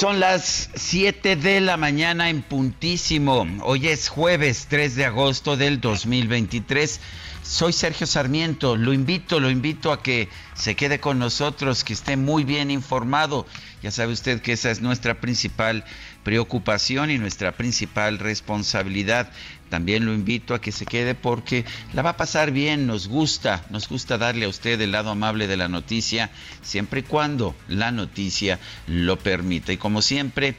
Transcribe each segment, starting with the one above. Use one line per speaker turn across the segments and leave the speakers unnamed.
Son las 7 de la mañana en puntísimo. Hoy es jueves 3 de agosto del 2023. Soy Sergio Sarmiento. Lo invito, lo invito a que se quede con nosotros, que esté muy bien informado. Ya sabe usted que esa es nuestra principal preocupación y nuestra principal responsabilidad. También lo invito a que se quede porque la va a pasar bien, nos gusta, nos gusta darle a usted el lado amable de la noticia, siempre y cuando la noticia lo permita. Y como siempre,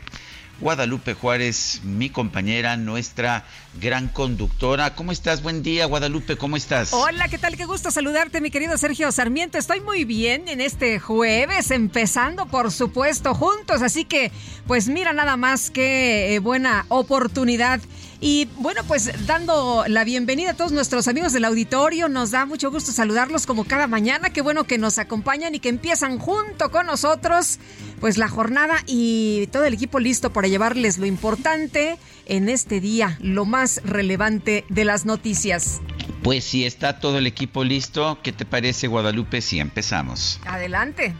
Guadalupe Juárez, mi compañera, nuestra gran conductora. ¿Cómo estás? Buen día, Guadalupe, ¿cómo estás?
Hola, ¿qué tal? Qué gusto saludarte, mi querido Sergio Sarmiento. Estoy muy bien en este jueves, empezando, por supuesto, juntos. Así que, pues mira, nada más que eh, buena oportunidad y bueno, pues dando la bienvenida a todos nuestros amigos del auditorio, nos da mucho gusto saludarlos como cada mañana. Qué bueno que nos acompañan y que empiezan junto con nosotros pues la jornada y todo el equipo listo para llevarles lo importante en este día, lo más relevante de las noticias.
Pues si está todo el equipo listo, ¿qué te parece Guadalupe si empezamos?
Adelante.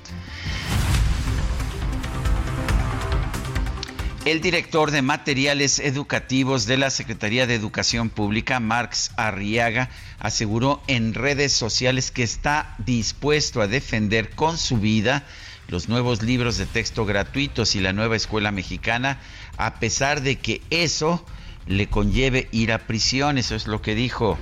El director de materiales educativos de la Secretaría de Educación Pública, Marx Arriaga, aseguró en redes sociales que está dispuesto a defender con su vida los nuevos libros de texto gratuitos y la nueva escuela mexicana, a pesar de que eso le conlleve ir a prisión. Eso es lo que dijo.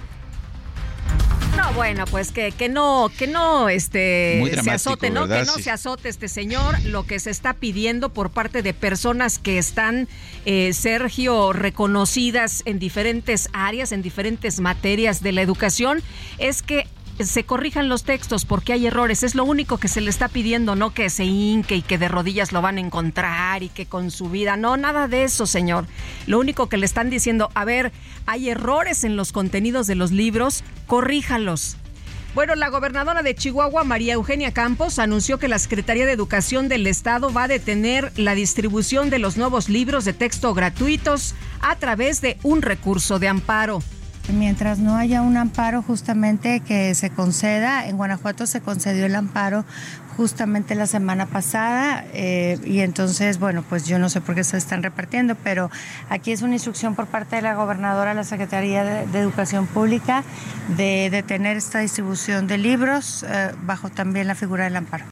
No, bueno, pues que, que no, que no este, se azote, ¿no? Que no se azote este señor. Lo que se está pidiendo por parte de personas que están, eh, Sergio, reconocidas en diferentes áreas, en diferentes materias de la educación, es que se corrijan los textos porque hay errores. Es lo único que se le está pidiendo, no que se hinque y que de rodillas lo van a encontrar y que con su vida. No, nada de eso, señor. Lo único que le están diciendo, a ver, hay errores en los contenidos de los libros, corríjalos. Bueno, la gobernadora de Chihuahua, María Eugenia Campos, anunció que la Secretaría de Educación del Estado va a detener la distribución de los nuevos libros de texto gratuitos a través de un recurso de amparo.
Mientras no haya un amparo justamente que se conceda, en Guanajuato se concedió el amparo justamente la semana pasada eh, y entonces, bueno, pues yo no sé por qué se están repartiendo, pero aquí es una instrucción por parte de la gobernadora a la Secretaría de, Educación Pública de detener esta distribución de libros eh, bajo también la figura del amparo.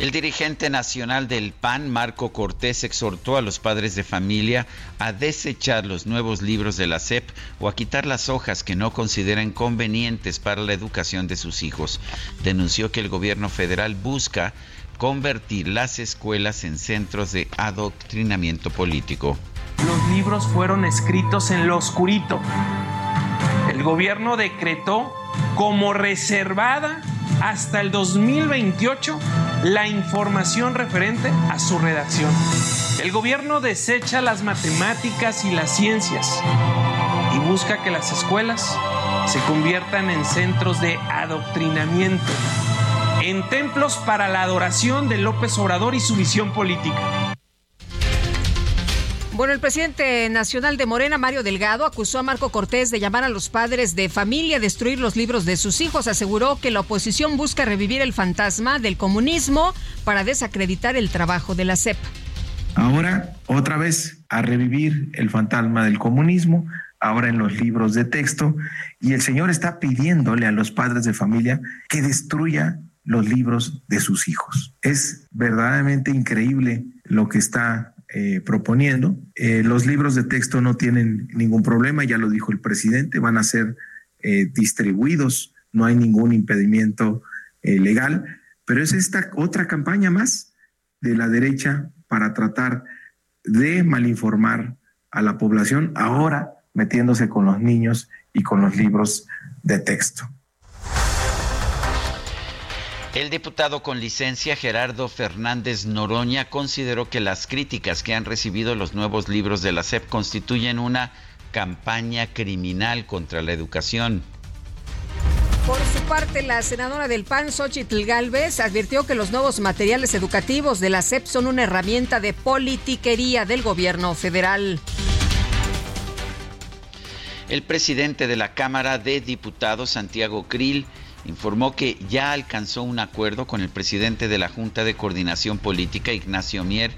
El dirigente nacional del PAN, Marco Cortés, exhortó a los padres de familia a desechar los nuevos libros de la SEP o a quitar las hojas que no consideren convenientes para la educación de sus hijos. Denunció que el gobierno federal busca convertir las escuelas en centros de adoctrinamiento político.
Los libros fueron escritos en lo oscurito. El gobierno decretó como reservada hasta el 2028 la información referente a su redacción. El gobierno desecha las matemáticas y las ciencias y busca que las escuelas se conviertan en centros de adoctrinamiento, en templos para la adoración de López Obrador y su visión política.
Bueno, el presidente nacional de Morena, Mario Delgado, acusó a Marco Cortés de llamar a los padres de familia a destruir los libros de sus hijos. Aseguró que la oposición busca revivir el fantasma del comunismo para desacreditar el trabajo de la CEP.
Ahora, otra vez, a revivir el fantasma del comunismo, ahora en los libros de texto, y el Señor está pidiéndole a los padres de familia que destruya los libros de sus hijos. Es verdaderamente increíble lo que está eh, proponiendo. Eh, los libros de texto no tienen ningún problema, ya lo dijo el presidente, van a ser eh, distribuidos, no hay ningún impedimento legal, pero es esta otra campaña más de la derecha para tratar de malinformar a la población, ahora metiéndose con los niños y con los libros de texto.
El diputado con licencia Gerardo Fernández Noroña consideró que las críticas que han recibido los nuevos libros de la SEP constituyen una campaña criminal contra la educación.
Por su parte, la senadora del PAN, Xochitl Galvez, advirtió que los nuevos materiales educativos de la SEP son una herramienta de politiquería del gobierno federal.
El presidente de la Cámara de Diputados, Santiago Krill, informó que ya alcanzó un acuerdo con el presidente de la Junta de Coordinación Política, Ignacio Mier,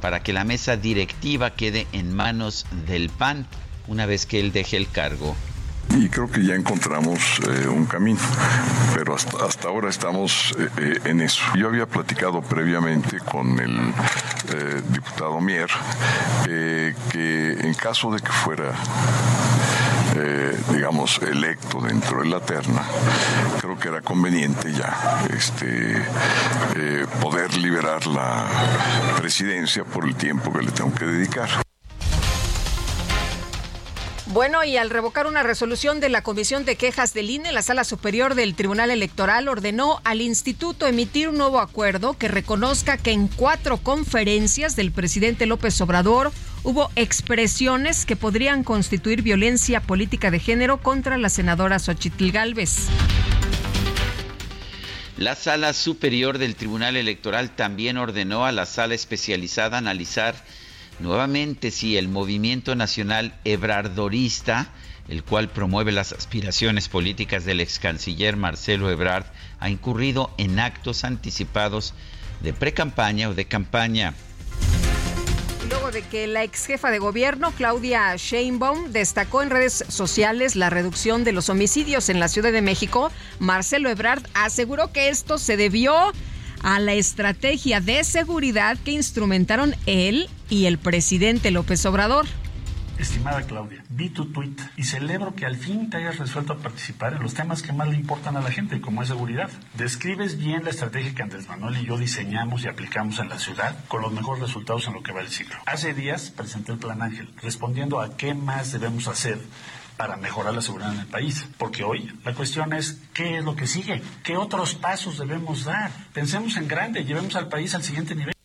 para que la mesa directiva quede en manos del PAN una vez que él deje el cargo.
Y creo que ya encontramos eh, un camino, pero hasta, ahora estamos eh, eh, en eso. Yo había platicado previamente con el diputado Mier que en caso de que fuera eh, digamos, electo dentro de la terna, creo que era conveniente ya este, poder liberar la presidencia por el tiempo que le tengo que dedicar.
Bueno, y al revocar una resolución de la Comisión de Quejas del INE, la Sala Superior del Tribunal Electoral ordenó al instituto emitir un nuevo acuerdo que reconozca que en cuatro conferencias del presidente López Obrador hubo expresiones que podrían constituir violencia política de género contra la senadora Xochitl Gálvez.
La Sala Superior del Tribunal Electoral también ordenó a la Sala Especializada analizar nuevamente si el movimiento nacional ebrardorista, el cual promueve las aspiraciones políticas del ex canciller Marcelo Ebrard, ha incurrido en actos anticipados de precampaña o de campaña.
Luego de que la ex jefa de gobierno, Claudia Sheinbaum, destacó en redes sociales la reducción de los homicidios en la Ciudad de México, Marcelo Ebrard aseguró que esto se debió a la estrategia de seguridad que instrumentaron él y el presidente López Obrador.
Estimada Claudia, vi tu tweet y celebro que al fin te hayas resuelto a participar en los temas que más le importan a la gente, como es seguridad. Describes bien la estrategia que Andrés Manuel y yo diseñamos y aplicamos en la ciudad con los mejores resultados en lo que va el ciclo. Hace días presenté el Plan Ángel, respondiendo a qué más debemos hacer para mejorar la seguridad en el país. Porque hoy la cuestión es qué es lo que sigue, qué otros pasos debemos dar. Pensemos en grande, llevemos al país al siguiente nivel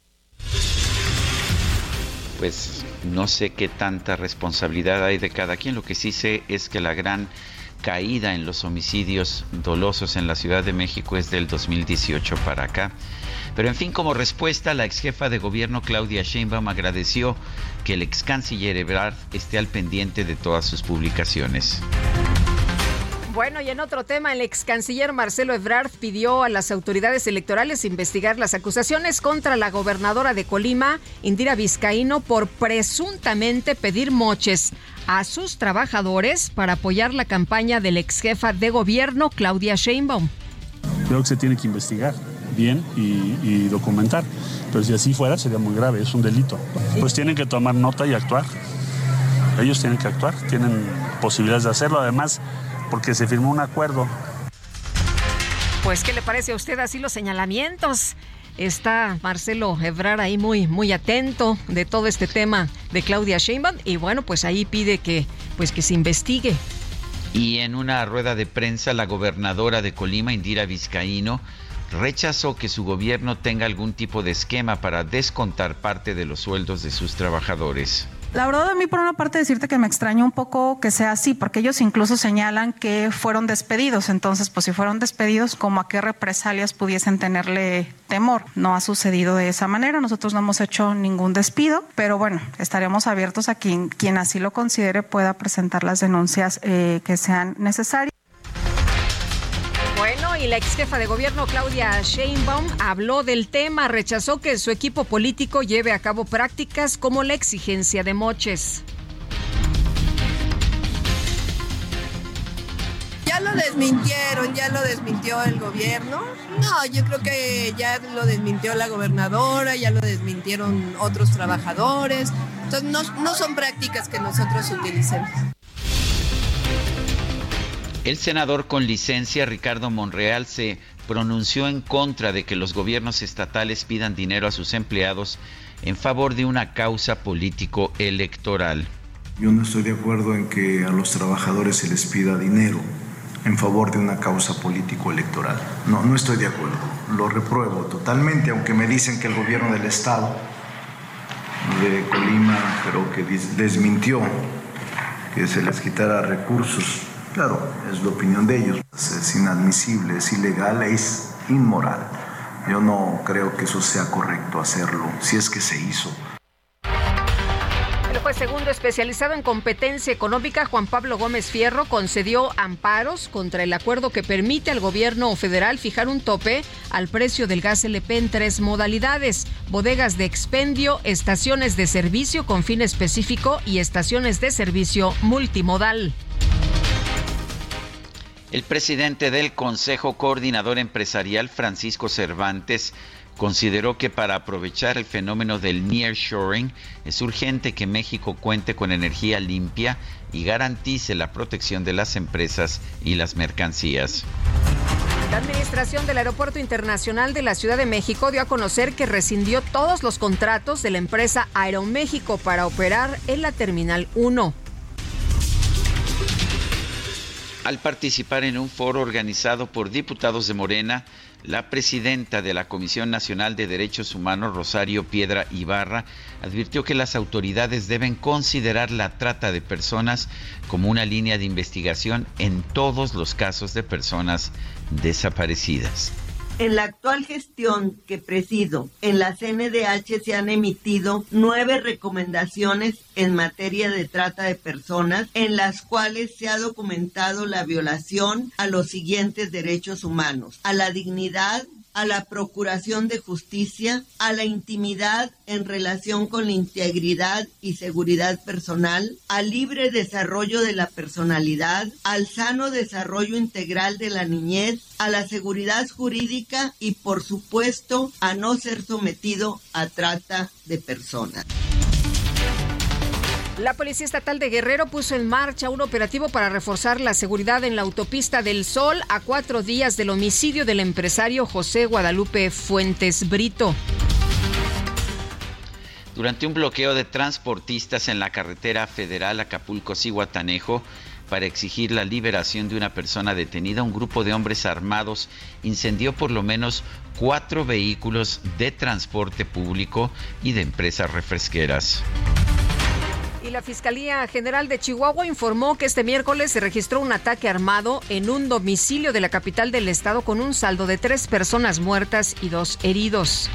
pues no sé qué tanta responsabilidad hay de cada quien. Lo que sí sé es que la gran caída en los homicidios dolosos en la Ciudad de México es del 2018 para acá. Pero en fin, como respuesta, la ex jefa de gobierno Claudia Sheinbaum agradeció que el ex canciller Ebrard esté al pendiente de todas sus publicaciones.
Bueno, y en otro tema, el ex canciller Marcelo Ebrard pidió a las autoridades electorales investigar las acusaciones contra la gobernadora de Colima, Indira Vizcaíno, por presuntamente pedir moches a sus trabajadores para apoyar la campaña del ex jefa de gobierno, Claudia Sheinbaum.
Creo que se tiene que investigar bien y, y documentar, pero si así fuera sería muy grave, es un delito. Pues tienen que tomar nota y actuar. Ellos tienen que actuar, tienen posibilidades de hacerlo. Además, porque se firmó un acuerdo.
Pues, ¿qué le parece a usted así los señalamientos? Está Marcelo Ebrar ahí muy, muy atento de todo este tema de Claudia Sheinbaum y bueno, pues ahí pide que, pues que se investigue.
Y en una rueda de prensa, la gobernadora de Colima, Indira Vizcaíno, rechazó que su gobierno tenga algún tipo de esquema para descontar parte de los sueldos de sus trabajadores.
La verdad a mí por una parte decirte que me extraña un poco que sea así, porque ellos incluso señalan que fueron despedidos, entonces pues si fueron despedidos, ¿cómo a qué represalias pudiesen tenerle temor? No ha sucedido de esa manera, nosotros no hemos hecho ningún despido, pero bueno, estaremos abiertos a quien, quien así lo considere pueda presentar las denuncias eh, que sean necesarias.
Y la ex jefa de gobierno Claudia Sheinbaum habló del tema, rechazó que su equipo político lleve a cabo prácticas como la exigencia de moches.
Ya lo desmintieron, ya lo desmintió el gobierno. No, yo creo que ya lo desmintió la gobernadora, ya lo desmintieron otros trabajadores. Entonces no, no son prácticas que nosotros utilicemos.
El senador con licencia Ricardo Monreal se pronunció en contra de que los gobiernos estatales pidan dinero a sus empleados en favor de una causa político-electoral.
Yo no estoy de acuerdo en que a los trabajadores se les pida dinero en favor de una causa político-electoral. No, no estoy de acuerdo. Lo repruebo totalmente, aunque me dicen que el gobierno del estado de Colima creo que desmintió que se les quitara recursos Claro, es la opinión de ellos. Es inadmisible, es ilegal, es inmoral. Yo no creo que eso sea correcto hacerlo, si es que se hizo.
El juez segundo especializado en competencia económica, Juan Pablo Gómez Fierro, concedió amparos contra el acuerdo que permite al gobierno federal fijar un tope al precio del gas LP en tres modalidades, bodegas de expendio, estaciones de servicio con fin específico y estaciones de servicio multimodal.
El presidente del Consejo Coordinador Empresarial, Francisco Cervantes, consideró que para aprovechar el fenómeno del nearshoring es urgente que México cuente con energía limpia y garantice la protección de las empresas y las mercancías.
La Administración del Aeropuerto Internacional de la Ciudad de México dio a conocer que rescindió todos los contratos de la empresa Aeroméxico para operar en la Terminal 1
al participar en un foro organizado por diputados de Morena, la presidenta de la Comisión Nacional de Derechos Humanos, Rosario Piedra Ibarra, advirtió que las autoridades deben considerar la trata de personas como una línea de investigación en todos los casos de personas desaparecidas.
En la actual gestión que presido en la CNDH se han emitido nueve recomendaciones en materia de trata de personas en las cuales se ha documentado la violación a los siguientes derechos humanos, a la dignidad, a la procuración de justicia, a la intimidad en relación con la integridad y seguridad personal, al libre desarrollo de la personalidad, al sano desarrollo integral de la niñez, a la seguridad jurídica y por supuesto a no ser sometido a trata de personas.
La Policía Estatal de Guerrero puso en marcha un operativo para reforzar la seguridad en la autopista del Sol a cuatro días del homicidio del empresario José Guadalupe Fuentes Brito.
Durante un bloqueo de transportistas en la carretera federal Acapulco-Cihuatanejo, para exigir la liberación de una persona detenida, un grupo de hombres armados incendió por lo menos cuatro vehículos de transporte público y de empresas refresqueras.
Y la Fiscalía General de Chihuahua informó que este miércoles se registró un ataque armado en un domicilio de la capital del estado con un saldo de tres personas muertas y dos heridos.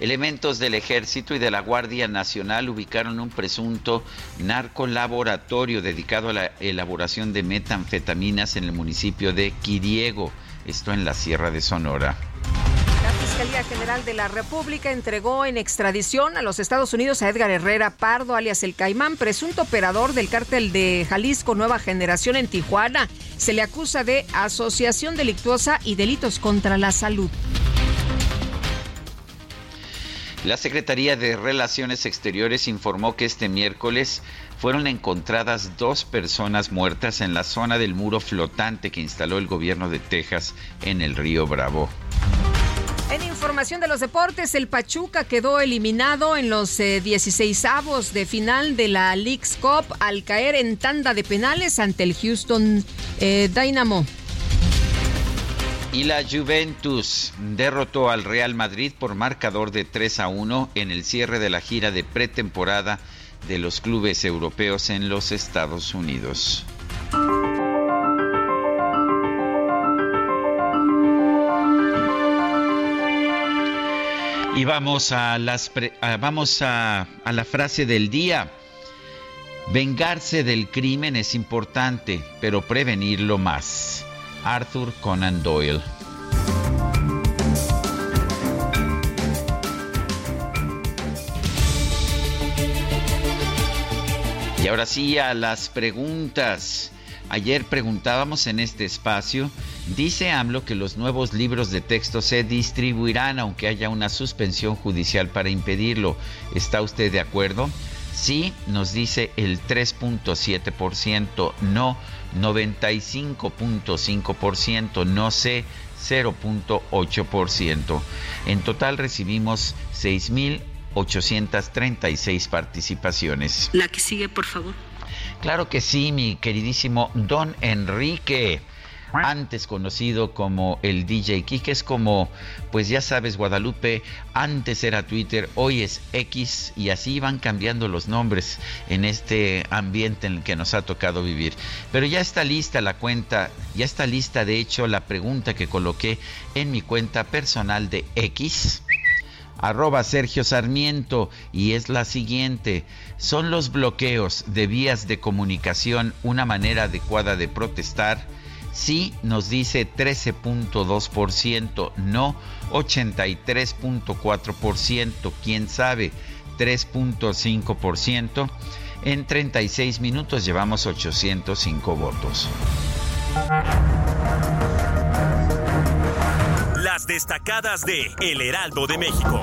Elementos del Ejército y de la Guardia Nacional ubicaron un presunto narcolaboratorio dedicado a la elaboración de metanfetaminas en el municipio de Quiriego, esto en la Sierra de Sonora.
Fiscalía General de la República entregó en extradición a los Estados Unidos a Edgar Herrera Pardo, alias El Caimán, presunto operador del cártel de Jalisco Nueva Generación en Tijuana. Se le acusa de asociación delictuosa y delitos contra la salud.
La Secretaría de Relaciones Exteriores informó que este miércoles fueron encontradas dos personas muertas en la zona del muro flotante que instaló el gobierno de Texas en el río Bravo.
En información de los deportes, el Pachuca quedó eliminado en los 16 eh, avos de final de la League's Cup al caer en tanda de penales ante el Houston eh, Dynamo.
Y la Juventus derrotó al Real Madrid por marcador de 3 a 1 en el cierre de la gira de pretemporada de los clubes europeos en los Estados Unidos. Y vamos a las vamos a, a la frase del día. Vengarse del crimen es importante, pero prevenirlo más. Arthur Conan Doyle. Y ahora sí a las preguntas. Ayer preguntábamos en este espacio, dice AMLO que los nuevos libros de texto se distribuirán aunque haya una suspensión judicial para impedirlo. ¿Está usted de acuerdo? Sí, nos dice el 3.7%, no 95.5%, no sé 0.8%. En total recibimos 6.836 participaciones.
La que sigue, por favor.
Claro que sí, mi queridísimo Don Enrique antes conocido como el DJ Kike, es como, pues ya sabes, Guadalupe, antes era Twitter, hoy es X y así van cambiando los nombres en este ambiente en el que nos ha tocado vivir. Pero ya está lista la cuenta, ya está lista de hecho la pregunta que coloqué en mi cuenta personal de X arroba Sergio Sarmiento y es la siguiente. ¿Son los bloqueos de vías de comunicación una manera adecuada de protestar? Sí, nos dice 13.2%, no 83.4%, quién sabe, 3.5%. En 36 minutos llevamos 805 votos.
Destacadas de El Heraldo de México.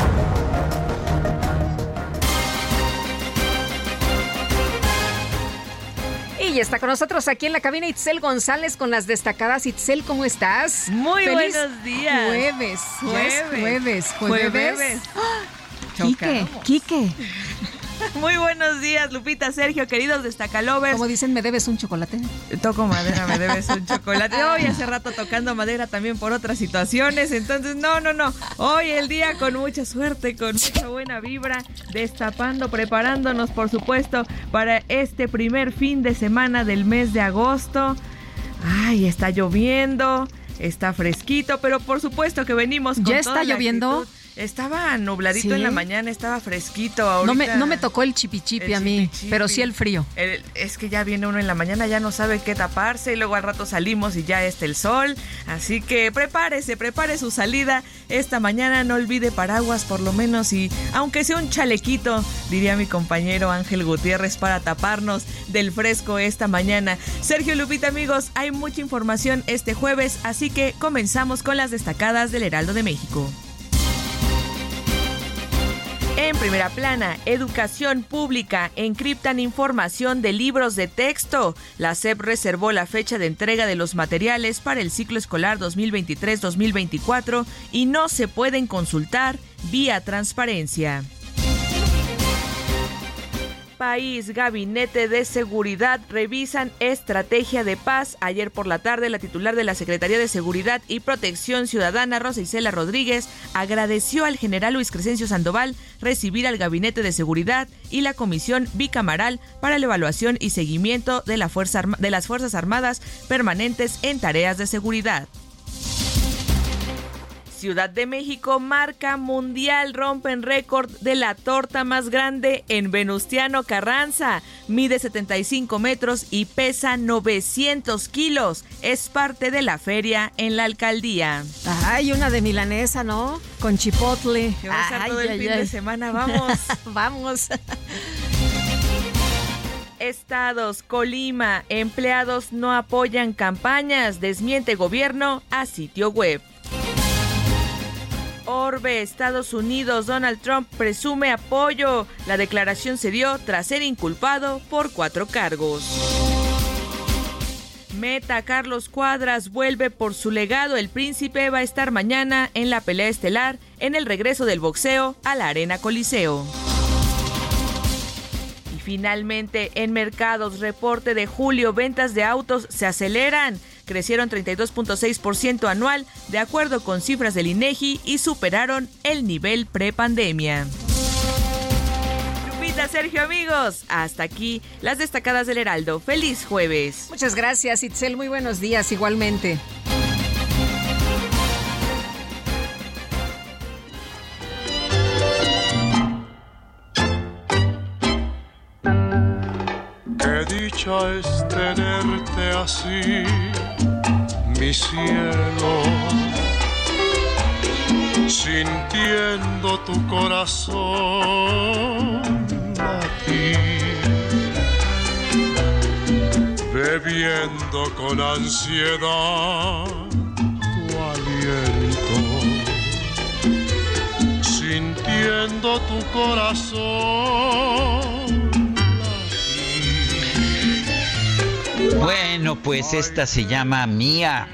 Y está con nosotros aquí en la cabina Itzel González con las destacadas. Itzel, ¿cómo estás?
Muy buenos días.
Jueves, jueves, jueves, jueves. jueves. ¡Ah! Quique, Quique.
Muy buenos días, Lupita, Sergio, queridos destacalovers.
Como dicen, ¿me debes un chocolate?
Toco madera, me debes un chocolate. Hoy hace rato tocando madera también por otras situaciones. Entonces, no, no, no. Hoy el día con mucha suerte, con mucha buena vibra, destapando, preparándonos, por supuesto, para este primer fin de semana del mes de agosto. Ay, está lloviendo, está fresquito, pero por supuesto que venimos con
¿Ya está lloviendo?
Estaba nubladito en la mañana, estaba fresquito.
no, me, no me tocó el chipichipi a mí, pero sí el frío.
es que ya viene uno en la mañana, ya no sabe qué taparse y luego al rato salimos y ya está el sol. Así que prepárese, prepare su salida esta mañana. No olvide paraguas por lo menos y aunque sea un chalequito, diría mi compañero Ángel Gutiérrez para taparnos del fresco esta mañana. Sergio Lupita amigos, hay mucha información este jueves, así que comenzamos con las destacadas del Heraldo de México. En primera plana, educación pública, encriptan información de libros de texto. La SEP reservó la fecha de entrega de los materiales para el ciclo escolar 2023-2024 y no se pueden consultar vía transparencia país, Gabinete de Seguridad revisan estrategia de paz. Ayer por la tarde, la titular de la Secretaría de Seguridad y Protección Ciudadana, Rosa Isela Rodríguez, agradeció al general Luis Crescencio Sandoval recibir al Gabinete de Seguridad y la Comisión Bicamaral para la evaluación y seguimiento de, la fuerza, de las Fuerzas Armadas permanentes en tareas de seguridad. Ciudad de México marca mundial, rompen récord de la torta más grande en Venustiano Carranza. Mide 75 metros y pesa 900 kilos. Es parte de la feria en la alcaldía.
Ay, una de milanesa, ¿no? Con chipotle.
Ay, todo el fin de semana, vamos.
vamos.
Estados, Colima, empleados no apoyan campañas, desmiente gobierno a sitio web. Orbe, Estados Unidos, Donald Trump presume apoyo. La declaración se dio tras ser inculpado por cuatro cargos. Meta Carlos Cuadras vuelve por su legado. El príncipe va a estar mañana en la pelea estelar en el regreso del boxeo a la Arena Coliseo. Y finalmente, en mercados, reporte de julio, ventas de autos se aceleran. Crecieron 32.6% anual, de acuerdo con cifras del INEGI, y superaron el nivel prepandemia. Sergio, amigos, hasta aquí las destacadas del Heraldo. Feliz jueves.
Muchas gracias, Itzel. Muy buenos días, igualmente.
Es tenerte así, mi cielo, sintiendo tu corazón latir, bebiendo con ansiedad tu aliento, sintiendo tu corazón
Bueno, pues esta se llama Mía.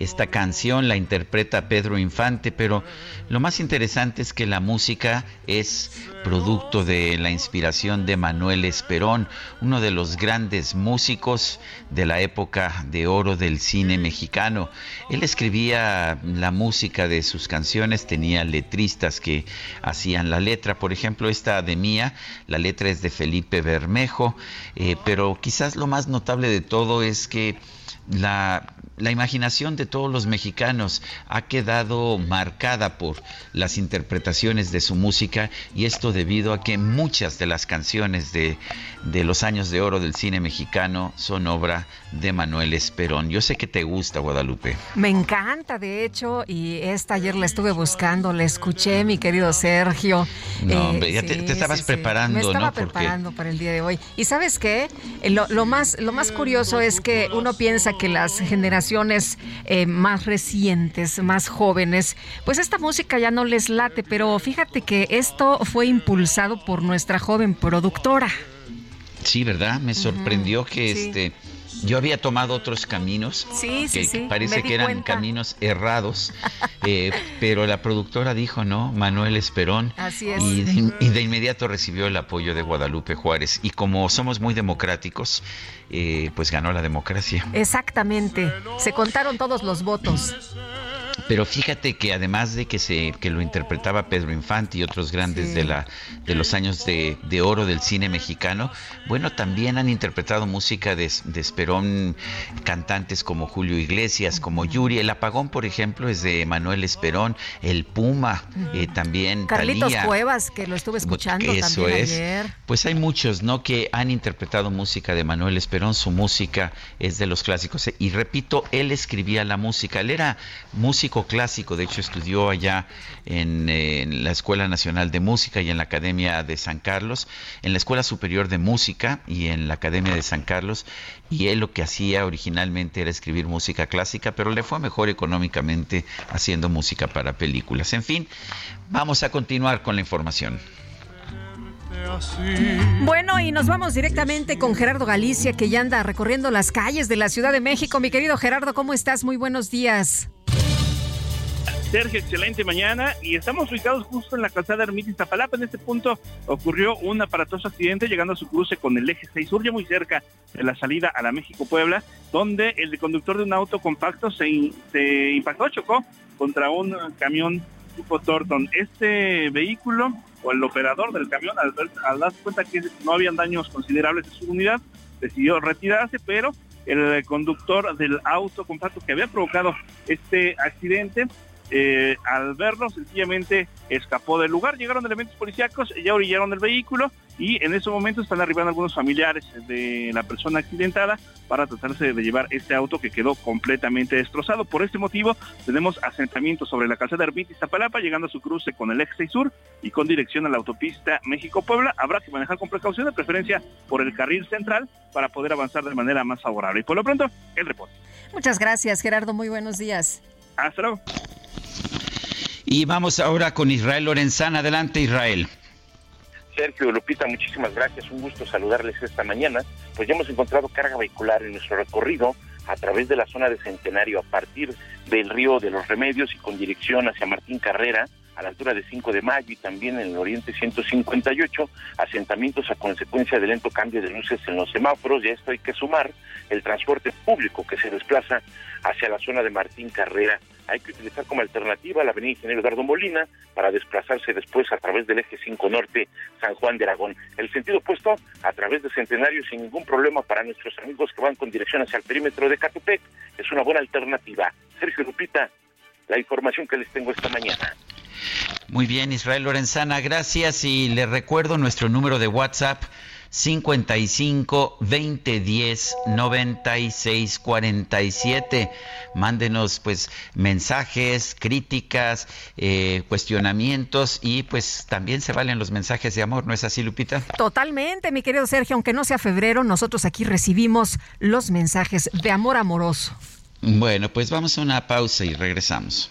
Esta canción la interpreta Pedro Infante, pero lo más interesante es que la música es producto de la inspiración de Manuel Esperón, uno de los grandes músicos de la época de oro del cine mexicano. Él escribía la música de sus canciones, tenía letristas que hacían la letra. Por ejemplo, esta de Mía, la letra es de Felipe Bermejo, eh, pero quizás lo más notable de todo es que la, la, imaginación de todos los mexicanos ha quedado marcada por las interpretaciones de su música y esto debido a que muchas de las canciones de, de los años de oro del cine mexicano son obra de Manuel Esperón. Yo sé que te gusta Guadalupe.
Me encanta, de hecho, y esta ayer la estuve buscando, la escuché, mi querido Sergio.
No, hombre, ya te, estabas preparando,
Me estaba preparando para el día de hoy. Y sabes qué, eh, lo, lo, más, lo más curioso es que uno piensa que las generaciones eh, más recientes, más jóvenes, pues esta música ya no les late, pero fíjate que esto fue impulsado por nuestra joven productora.
Sí, ¿verdad? Me sorprendió que este yo había tomado otros caminos
sí,
que,
sí,
parece que eran caminos errados, eh, pero la productora dijo no, Manuel Esperón,
Así es.
Y, de, y, de, inmediato recibió el apoyo de Guadalupe Juárez. Y como somos muy democráticos, eh, pues ganó la democracia.
Exactamente, se contaron todos los votos.
Pero fíjate que además de que se que lo interpretaba Pedro Infante y otros grandes sí. de la de los años de, de, oro del cine mexicano, bueno, también han interpretado música de, de Esperón cantantes como Julio Iglesias, como Yuri. El Apagón, por ejemplo, es de Manuel Esperón. El Puma, eh, también
Carlitos
Talía.
Cuevas, que lo estuve escuchando
Eso
también
es.
ayer.
Pues hay muchos, ¿no? Que han interpretado música de Manuel Esperón. Su música es de los clásicos. Y repito, él escribía la música. Él era músico clásico, de hecho estudió allá en, en, la Escuela Nacional de Música y en la Academia de San Carlos, en la Escuela Superior de Música y en la Academia de San Carlos, y él lo que hacía originalmente era escribir música clásica, pero le fue mejor económicamente haciendo música para películas. En fin, vamos a continuar con la información.
Bueno, y nos vamos directamente con Gerardo Galicia, que ya anda recorriendo las calles de la Ciudad de México. Mi querido Gerardo, ¿cómo estás? Muy buenos días.
Sergio, excelente mañana y estamos ubicados justo en la calzada Ermita Iztapalapa. En este punto ocurrió un aparatoso accidente llegando a su cruce con el eje 6 sur, ya muy cerca de la salida a la México-Puebla, donde el conductor de un auto compacto se, impactó, chocó contra un camión tipo Torton. Este vehículo o el operador del camión, al, al darse cuenta que no habían daños considerables en su unidad, decidió retirarse, pero el conductor del auto compacto que había provocado este accidente eh, al verlo sencillamente escapó del lugar, llegaron elementos policíacos, ya orillaron el vehículo y en ese momento están arribando algunos familiares de la persona accidentada para tratarse de llevar este auto que quedó completamente destrozado. Por este motivo tenemos asentamiento sobre la calzada Ermita Iztapalapa, llegando a su cruce con el 6 sur y con dirección a la autopista México-Puebla. Habrá que manejar con precaución, de preferencia por el carril central, para poder avanzar de manera más favorable. Y por lo pronto, el reporte.
Muchas gracias, Gerardo. Muy buenos días.
Hasta luego.
Y vamos ahora con Israel Lorenzana. Adelante, Israel.
Sergio Lupita, muchísimas gracias. Un gusto saludarles esta mañana. Pues ya hemos encontrado carga vehicular en nuestro recorrido a través de la zona de Centenario a partir del río de los Remedios y con dirección hacia Martín Carrera. A la altura de 5 de mayo y también en el oriente 158, asentamientos a consecuencia del lento cambio de luces en los semáforos, y a esto hay que sumar el transporte público que se desplaza hacia la zona de Martín Carrera. Hay que utilizar como alternativa la avenida Ingeniero Eduardo Molina para desplazarse después a través del eje 5 Norte San Juan de Aragón. El sentido opuesto a través de Centenario sin ningún problema para nuestros amigos que van con dirección hacia el perímetro de Catepec. Es una buena alternativa. Sergio Lupita, la información que les tengo esta mañana.
Muy bien, Israel Lorenzana, gracias y le recuerdo nuestro número de WhatsApp 55 20 10 96 47. Mándenos pues mensajes, críticas, eh, cuestionamientos y pues también se valen los mensajes de amor, ¿no es así, Lupita?
Totalmente, mi querido Sergio, aunque no sea febrero, nosotros aquí recibimos los mensajes de amor amoroso.
Bueno, pues vamos a una pausa y regresamos.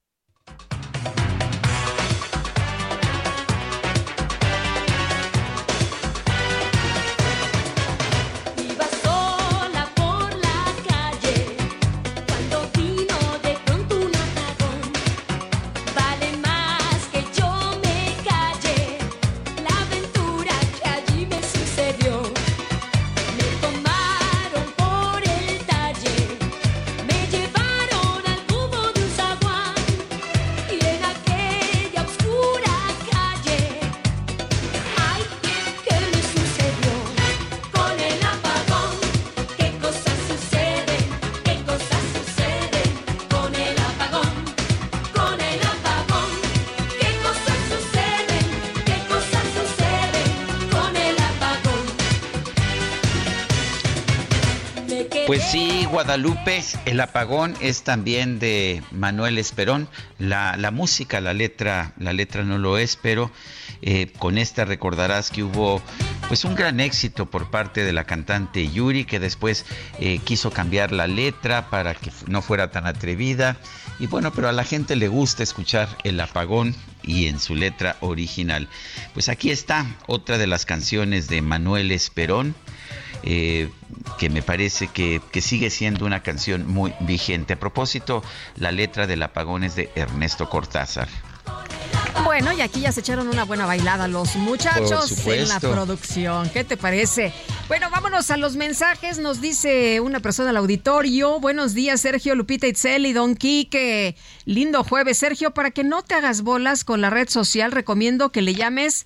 Guadalupe, el apagón es también de Manuel Esperón. La, música, la letra, la letra no lo es, pero eh, con esta recordarás que hubo pues un gran éxito por parte de la cantante Yuri, que después eh, quiso cambiar la letra para que no fuera tan atrevida. Y bueno, pero a la gente le gusta escuchar el apagón y en su letra original. Pues aquí está otra de las canciones de Manuel Esperón. Eh, que me parece que, sigue siendo una canción muy vigente. A propósito, la letra del apagón es de Ernesto Cortázar.
Bueno, y aquí ya se echaron una buena bailada los muchachos en la producción. ¿Qué te parece? Bueno, vámonos a los mensajes. Nos dice una persona al auditorio. Buenos días, Sergio, Lupita Itzel y Don Quique. Lindo jueves, Sergio. Para que no te hagas bolas con la red social, recomiendo que le llames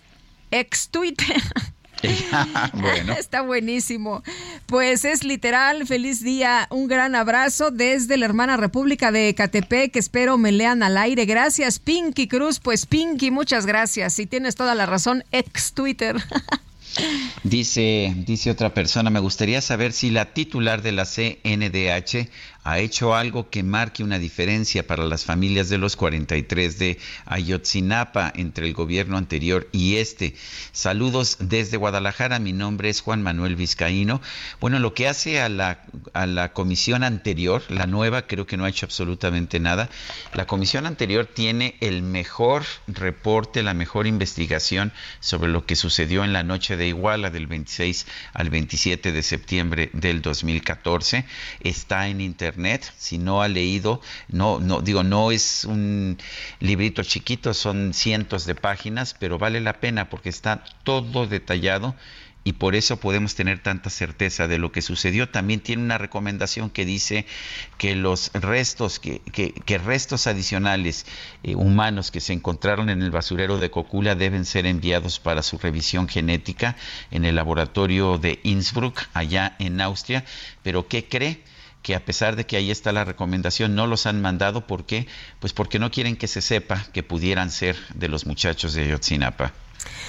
ex Twitter. bueno. Está buenísimo. Pues es literal, feliz día, un gran abrazo desde la hermana República de Ecatepec, espero me lean al aire. Gracias, Pinky Cruz. Pues Pinky, muchas gracias. Y tienes toda la razón, ex Twitter.
Dice, dice otra persona, me gustaría saber si la titular de la CNDH ha hecho algo que marque una diferencia para las familias de los 43 de Ayotzinapa entre el gobierno anterior y este. Saludos desde Guadalajara, mi nombre es Juan Manuel Vizcaíno. Bueno, lo que hace a la, a la comisión anterior, la nueva creo que no ha hecho absolutamente nada. La comisión anterior tiene el mejor reporte, la mejor investigación sobre lo que sucedió en la noche de Iguala del 26 al 27 de septiembre del 2014. Está en internet, si no ha leído, no, no digo, no es un librito chiquito, son cientos de páginas, pero vale la pena porque está todo detallado y por eso podemos tener tanta certeza de lo que sucedió. También tiene una recomendación que dice que los restos, que, que, restos adicionales eh, humanos que se encontraron en el basurero de Cocula deben ser enviados para su revisión genética en el laboratorio de Innsbruck, allá en Austria. Pero ¿qué cree? Que a pesar de que ahí está la recomendación, no los han mandado. ¿Por qué? Pues porque no quieren que se sepa que pudieran ser de los muchachos de Yotzinapa.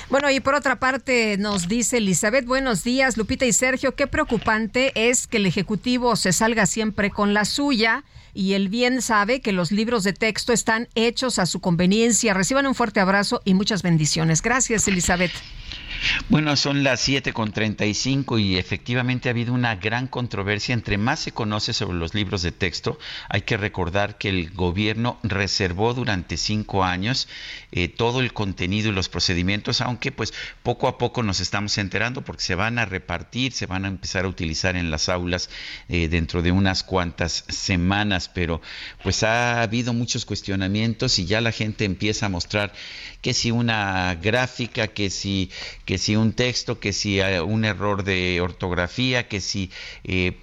Bueno, y por otra parte nos dice Elizabeth, buenos días, Lupita y Sergio, qué preocupante es que el Ejecutivo se salga siempre con la suya y él bien sabe que los libros de texto están hechos a su conveniencia. Reciban un fuerte abrazo y muchas bendiciones. Gracias, Elizabeth.
Bueno, son las 7 con 35 y efectivamente ha habido una gran controversia. Entre más se conoce sobre los libros de texto, hay que recordar que el gobierno reservó durante cinco años eh, todo el contenido y los procedimientos, aunque pues poco a poco nos estamos enterando porque se van a repartir, se van a empezar a utilizar en las aulas eh, dentro de unas cuantas semanas, pero pues ha habido muchos cuestionamientos y ya la gente empieza a mostrar que si una gráfica, que si, que si un texto, que si eh, un error de ortografía, que si eh,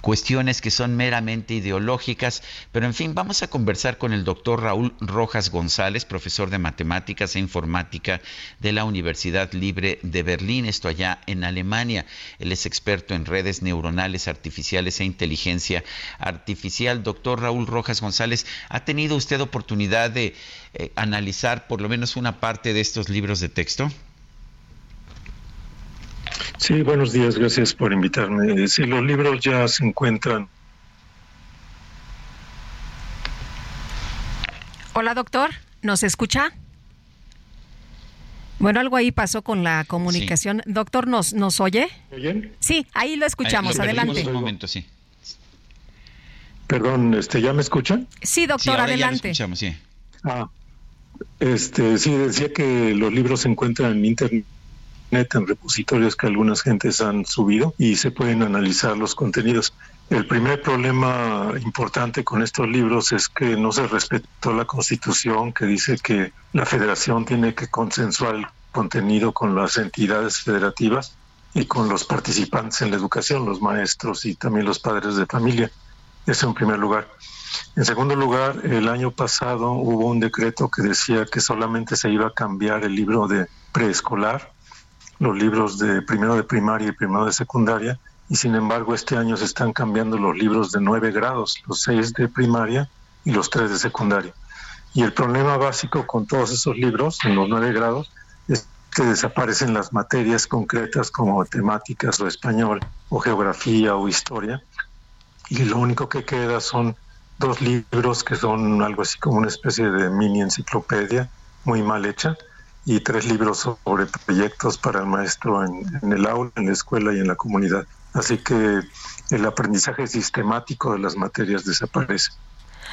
cuestiones que son meramente ideológicas. Pero en fin, vamos a conversar con el doctor Raúl Rojas González, profesor de matemáticas e informática de la Universidad Libre de Berlín, esto allá en Alemania. Él es experto en redes neuronales artificiales e inteligencia artificial. Doctor Raúl Rojas González, ¿ha tenido usted oportunidad de eh, analizar por lo menos una parte de estos libros de texto?
Sí, buenos días, gracias por invitarme. Sí, los libros ya se encuentran.
Hola, doctor, ¿nos escucha? Bueno, algo ahí pasó con la comunicación. Doctor, ¿nos, ¿nos oye? ¿Oyen? Sí, ahí lo escuchamos. adelante. Un momento, sí.
Perdón, este, ¿ya me escuchan?
Sí, doctor, adelante.
escuchamos, sí. Ah, este, sí, decía que los libros se encuentran en internet en repositorios que algunas gentes han subido y se pueden analizar los contenidos. El primer problema importante con estos libros es que no se respetó la constitución que dice que la federación tiene que consensuar el contenido con las entidades federativas y con los participantes en la educación, los maestros y también los padres de familia. Eso en primer lugar. En segundo lugar, el año pasado hubo un decreto que decía que solamente se iba a cambiar el libro de preescolar, los libros de primero de primaria y primero de secundaria, y sin embargo este año se están cambiando los libros de nueve grados, los seis de primaria y los tres de secundaria. Y el problema básico con todos esos libros, en los nueve grados, es que desaparecen las materias concretas como matemáticas o español o geografía o historia, y lo único que queda son dos libros que son algo así como una especie de mini enciclopedia muy mal hecha y tres libros sobre proyectos para el maestro en, el aula, en la escuela y en la comunidad. Así que el aprendizaje sistemático de las materias desaparece.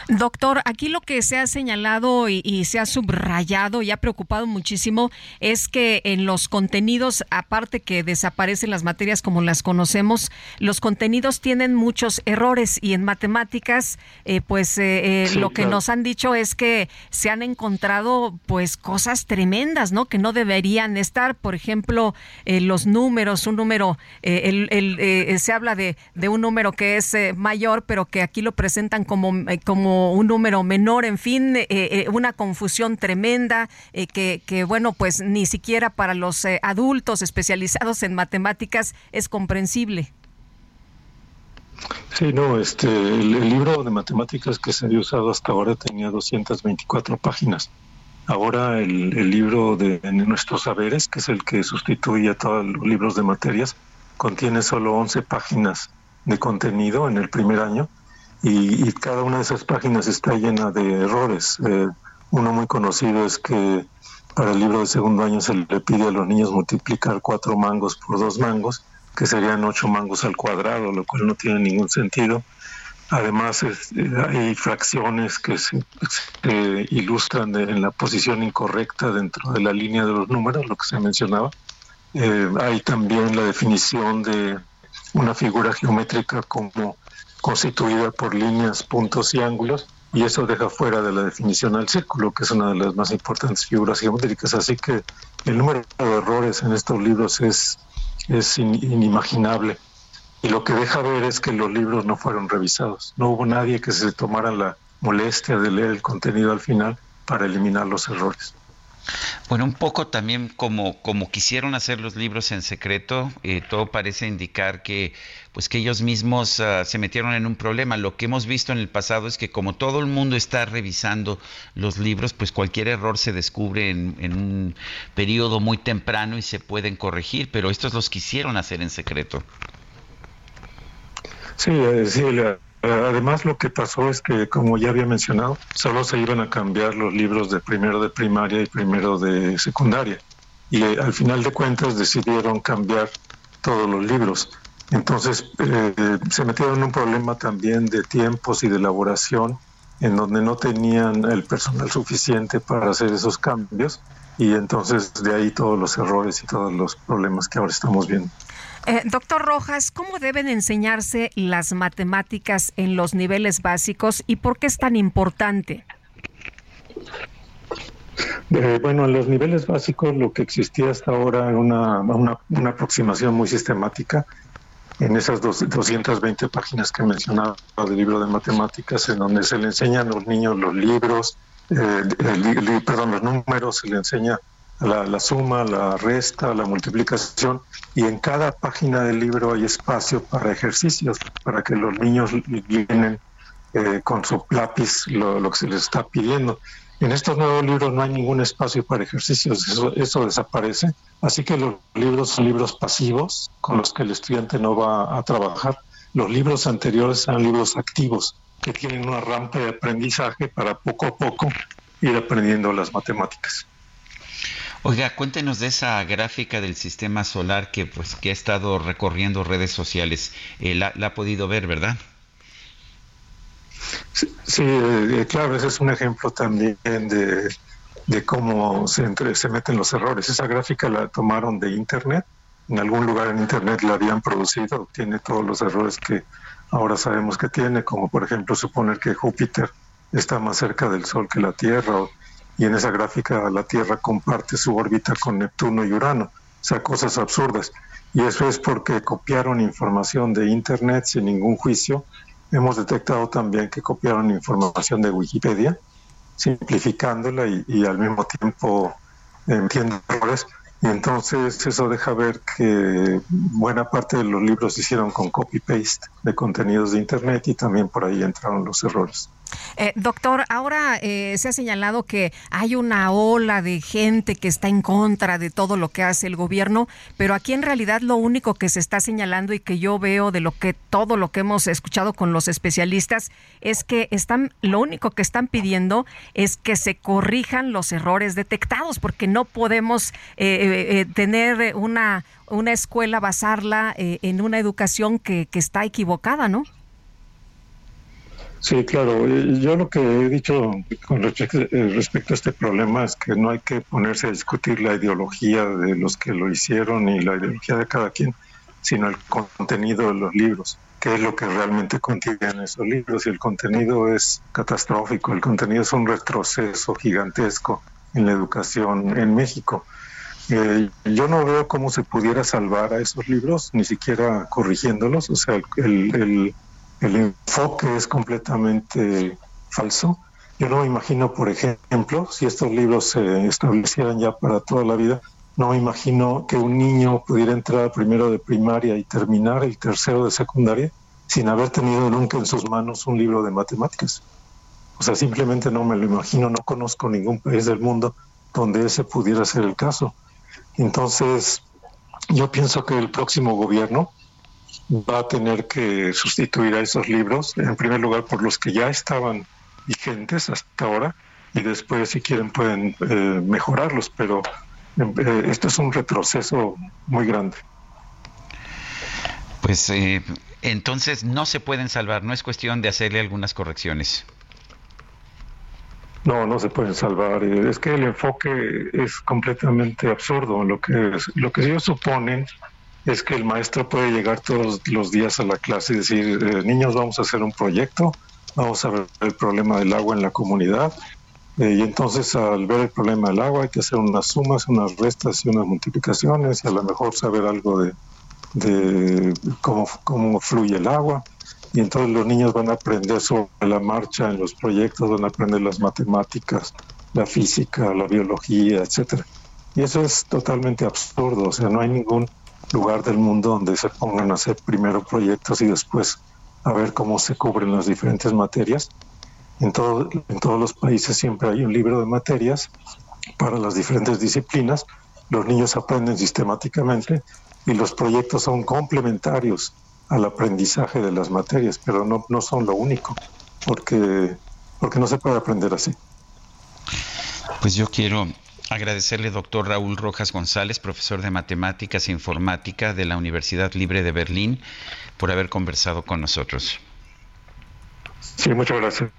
Doctor, aquí lo que se ha señalado y, se ha subrayado y ha preocupado muchísimo es que en los contenidos, aparte que desaparecen las materias como las conocemos, los contenidos tienen muchos errores y en matemáticas, eh, pues eh, eh, lo que nos han dicho es que se han encontrado pues cosas tremendas, ¿no? Que no deberían estar, por ejemplo, los números, un número, el, se habla de, de, un número que es mayor, pero que aquí lo presentan como, como un número menor, en fin, eh, eh, una confusión tremenda eh, que, bueno, pues ni siquiera para los adultos especializados en matemáticas es comprensible.
Sí, no, este, el, libro de matemáticas que se había usado hasta ahora tenía 224 páginas. Ahora el, el libro de, de, nuestros saberes, que es el que sustituye a todos los libros de materias, contiene solo 11 páginas de contenido en el primer año y, cada una de esas páginas está llena de errores. Eh, uno muy conocido es que para el libro de segundo año se le pide a los niños multiplicar cuatro mangos por dos mangos, que serían ocho mangos al cuadrado, lo cual no tiene ningún sentido. Además, eh, hay fracciones que se, ilustran en la posición incorrecta dentro de la línea de los números, lo que se mencionaba. Eh, hay también la definición de una figura geométrica como constituida por líneas, puntos y ángulos, y eso deja fuera de la definición al círculo, que es una de las más importantes figuras geométricas. Así que el número de errores en estos libros es, es inimaginable. Y lo que deja ver es que los libros no fueron revisados. No hubo nadie que se tomara la molestia de leer el contenido al final para eliminar los errores.
Bueno, un poco también como, como quisieron hacer los libros en secreto, eh, todo parece indicar que pues que ellos mismos ah, se metieron en un problema. Lo que hemos visto en el pasado es que como todo el mundo está revisando los libros, pues cualquier error se descubre en, un periodo muy temprano y se pueden corregir, pero estos los quisieron hacer en secreto.
Sí, eh, sí, Además, lo que pasó es que, como ya había mencionado, solo se iban a cambiar los libros de primero de primaria y primero de secundaria. Y eh, al final de cuentas decidieron cambiar todos los libros. Entonces eh, se metieron en un problema también de tiempos y de elaboración, en donde no tenían el personal suficiente para hacer esos cambios. Y entonces de ahí todos los errores y todos los problemas que ahora estamos viendo.
Eh, doctor Rojas, ¿cómo deben enseñarse las matemáticas en los niveles básicos y por qué es tan importante?
Eh, bueno, en los niveles básicos lo que existía hasta ahora era una, una, aproximación muy sistemática en esas dos, 220 páginas que mencionaba del libro de matemáticas, en donde se le enseñan a los niños los libros, eh, perdón, los números, se le enseña la, suma, la resta, la multiplicación, y en cada página del libro hay espacio para ejercicios, para que los niños vienen eh, con su lápiz lo, que se les está pidiendo. En estos nuevos libros no hay ningún espacio para ejercicios, eso, eso desaparece. Así que los libros son libros pasivos con los que el estudiante no va a trabajar. Los libros anteriores son libros activos que tienen una rampa de aprendizaje para poco a poco ir aprendiendo las matemáticas.
Oiga, cuéntenos de esa gráfica del sistema solar que pues que ha estado recorriendo redes sociales. Eh, la, ha podido ver, ¿verdad?
Sí, eh, claro, ese es un ejemplo también de, de cómo se, entre, se meten los errores. Esa gráfica la tomaron de Internet, en algún lugar en Internet la habían producido, tiene todos los errores que ahora sabemos que tiene, como por ejemplo suponer que Júpiter está más cerca del Sol que la Tierra, y en esa gráfica la Tierra comparte su órbita con Neptuno y Urano, o sea, cosas absurdas. Y eso es porque copiaron información de Internet sin ningún juicio. Hemos detectado también que copiaron información de Wikipedia, simplificándola y, al mismo tiempo entiendo errores. Y entonces eso deja ver que buena parte de los libros se hicieron con copy-paste de contenidos de Internet y también por ahí entraron los errores.
Eh, doctor, ahora eh, se ha señalado que hay una ola de gente que está en contra de todo lo que hace el gobierno, pero aquí en realidad lo único que se está señalando y que yo veo de lo que todo lo que hemos escuchado con los especialistas es que están, lo único que están pidiendo es que se corrijan los errores detectados, porque no podemos eh, tener una una escuela basarla en una educación que está equivocada, ¿no?
Sí, claro. Yo lo que he dicho con eh, respecto, a este problema es que no hay que ponerse a discutir la ideología de los que lo hicieron y la ideología de cada quien, sino el contenido de los libros. ¿Qué es lo que realmente contienen esos libros? Y el contenido es catastrófico. El contenido es un retroceso gigantesco en la educación en México. Eh, yo no veo cómo se pudiera salvar a esos libros, ni siquiera corrigiéndolos. O sea, el enfoque es completamente falso. Yo no me imagino, por ejemplo, si estos libros se establecieran ya para toda la vida, no me imagino que un niño pudiera entrar primero de primaria y terminar el tercero de secundaria sin haber tenido nunca en sus manos un libro de matemáticas. O sea, simplemente no me lo imagino, no conozco ningún país del mundo donde ese pudiera ser el caso. Entonces, yo pienso que el próximo gobierno va a tener que sustituir a esos libros, en primer lugar por los que ya estaban vigentes hasta ahora, y después si quieren pueden eh, mejorarlos, pero eh, esto es un retroceso muy grande.
Pues eh, entonces no se pueden salvar, no es cuestión de hacerle algunas correcciones.
No, no se pueden salvar. Es que el enfoque es completamente absurdo. Lo que, lo que ellos suponen es que el maestro puede llegar todos los días a la clase y decir, eh, niños, vamos a hacer un proyecto, vamos a ver el problema del agua en la comunidad. Eh, y entonces al ver el problema del agua hay que hacer unas sumas, unas restas y unas multiplicaciones y a lo mejor saber algo de, de cómo, cómo fluye el agua. Y entonces los niños van a aprender sobre la marcha en los proyectos, van a aprender las matemáticas, la física, la biología, etcétera. Y eso es totalmente absurdo, o sea, no hay ningún lugar del mundo donde se pongan a hacer primero proyectos y después a ver cómo se cubren las diferentes materias. En, todo, en todos los países siempre hay un libro de materias para las diferentes disciplinas. Los niños aprenden sistemáticamente y los proyectos son complementarios al aprendizaje de las materias, pero no, no son lo único, porque, porque no se puede aprender así.
Pues yo quiero Agradecerle, doctor Raúl Rojas González, profesor de Matemáticas e Informática de la Universidad Libre de Berlín, por haber conversado con nosotros.
Sí, muchas gracias.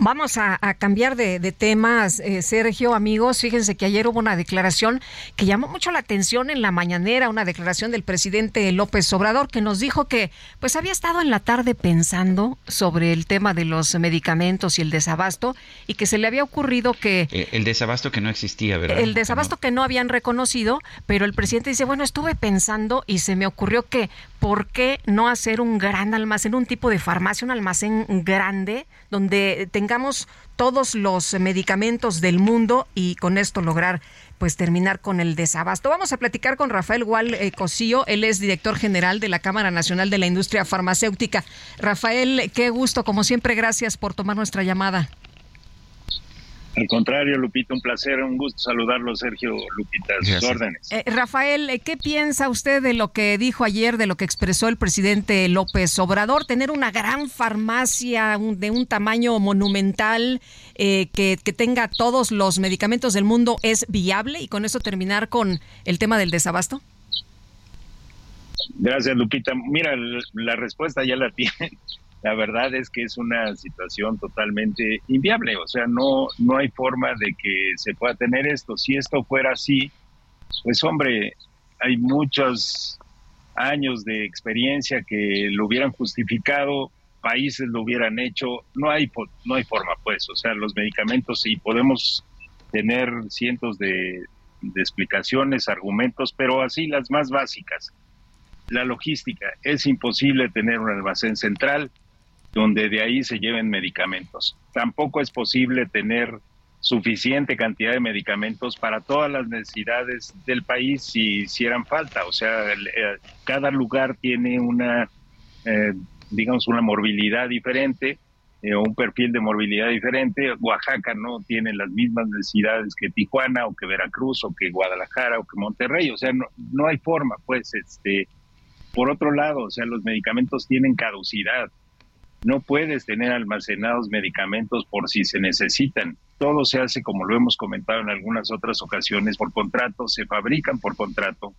Vamos a, cambiar de, temas, eh, Sergio, amigos. Fíjense que ayer hubo una declaración que llamó mucho la atención en la mañanera, una declaración del presidente López Obrador que nos dijo que pues había estado en la tarde pensando sobre el tema de los medicamentos y el desabasto y que se le había ocurrido que...
Eh, el desabasto que no existía, ¿verdad?
El desabasto que no habían reconocido, pero el presidente dice, bueno, estuve pensando y se me ocurrió que ¿por qué no hacer un gran almacén, un tipo de farmacia, un almacén grande donde tengamos todos los medicamentos del mundo y con esto lograr pues terminar con el desabasto. Vamos a platicar con Rafael Gual eh, Cosío, él es director general de la Cámara Nacional de la Industria Farmacéutica. Rafael, qué gusto, como siempre, gracias por tomar nuestra llamada.
Al contrario, Lupita, un placer, un gusto saludarlo, Sergio Lupita, sus órdenes.
Eh, Rafael, ¿qué piensa usted de lo que dijo ayer, de lo que expresó el presidente López Obrador? Tener una gran farmacia de un tamaño monumental eh, que, que tenga todos los medicamentos del mundo es viable y con eso terminar con el tema del desabasto?
Gracias, Lupita. Mira, la respuesta ya la tiene la verdad es que es una situación totalmente inviable, o sea, no, no hay forma de que se pueda tener esto. Si esto fuera así, pues hombre, hay muchos años de experiencia que lo hubieran justificado, países lo hubieran hecho, no hay, no hay forma, pues, o sea, los medicamentos, y podemos tener cientos de explicaciones, argumentos, pero así las más básicas. La logística, es imposible tener un almacén central, donde de ahí se lleven medicamentos. Tampoco es posible tener suficiente cantidad de medicamentos para todas las necesidades del país si hicieran falta. O sea, eh, cada lugar tiene una, eh, digamos, una morbilidad diferente eh, un perfil de morbilidad diferente. Oaxaca no tiene las mismas necesidades que Tijuana o que Veracruz o que Guadalajara o que Monterrey. O sea, no, no hay forma, pues, este. Por otro lado, o sea, los medicamentos tienen caducidad. No puedes tener almacenados medicamentos por si se necesitan. Todo se hace, como lo hemos comentado en algunas otras ocasiones, por contrato, se fabrican por contrato,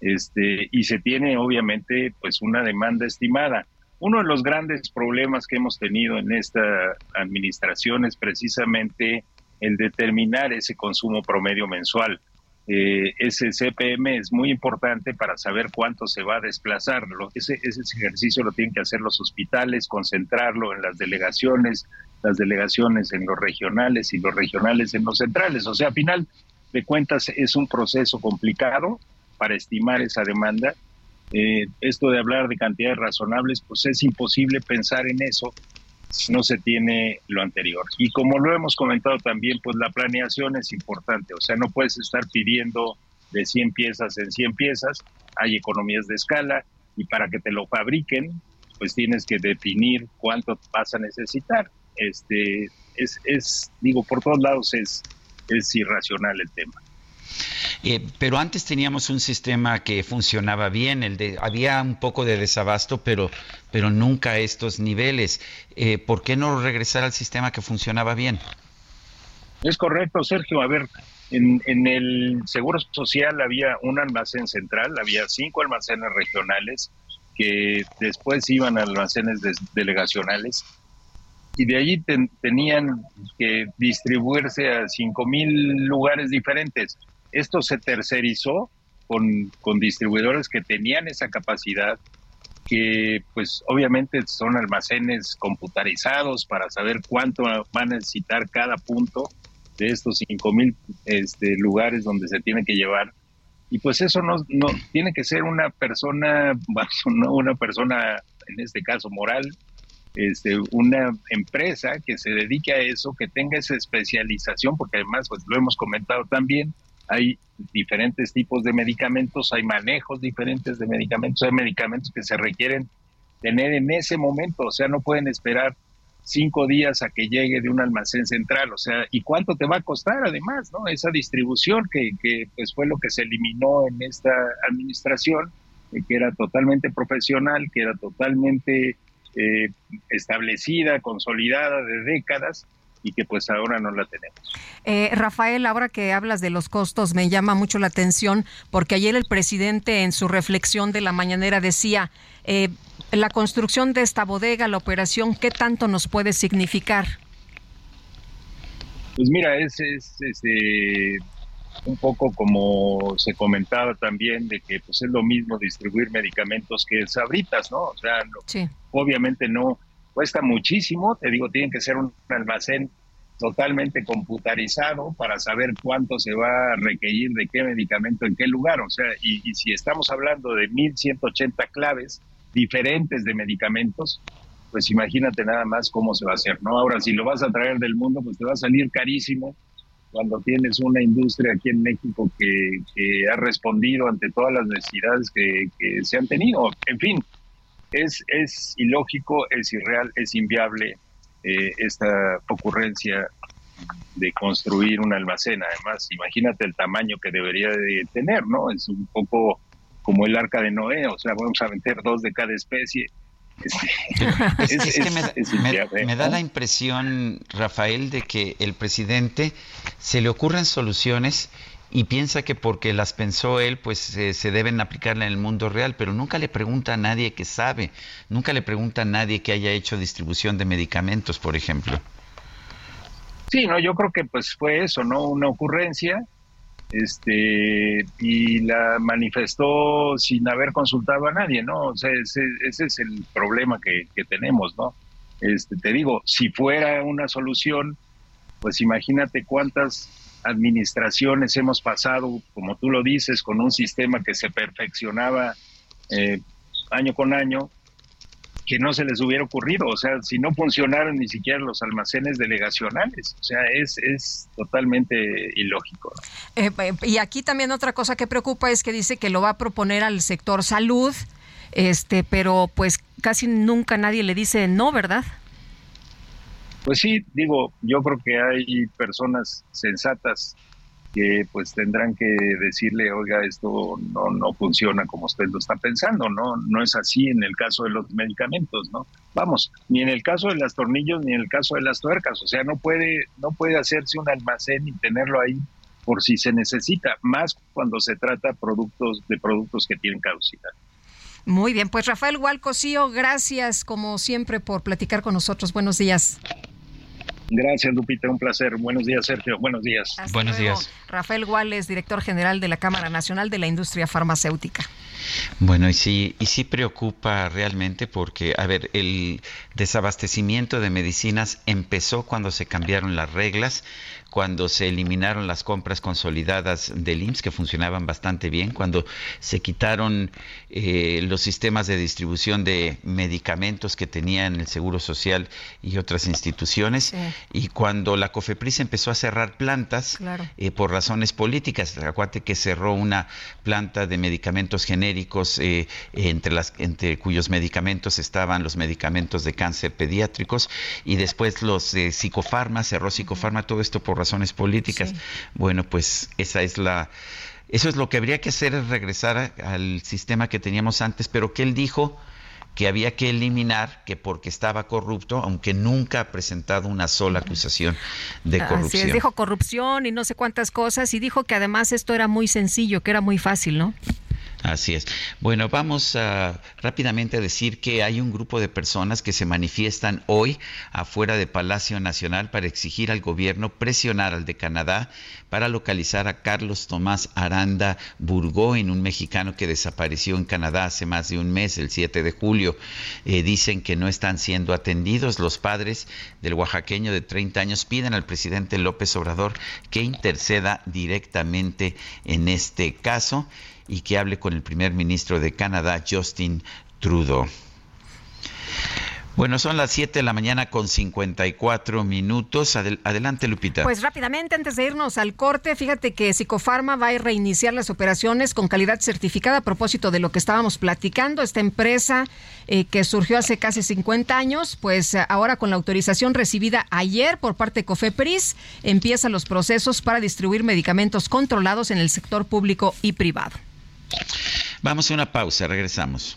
este, y se tiene obviamente pues una demanda estimada. Uno de los grandes problemas que hemos tenido en esta administración es precisamente el determinar ese consumo promedio mensual. Eh, ese CPM es muy importante para saber cuánto se va a desplazar. ese, ese ejercicio lo tienen que hacer los hospitales, concentrarlo en las delegaciones, las delegaciones en los regionales y los regionales en los centrales. O sea, a final de cuentas es un proceso complicado para estimar esa demanda. Eh, esto de hablar de cantidades razonables, pues es imposible pensar en eso no se tiene lo anterior. Y como lo hemos comentado también, pues la planeación es importante, o sea, no puedes estar pidiendo de 100 piezas en 100 piezas, hay economías de escala y para que te lo fabriquen, pues tienes que definir cuánto vas a necesitar. Este es, es digo, por todos lados es, es irracional el tema.
Eh, pero antes teníamos un sistema que funcionaba bien, el de, había un poco de desabasto, pero, pero nunca a estos niveles. Eh, ¿Por qué no regresar al sistema que funcionaba bien?
Es correcto, Sergio. A ver, en, en, el Seguro Social había un almacén central, había cinco almacenes regionales que después iban a almacenes delegacionales y de allí tenían que distribuirse a cinco mil lugares diferentes. Esto se tercerizó con, con distribuidores que tenían esa capacidad, que pues obviamente son almacenes computarizados para saber cuánto van a necesitar cada punto de estos cinco mil este, lugares donde se tiene que llevar. Y pues eso no, no tiene que ser una persona, no una persona, en este caso moral, este, una empresa que se dedique a eso, que tenga esa especialización, porque además, pues lo hemos comentado también, hay diferentes tipos de medicamentos, hay manejos diferentes de medicamentos, hay medicamentos que se requieren tener en ese momento, o sea, no pueden esperar cinco días a que llegue de un almacén central, o sea, ¿y cuánto te va a costar además, no? Esa distribución que, que pues fue lo que se eliminó en esta administración, eh, que era totalmente profesional, que era totalmente eh, establecida, consolidada de décadas y que pues ahora no la tenemos.
Eh, Rafael, ahora que hablas de los costos, me llama mucho la atención porque ayer el presidente en su reflexión de la mañanera decía, eh, la construcción de esta bodega, la operación, ¿qué tanto nos puede significar?
Pues mira, es, es, este, un poco como se comentaba también de que pues es lo mismo distribuir medicamentos que sabritas, ¿no? O sea, obviamente no cuesta muchísimo, te digo, tiene que ser un almacén totalmente computarizado para saber cuánto se va a requerir de qué medicamento en qué lugar, o sea, y, si estamos hablando de 1180 claves diferentes de medicamentos, pues imagínate nada más cómo se va a hacer, ¿no? Ahora, si lo vas a traer del mundo, pues te va a salir carísimo cuando tienes una industria aquí en México que, ha respondido ante todas las necesidades que, se han tenido. En fin, es, es ilógico, es irreal, es inviable eh, esta ocurrencia de construir un almacén. Además, imagínate el tamaño que debería de tener, ¿no? Es un poco como el arca de Noé, o sea, vamos a meter dos de cada especie
es, que me, da la impresión, Rafael, de que el presidente se le ocurren soluciones y piensa que porque las pensó él, pues se deben aplicar en el mundo real, pero nunca le pregunta a nadie que sabe, nunca le pregunta a nadie que haya hecho distribución de medicamentos, por ejemplo.
Sí, no, yo creo que pues fue eso, ¿no? Una ocurrencia este y la manifestó sin haber consultado a nadie, ¿no? O sea, ese, es el problema que, tenemos, ¿no? Este, te digo, si fuera una solución, pues imagínate cuántas administraciones hemos pasado, como tú lo dices, con un sistema que se perfeccionaba eh, año con año que no se les hubiera ocurrido, o sea, si no funcionaron ni siquiera los almacenes delegacionales, o sea, es, es totalmente ilógico.
Eh, eh, y aquí también otra cosa que preocupa es que dice que lo va a proponer al sector salud, este, pero pues casi nunca nadie le dice no, ¿verdad?
Pues sí, digo, yo creo que hay personas sensatas que pues tendrán que decirle, oiga, esto no, no funciona como usted lo está pensando, ¿no? No es así en el caso de los medicamentos, ¿no? Vamos, ni en el caso de las tornillos ni en el caso de las tuercas, o sea, no puede, no puede hacerse un almacén y tenerlo ahí por si se necesita, más cuando se trata productos de productos que tienen caducidad.
Muy bien, pues Rafael Hualcosío, gracias como siempre por platicar con nosotros. Buenos días.
Gracias, Lupita, un placer. Buenos días, Sergio. Buenos días.
Buenos días.
Rafael Guales, director general de la Cámara Nacional de la Industria Farmacéutica.
Bueno, y sí, y sí preocupa realmente porque, a ver, el desabastecimiento de medicinas empezó cuando se cambiaron las reglas cuando se eliminaron las compras consolidadas del IMSS, que funcionaban bastante bien, cuando se quitaron eh, los sistemas de distribución de medicamentos que tenían el Seguro Social y otras instituciones, y cuando la COFEPRIS empezó a cerrar plantas eh, por razones políticas. Acuérdate que cerró una planta de medicamentos genéricos eh, entre, las, entre cuyos medicamentos estaban los medicamentos de cáncer pediátricos, y después los de psicofarma, cerró psicofarma, todo esto por razones políticas. Bueno, pues esa es la Eso es lo que habría que hacer, es regresar al sistema que teníamos antes, pero que él dijo que había que eliminar que porque estaba corrupto, aunque nunca ha presentado una sola acusación de corrupción.
Así dijo corrupción y no sé cuántas cosas y dijo que además esto era muy sencillo, que era muy fácil, ¿no?
Así es. Bueno, vamos rápidamente a decir que hay un grupo de personas que se manifiestan hoy afuera de Palacio Nacional para exigir al gobierno presionar al de Canadá para localizar a Carlos Tomás Aranda Burgoyne, un mexicano que desapareció en Canadá hace más de un mes, el 7 de julio. Eh, dicen que no están siendo atendidos. Los padres del oaxaqueño de 30 años piden al presidente López Obrador que interceda directamente en este caso y que hable con el primer ministro de Canadá, Justin Trudeau. Bueno, son las 7 de la mañana con 54 minutos. adelante, Lupita.
Pues rápidamente, antes de irnos al corte, fíjate que Psicofarma va a reiniciar las operaciones con calidad certificada a propósito de lo que estábamos platicando. Esta empresa eh, que surgió hace casi 50 años, pues ahora con la autorización recibida ayer por parte de COFEPRIS, empieza los procesos para distribuir medicamentos controlados en el sector público y privado.
Vamos a una pausa, regresamos.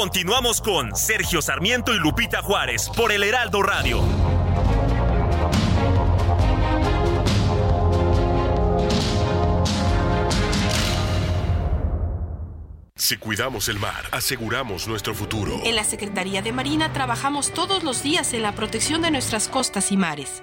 Continuamos con Sergio Sarmiento y Lupita Juárez por el Heraldo Radio. Si cuidamos el mar, aseguramos nuestro futuro.
En la Secretaría de Marina trabajamos todos los días en la protección de nuestras costas y mares.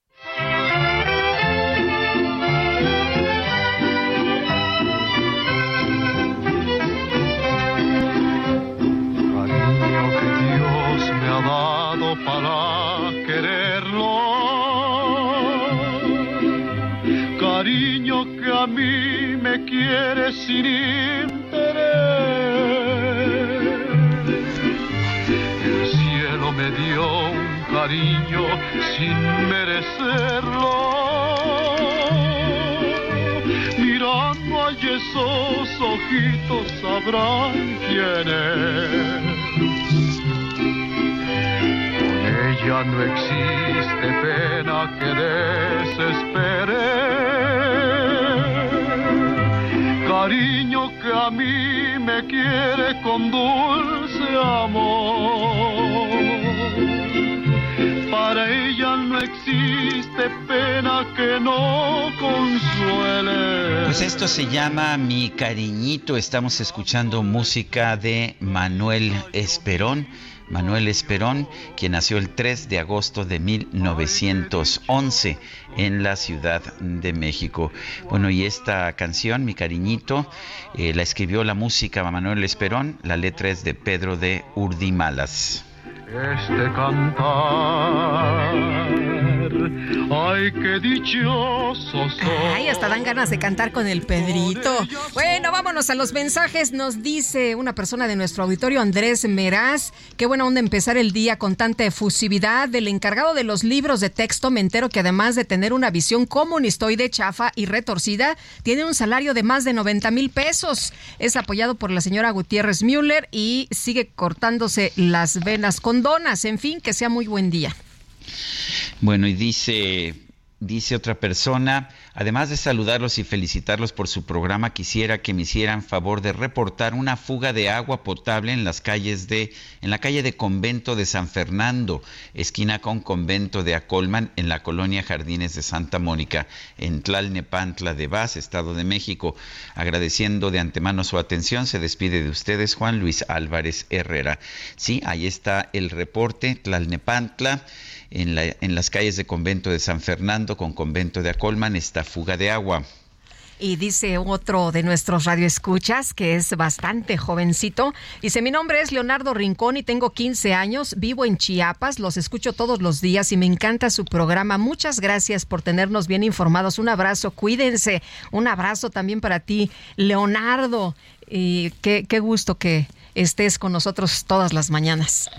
Para quererlo. Cariño que a mí me quiere sin interés. El cielo me dio un cariño sin merecerlo. Mirando a esos ojitos sabrán quién es ya no existe pena que desespere. Cariño que a mí me quiere con dulce amor. Para ella no existe pena que no consuele.
Pues esto se llama Mi Cariñito. Estamos escuchando música de Manuel Esperón. Manuel Esperón, quien nació el 3 de agosto de 1911 en la Ciudad de México. Bueno, y esta canción, Mi Cariñito, eh, la escribió la música Manuel Esperón, la letra es de Pedro de Urdimalas.
Este cantar Ay, qué dichoso
Ay, hasta dan ganas de cantar con el Pedrito. Bueno, vámonos a los mensajes. Nos dice una persona de nuestro auditorio, Andrés Meraz. Qué buena onda empezar el día con tanta efusividad. Del encargado de los libros de texto, me entero que además de tener una visión comunistoide, chafa y retorcida, tiene un salario de más de 90 mil pesos. Es apoyado por la señora Gutiérrez Müller y sigue cortándose las venas con donas. En fin, que sea muy buen día.
Bueno, y dice Dice otra persona, además de saludarlos y felicitarlos por su programa, quisiera que me hicieran favor de reportar una fuga de agua potable en las calles de en la calle de Convento de San Fernando, esquina con Convento de Acolman en la colonia Jardines de Santa Mónica, en Tlalnepantla de Vaz, Estado de México. Agradeciendo de antemano su atención, se despide de ustedes Juan Luis Álvarez Herrera. Sí, ahí está el reporte Tlalnepantla en, la, en las calles de Convento de San Fernando con Convento de Acolman esta fuga de agua.
Y dice otro de nuestros radioescuchas, que es bastante jovencito, dice, mi nombre es Leonardo Rincón y tengo 15 años, vivo en Chiapas, los escucho todos los días y me encanta su programa. Muchas gracias por tenernos bien informados. Un abrazo, cuídense. Un abrazo también para ti, Leonardo. Y qué, qué gusto que estés con nosotros todas las mañanas.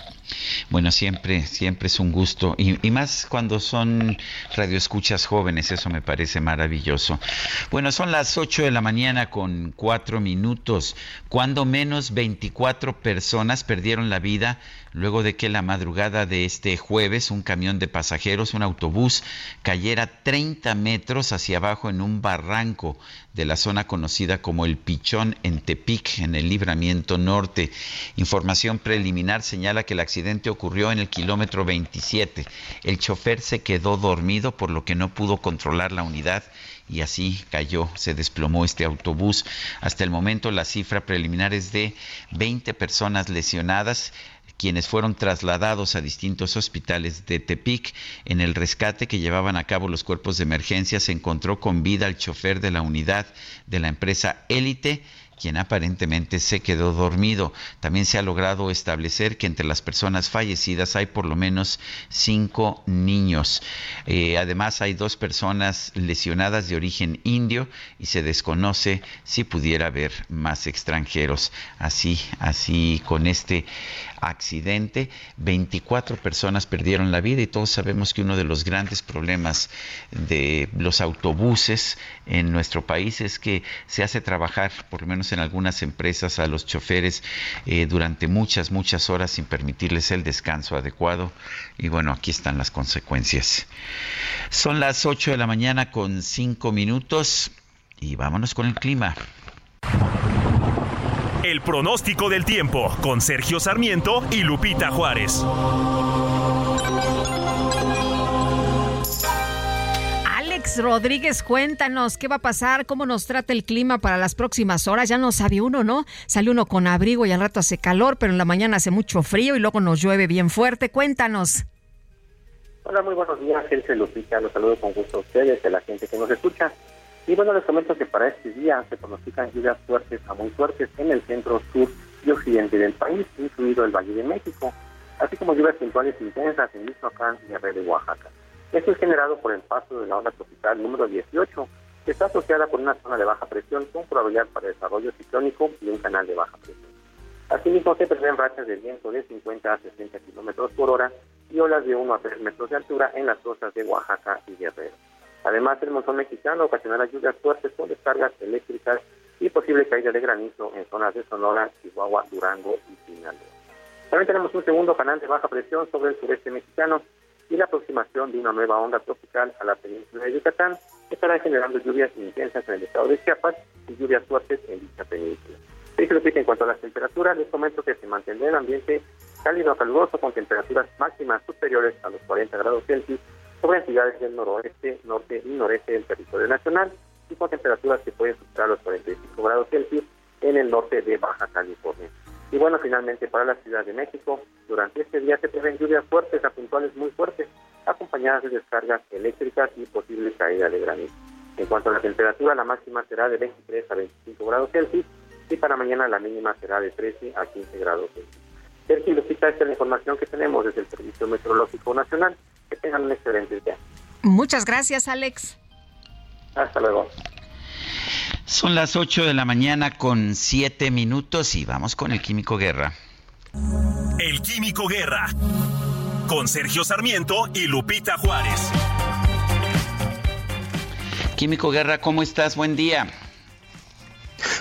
Bueno, siempre, siempre es un gusto. Y, más cuando son radioescuchas jóvenes, eso me parece maravilloso. Bueno, son las 8 de la mañana con 4 minutos. Cuando menos 24 personas perdieron la vida luego de que la madrugada de este jueves un camión de pasajeros, un autobús, cayera 30 metros hacia abajo en un barranco de la zona conocida como el Pichón en Tepic, en el libramiento norte. Información preliminar señala que el accidente ocurrió en el kilómetro 27. El chofer se quedó dormido por lo que no pudo controlar la unidad y así cayó, se desplomó este autobús. Hasta el momento la cifra preliminar es de 20 personas lesionadas quienes fueron trasladados a distintos hospitales de Tepic. En el rescate que llevaban a cabo los cuerpos de emergencia se encontró con vida el chofer de la unidad de la empresa Élite quien aparentemente se quedó dormido. También se ha logrado establecer que entre las personas fallecidas hay por lo menos cinco niños. Eh, además hay dos personas lesionadas de origen indio y se desconoce si pudiera haber más extranjeros. Así, así con este accidente, 24 personas perdieron la vida y todos sabemos que uno de los grandes problemas de los autobuses en nuestro país es que se hace trabajar, por lo menos en algunas empresas, a los choferes eh, durante muchas, muchas horas sin permitirles el descanso adecuado. Y bueno, aquí están las consecuencias. Son las 8 de la mañana con 5 minutos y vámonos con el clima.
El pronóstico del tiempo con Sergio Sarmiento y Lupita Juárez.
Alex Rodríguez, cuéntanos qué va a pasar, cómo nos trata el clima para las próximas horas. Ya no sabe uno, ¿no? Sale uno con abrigo y al rato hace calor, pero en la mañana hace mucho frío y luego nos llueve bien fuerte. Cuéntanos.
Hola, muy buenos días, Sergio Lupita. Los saludo con gusto a ustedes, a la gente que nos escucha. Y bueno, les comento que para este día se pronostican lluvias fuertes a muy fuertes en el centro, sur y occidente del país, incluido el Valle de México, así como lluvias puntuales intensas en Michoacán y Red de Oaxaca. Esto es generado por el paso de la onda tropical número 18, que está asociada con una zona de baja presión con probabilidad para desarrollo ciclónico y un canal de baja presión. Asimismo, se prevén rachas de viento de 50 a 60 kilómetros por hora y olas de 1 a 3 metros de altura en las costas de Oaxaca y Guerrero. Además, el monzón mexicano ocasionará lluvias fuertes con descargas eléctricas y posible caída de granizo en zonas de Sonora, Chihuahua, Durango y Sinaloa. También tenemos un segundo canal de baja presión sobre el sureste mexicano y la aproximación de una nueva onda tropical a la península de Yucatán estará generando lluvias intensas en el estado de Chiapas y lluvias fuertes en dicha península. en cuanto a las temperaturas, les comento que se mantendrá el ambiente cálido a caluroso con temperaturas máximas superiores a los 40 grados Celsius sobre entidades del noroeste, norte y noreste del territorio nacional y con temperaturas que pueden superar los 45 grados Celsius en el norte de Baja California. Y bueno, finalmente para la Ciudad de México, durante este día se prevén lluvias fuertes a puntuales muy fuertes, acompañadas de descargas eléctricas y posible caída de granizo. En cuanto a la temperatura, la máxima será de 23 a 25 grados Celsius y para mañana la mínima será de 13 a 15 grados Celsius. Sergio Lupita, esta es la información que tenemos desde el Servicio Meteorológico Nacional. Que tengan un excelente día.
Muchas gracias, Alex.
Hasta luego.
Son las 8 de la mañana con 7 minutos y vamos con el Químico Guerra.
El Químico Guerra. Con Sergio Sarmiento y Lupita Juárez.
Químico Guerra, ¿cómo estás? Buen día.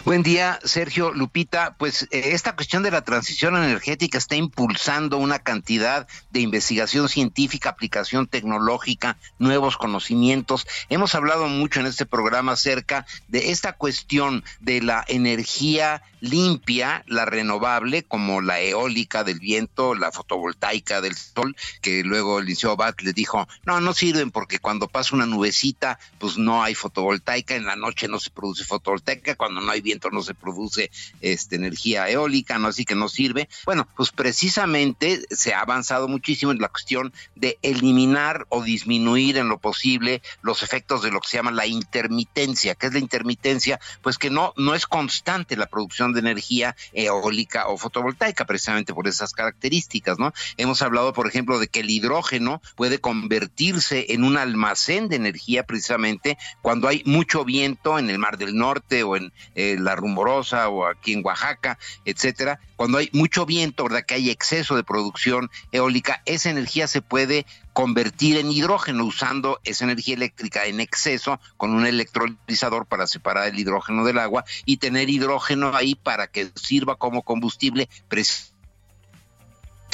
Buen día, Sergio Lupita. Pues eh, esta cuestión de la transición energética está impulsando una cantidad de investigación científica, aplicación tecnológica, nuevos conocimientos. Hemos hablado mucho en este programa acerca de esta cuestión de la energía limpia, la renovable, como la eólica del viento, la fotovoltaica del sol, que luego el liceo Bat le dijo, no, no sirven porque cuando pasa una nubecita, pues no hay fotovoltaica, en la noche no se produce fotovoltaica, cuando no hay viento no se produce este, energía eólica, ¿no? Así que no sirve. Bueno, pues precisamente se ha avanzado muchísimo en la cuestión de eliminar o disminuir en lo posible los efectos de lo que se llama la intermitencia. ¿Qué es la intermitencia? Pues que no, no es constante la producción de energía eólica o fotovoltaica, precisamente por esas características, ¿no? Hemos hablado, por ejemplo, de que el hidrógeno puede convertirse en un almacén de energía precisamente cuando hay mucho viento en el Mar del Norte o en eh, la Rumorosa o aquí en Oaxaca, etcétera, cuando hay mucho viento, ¿verdad? Que hay exceso de producción eólica, esa energía se puede convertir en hidrógeno usando esa energía eléctrica en exceso con un electrolizador para separar el hidrógeno del agua y tener hidrógeno ahí para que sirva como combustible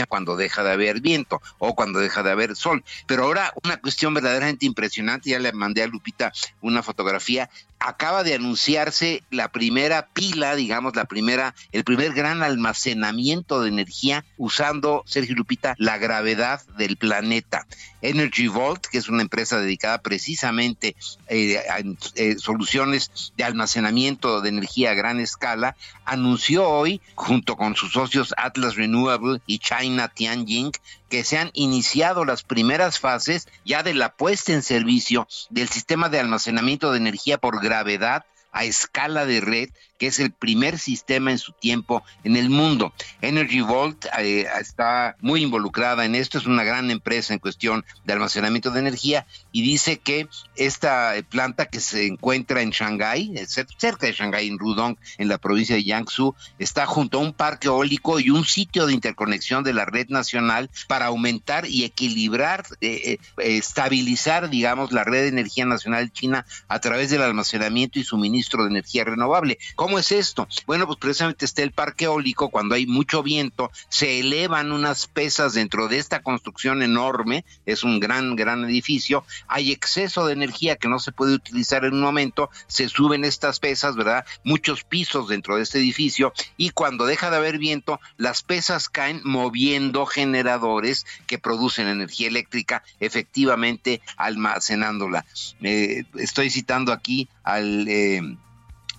cuando deja de haber viento o cuando deja de haber sol. Pero ahora una cuestión verdaderamente impresionante, ya le mandé a Lupita una fotografía, acaba de anunciarse la primera pila, digamos, la primera, el primer gran almacenamiento de energía usando, Sergio Lupita, la gravedad del planeta. Energy Vault, que es una empresa dedicada precisamente eh, a eh, soluciones de almacenamiento de energía a gran escala, anunció hoy, junto con sus socios Atlas Renewable y China Tianjin, que se han iniciado las primeras fases ya de la puesta en servicio del sistema de almacenamiento de energía por gravedad a escala de red que es el primer sistema en su tiempo en el mundo. Energy Vault eh, está muy involucrada en esto, es una gran empresa en cuestión de almacenamiento de energía y dice que esta planta que se encuentra en Shanghái, cerca de Shanghái, en Rudong, en la provincia de Jiangsu, está junto a un parque eólico y un sitio de interconexión de la red nacional para aumentar y equilibrar, eh, eh, estabilizar, digamos, la red de energía nacional china a través del almacenamiento y suministro de energía renovable. ¿Cómo es esto? Bueno, pues precisamente está el parque eólico, cuando hay mucho viento, se elevan unas pesas dentro de esta construcción enorme, es un gran, gran edificio, hay exceso de energía que no se puede utilizar en un momento, se suben estas pesas, ¿verdad? Muchos pisos dentro de este edificio y cuando deja de haber viento, las pesas caen moviendo generadores que producen energía eléctrica, efectivamente almacenándola. Eh, estoy citando aquí al... Eh,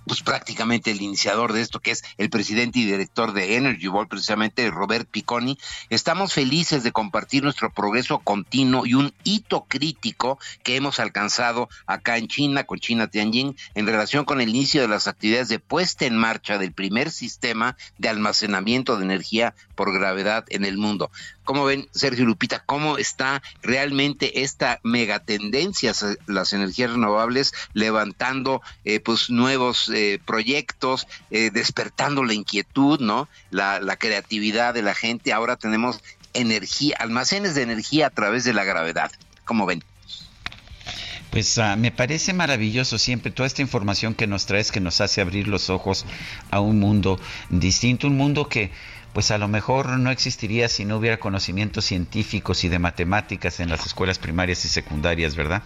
pues prácticamente el iniciador de esto, que es el presidente y director de Energy Ball, precisamente Robert Picconi. Estamos felices de compartir nuestro progreso continuo y un hito crítico que hemos alcanzado acá en China, con China Tianjin, en relación con el inicio de las actividades de puesta en marcha del primer sistema de almacenamiento de energía por gravedad en el mundo. ¿Cómo ven, Sergio Lupita, cómo está realmente esta megatendencia, las energías renovables, levantando eh, pues nuevos eh, proyectos, eh, despertando la inquietud, ¿no? La, creatividad de la gente. Ahora tenemos energía, almacenes de energía a través de la gravedad. ¿Cómo ven?
Pues ah, me parece maravilloso siempre toda esta información que nos traes, que nos hace abrir los ojos a un mundo distinto, un mundo que pues a lo mejor no existiría si no hubiera conocimientos científicos y de matemáticas en las escuelas primarias y secundarias, ¿verdad?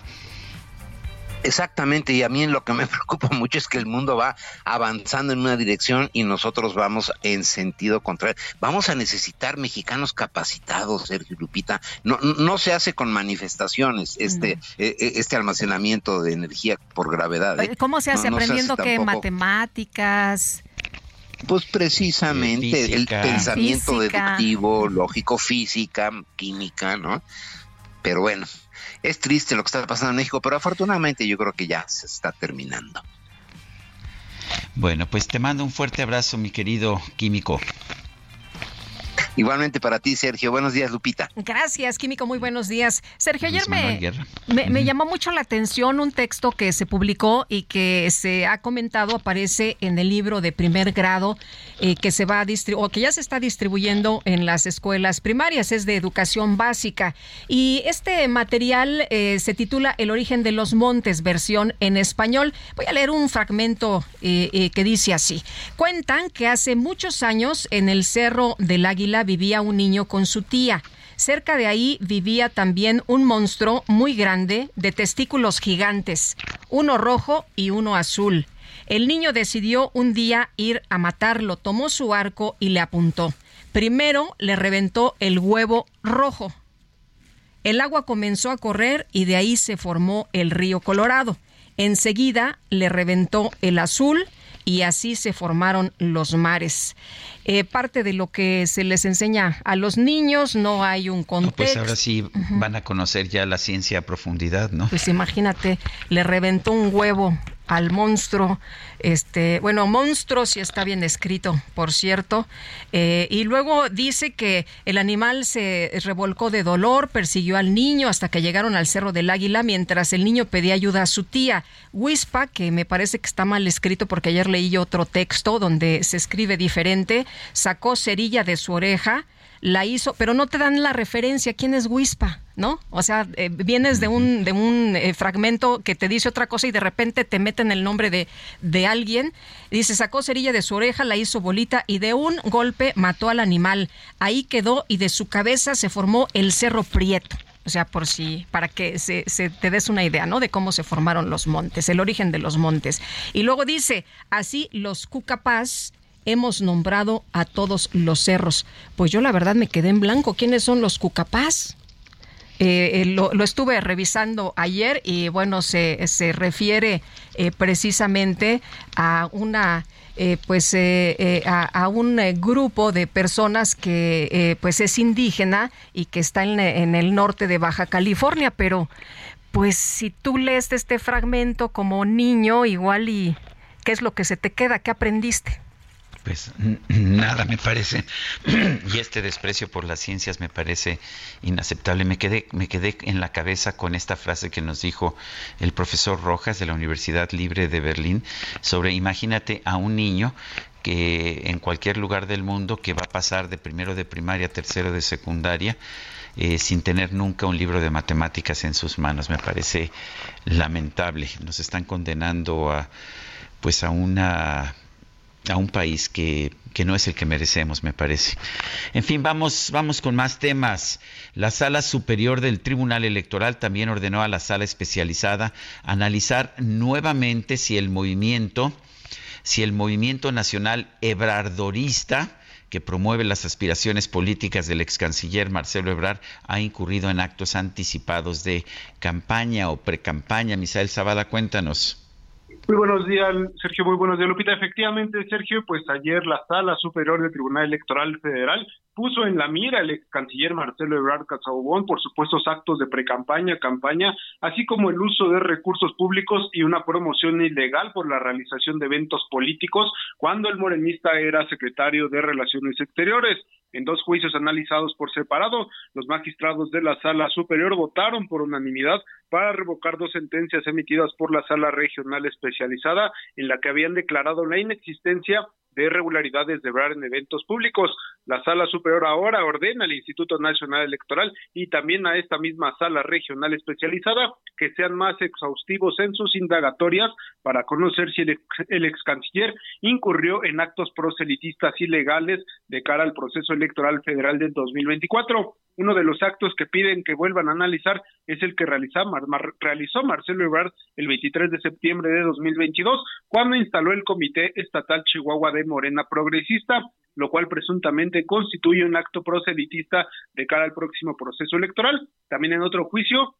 Exactamente, y a mí lo que me preocupa mucho es que el mundo va avanzando en una dirección y nosotros vamos en sentido contrario. Vamos a necesitar mexicanos capacitados, Sergio Lupita. No, no se hace con manifestaciones este, e, e, este almacenamiento de energía por gravedad. ¿eh?
¿Cómo se hace? ¿Aprendiendo qué? ¿Matemáticas?
Pues precisamente el pensamiento deductivo, lógico, física, química, ¿no? Pero bueno, es triste lo que está pasando en México, pero afortunadamente yo creo que ya se está terminando.
Bueno, pues te mando un fuerte abrazo, mi querido químico.
Igualmente para ti, Sergio. Buenos días, Lupita.
Gracias, Químico. Muy buenos días. Sergio, ayer me, me, llamó mucho la atención un texto que se publicó y que se ha comentado, aparece en el libro de primer grado eh, que se va a distribuir, o que ya se está distribuyendo en las escuelas primarias, es de educación básica. Y este material eh, se titula El origen de los montes, versión en español. Voy a leer un fragmento eh, que dice así. Cuentan que hace muchos años en el Cerro del Águila vivía un niño con su tía. Cerca de ahí vivía también un monstruo muy grande de testículos gigantes, uno rojo y uno azul. El niño decidió un día ir a matarlo, tomó su arco y le apuntó. Primero le reventó el huevo rojo. El agua comenzó a correr y de ahí se formó el río Colorado. Enseguida le reventó el azul y así se formaron los mares. Eh, parte de lo que se les enseña a los niños, no hay un contexto. pues
ahora sí van a conocer ya la ciencia a profundidad, ¿no?
Pues imagínate, le reventó un huevo al monstruo. Este, bueno, monstruo si está bien escrito, por cierto. Eh, y luego dice que el animal se revolcó de dolor, persiguió al niño hasta que llegaron al Cerro del Águila mientras el niño pedía ayuda a su tía. Wispa, que me parece que está mal escrito porque ayer leí otro texto donde se escribe diferente, sacó cerilla de su oreja la hizo, pero no te dan la referencia quién es Wispa, ¿no? O sea, eh, vienes de un, de un eh, fragmento que te dice otra cosa y de repente te meten el nombre de, de alguien. Dice, sacó cerilla de su oreja, la hizo bolita y de un golpe mató al animal. Ahí quedó y de su cabeza se formó el Cerro Prieto. O sea, por si, para que se, se, te des una idea, ¿no? De cómo se formaron los montes, el origen de los montes. Y luego dice, así los cucapás hemos nombrado a todos los cerros. Pues yo la verdad me quedé en blanco. ¿Quiénes son los cucapás? Eh, eh, lo, estuve revisando ayer y bueno, se, se refiere eh, precisamente a una... pues a, un grupo de personas que pues es indígena y que está en, en el norte de Baja California, pero pues si tú lees este fragmento como niño, igual y qué es lo que se te queda, qué aprendiste.
Pues nada, me parece. y este desprecio por las ciencias me parece inaceptable. Me quedé, me quedé en la cabeza con esta frase que nos dijo el profesor Rojas de la Universidad Libre de Berlín sobre imagínate a un niño que en cualquier lugar del mundo que va a pasar de primero de primaria a tercero de secundaria eh, sin tener nunca un libro de matemáticas en sus manos. Me parece lamentable. Nos están condenando a pues a una a un país que, no es el que merecemos, me parece. En fin, vamos, vamos con más temas. La Sala Superior del Tribunal Electoral también ordenó a la Sala Especializada analizar nuevamente si el movimiento, si el movimiento nacional ebrardorista, que promueve las aspiraciones políticas del ex canciller Marcelo Ebrard, ha incurrido en actos anticipados de campaña o precampaña. Misael Zavala, cuéntanos.
Muy buenos días, Sergio. Muy buenos días, Lupita. Efectivamente, Sergio, pues ayer la Sala Superior del Tribunal Electoral Federal puso en la mira al ex canciller Marcelo Ebrard Casaubon por supuestos actos de precampaña, campaña, así como el uso de recursos públicos y una promoción ilegal por la realización de eventos políticos cuando el morenista era secretario de Relaciones Exteriores. En dos juicios analizados por separado, los magistrados de la Sala Superior votaron por unanimidad para revocar dos sentencias emitidas por la Sala Regional Especializada en la que habían declarado la inexistencia de irregularidades de Ebrard en eventos públicos. La Sala Superior ahora ordena al Instituto Nacional Electoral y también a esta misma Sala Regional Especializada que sean más exhaustivos en sus indagatorias para conocer si el ex, el ex canciller incurrió en actos proselitistas ilegales de cara al proceso electoral federal del 2024. Uno de los actos que piden que vuelvan a analizar es el que realizó Marcelo Ebrard el 23 de septiembre de 2022, cuando instaló el Comité Estatal Chihuahua de Morena Progresista, lo cual presuntamente constituye un acto proselitista de cara al próximo proceso electoral. También en otro juicio,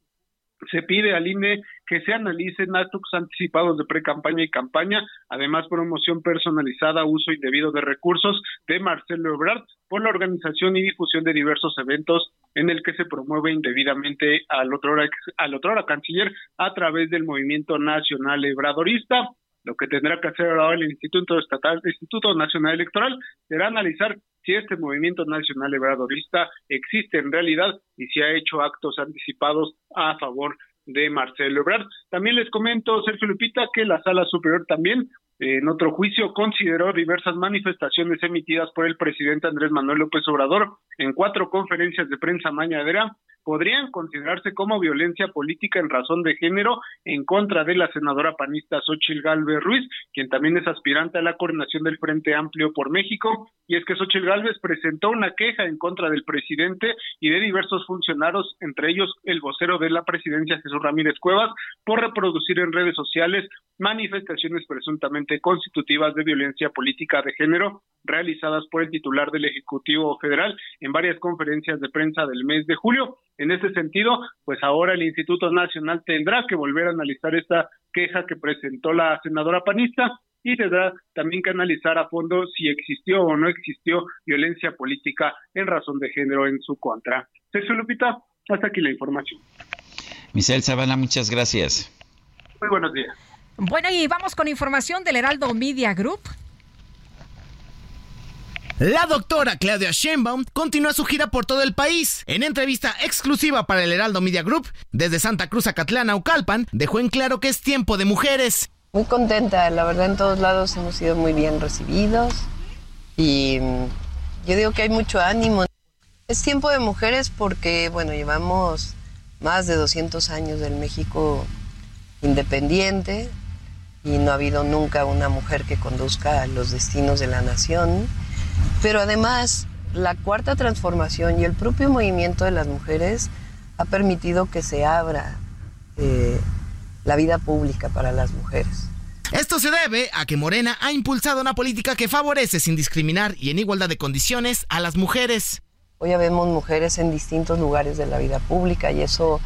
se pide al INE que se analicen actos anticipados de pre-campaña y campaña, además promoción personalizada, uso indebido de recursos de Marcelo Ebrard por la organización y difusión de diversos eventos en el que se promueve indebidamente al otro al otro canciller a través del movimiento nacional ebradorista. Lo que tendrá que hacer ahora el Instituto Estatal, el Instituto Nacional Electoral será analizar si este movimiento nacional obradorista existe en realidad y si ha hecho actos anticipados a favor de Marcelo Ebrard. También les comento, Sergio Lupita, que la Sala Superior también en otro juicio consideró diversas manifestaciones emitidas por el presidente Andrés Manuel López Obrador en cuatro conferencias de prensa mañanera podrían considerarse como violencia política en razón de género en contra de la senadora panista Xochil Gálvez Ruiz, quien también es aspirante a la coordinación del Frente Amplio por México, y es que Xochil Gálvez presentó una queja en contra del presidente y de diversos funcionarios, entre ellos el vocero de la presidencia Jesús Ramírez Cuevas, por reproducir en redes sociales manifestaciones presuntamente constitutivas de violencia política de género realizadas por el titular del Ejecutivo Federal en varias conferencias de prensa del mes de julio. En ese sentido, pues ahora el Instituto Nacional tendrá que volver a analizar esta queja que presentó la senadora panista y tendrá también que analizar a fondo si existió o no existió violencia política en razón de género en su contra. Sergio Lupita, hasta aquí la información.
Misael Zavala, muchas gracias.
Muy buenos días.
Bueno, y vamos con información del Heraldo Media Group.
La doctora Claudia Sheinbaum continúa su gira por todo el país. En entrevista exclusiva para el Heraldo Media Group, desde Santa Cruz a Catlana, Ucalpan, dejó en claro que es tiempo de mujeres.
Muy contenta, la verdad en todos lados hemos sido muy bien recibidos y mm, yo digo que hay mucho ánimo. Es tiempo de mujeres porque, bueno, llevamos más de 200 años del México independiente y no ha habido nunca una mujer que conduzca los destinos de la nación. Pero además, la cuarta transformación y el propio movimiento de las mujeres ha permitido que se abra eh, la vida pública para las mujeres.
Esto se debe a que Morena ha impulsado una política que favorece sin discriminar y en igualdad de condiciones a las mujeres.
Hoy ya vemos mujeres en distintos lugares de la vida pública y eso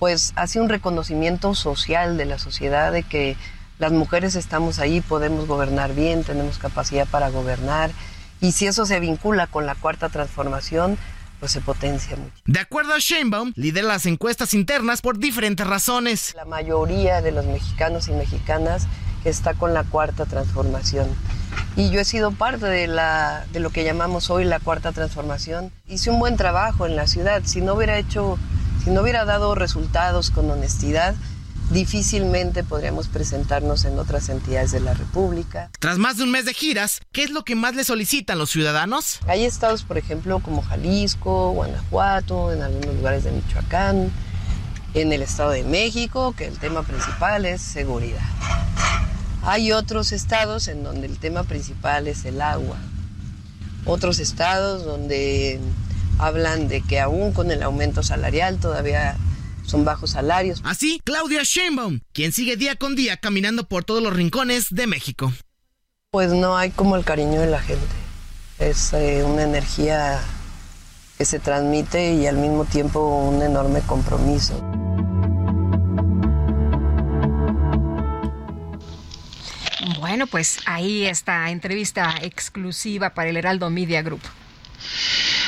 pues hace un reconocimiento social de la sociedad de que las mujeres estamos ahí, podemos gobernar bien, tenemos capacidad para gobernar y si eso se vincula con la cuarta transformación, pues se potencia mucho.
De acuerdo a Sheinbaum, lidera las encuestas internas por diferentes razones.
La mayoría de los mexicanos y mexicanas está con la cuarta transformación. Y yo he sido parte de, la, de lo que llamamos hoy la cuarta transformación. Hice un buen trabajo en la ciudad. Si no hubiera hecho, si no hubiera dado resultados con honestidad, difícilmente podríamos presentarnos en otras entidades de la República.
Tras más de un mes de giras, ¿qué es lo que más le solicitan los ciudadanos?
Hay estados, por ejemplo, como Jalisco, Guanajuato, en algunos lugares de Michoacán, en el Estado de México, que el tema principal es seguridad. Hay otros estados en donde el tema principal es el agua. Otros estados donde hablan de que aún con el aumento salarial todavía son bajos salarios.
Así, Claudia Sheinbaum, quien sigue día con día caminando por todos los rincones de México.
Pues no hay como el cariño de la gente. Es eh, una energía que se transmite y al mismo tiempo un enorme compromiso.
Bueno, pues ahí está entrevista exclusiva para el Heraldo Media Group.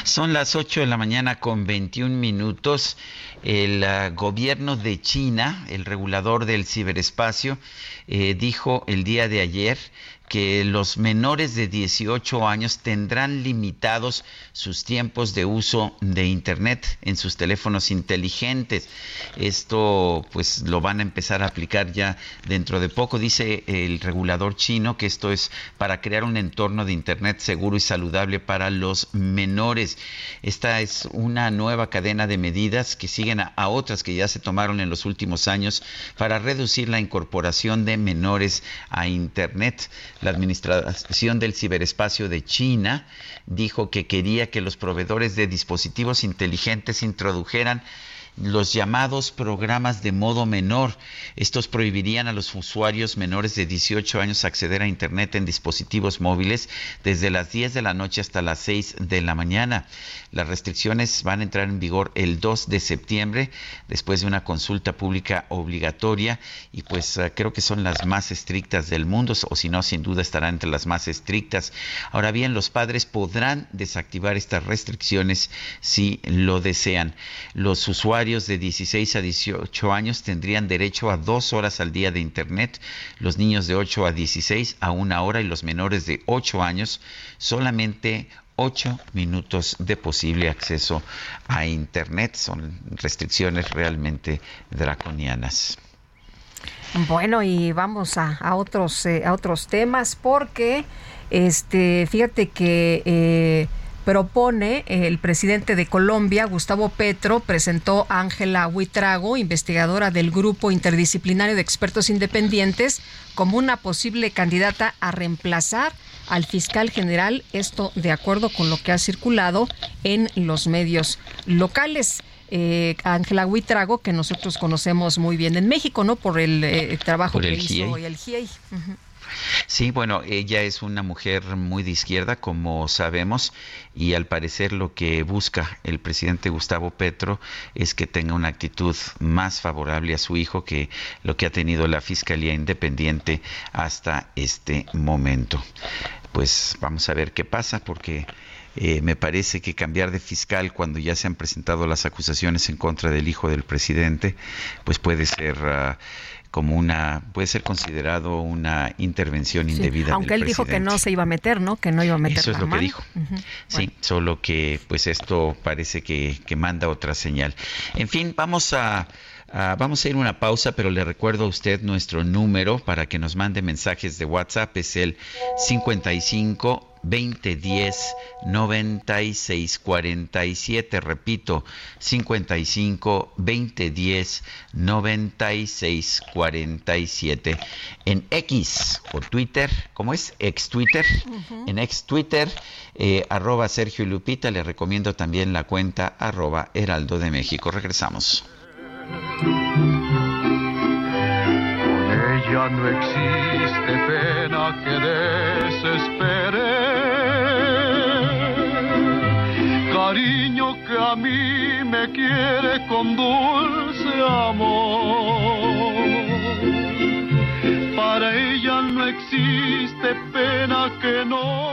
Son las 8 de la mañana con 21 minutos. El ah, gobierno de China, el regulador del ciberespacio, eh, dijo el día de ayer que los menores de 18 años tendrán limitados sus tiempos de uso de Internet en sus teléfonos inteligentes. Esto pues lo van a empezar a aplicar ya dentro de poco. Dice el regulador chino que esto es para crear un entorno de Internet seguro y saludable para los menores. Esta es una nueva cadena de medidas que siguen a, a otras que ya se tomaron en los últimos años para reducir la incorporación de menores a Internet. La Administración del Ciberespacio de China dijo que quería que los proveedores de dispositivos inteligentes introdujeran los llamados programas de modo menor. Estos prohibirían a los usuarios menores de 18 años acceder a Internet en dispositivos móviles desde las 10 de la noche hasta las 6 de la mañana. Las restricciones van a entrar en vigor el 2 de septiembre después de una consulta pública obligatoria y pues eh, creo que son las más estrictas del mundo o si no sin duda estarán entre las más estrictas. Ahora bien, los padres podrán desactivar estas restricciones si lo desean. Los usuarios de 16 a 18 años tendrían derecho a dos horas al día de Internet, los niños de 8 a 16 a una hora y los menores de 8 años solamente ocho minutos de posible acceso a Internet. Son restricciones realmente draconianas.
Bueno, y vamos a, otros, eh, a otros temas porque, este, fíjate que... Eh, propone el presidente de Colombia, Gustavo Petro, presentó a Ángela Huitrago, investigadora del Grupo Interdisciplinario de Expertos Independientes, como una posible candidata a reemplazar al fiscal general, esto de acuerdo con lo que ha circulado en los medios locales. Eh, Ángela Huitrago, que nosotros conocemos muy bien en México, ¿no? Por el eh, trabajo que hizo el GIEI.
Sí, bueno, ella es una mujer muy de izquierda, como sabemos, y al parecer lo que busca el presidente Gustavo Petro es que tenga una actitud más favorable a su hijo que lo que ha tenido la Fiscalía Independiente hasta este momento. Pues vamos a ver qué pasa, porque eh, me parece que cambiar de fiscal cuando ya se han presentado las acusaciones en contra del hijo del presidente, pues puede ser... Ah, como una, puede ser considerado una intervención indebida.
Aunque él dijo que no se iba a meter, ¿no? Que no iba a meter.
Eso es lo que dijo. Sí, solo que pues esto parece que, que manda otra señal. En fin, vamos a vamos a ir a una pausa, pero le recuerdo a usted nuestro número para que nos mande mensajes de WhatsApp. Es el 55 2010 9647. Repito, 55 2010 9647. En X o Twitter, ¿cómo es? Ex Twitter. En ex Twitter, eh, arroba Sergio Lupita. Le recomiendo también la cuenta arroba Heraldo de México. Regresamos.
Con ella no existe pena que desespere. Cariño que a mí me quiere con dulce amor. Para ella no existe pena que no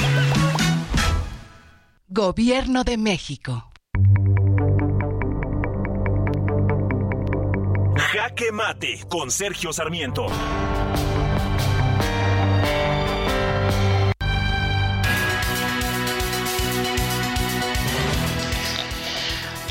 Gobierno de México.
Jaque Mate con Sergio Sarmiento.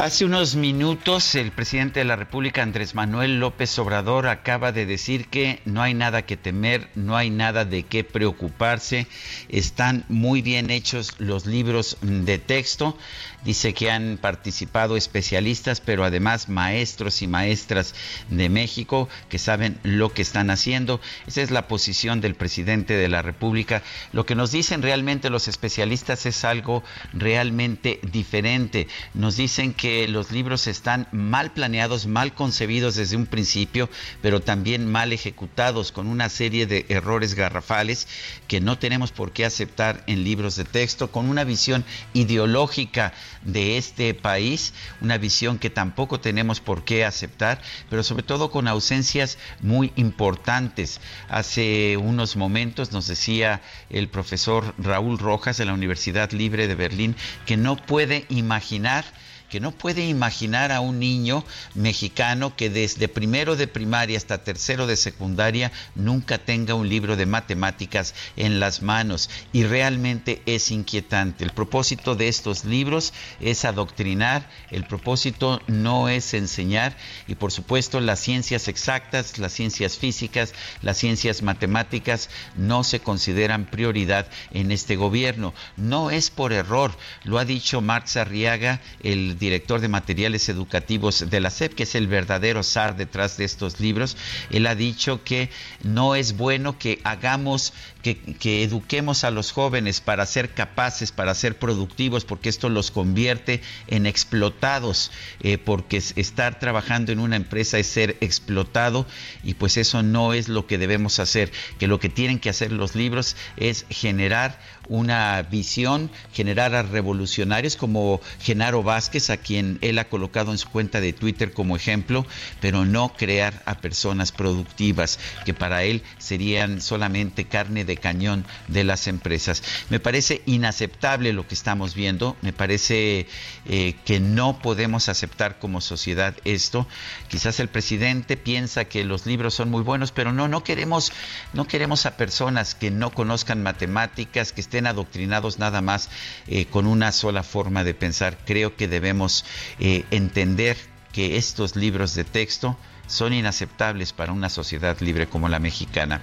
Hace unos minutos el presidente de la República, Andrés Manuel López Obrador, acaba de decir que no hay nada que temer, no hay nada de qué preocuparse, están muy bien hechos los libros de texto. Dice que han participado especialistas, pero además maestros y maestras de México que saben lo que están haciendo. Esa es la posición del presidente de la República. Lo que nos dicen realmente los especialistas es algo realmente diferente. Nos dicen que los libros están mal planeados, mal concebidos desde un principio, pero también mal ejecutados, con una serie de errores garrafales que no tenemos por qué aceptar en libros de texto, con una visión ideológica de este país, una visión que tampoco tenemos por qué aceptar, pero sobre todo con ausencias muy importantes. Hace unos momentos nos decía el profesor Raúl Rojas de la Universidad Libre de Berlín que no puede imaginar que no puede imaginar a un niño mexicano que desde primero de primaria hasta tercero de secundaria nunca tenga un libro de matemáticas en las manos y realmente es inquietante. El propósito de estos libros es adoctrinar, el propósito no es enseñar y por supuesto las ciencias exactas, las ciencias físicas, las ciencias matemáticas no se consideran prioridad en este gobierno. No es por error, lo ha dicho Marx Arriaga, el director de materiales educativos de la SEP, que es el verdadero zar detrás de estos libros. Él ha dicho que no es bueno que hagamos que, eduquemos a los jóvenes para ser capaces, para ser productivos, porque esto los convierte en explotados, eh, porque estar trabajando en una empresa es ser explotado y pues eso no es lo que debemos hacer, que lo que tienen que hacer los libros es generar una visión, generar a revolucionarios como Genaro Vázquez, a quien él ha colocado en su cuenta de Twitter como ejemplo, pero no crear a personas productivas, que para él serían solamente carne de cañón de las empresas. Me parece inaceptable lo que estamos viendo, me parece eh, que no podemos aceptar como sociedad esto. Quizás el presidente piensa que los libros son muy buenos, pero no, no queremos, no queremos a personas que no conozcan matemáticas, que estén adoctrinados nada más eh, con una sola forma de pensar. Creo que debemos eh, entender que estos libros de texto son inaceptables para una sociedad libre como la mexicana.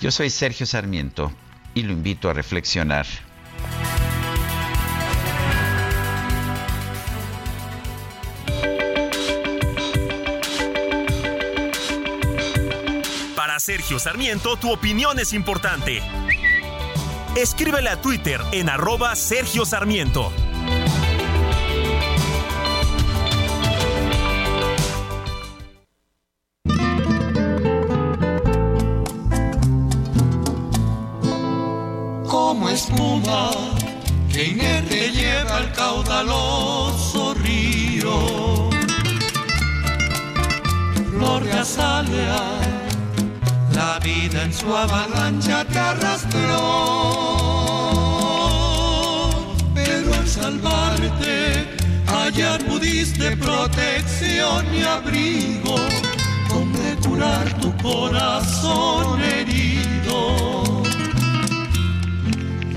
Yo soy Sergio Sarmiento y lo invito a reflexionar.
Para Sergio Sarmiento, tu opinión es importante Escríbele a Twitter en arroba Sergio Sarmiento.
Como espuma que inerte lleva al caudaloso río. Flor de la vida en su avalancha te arrastró, pero al salvarte hallar pudiste protección y abrigo, donde curar tu corazón herido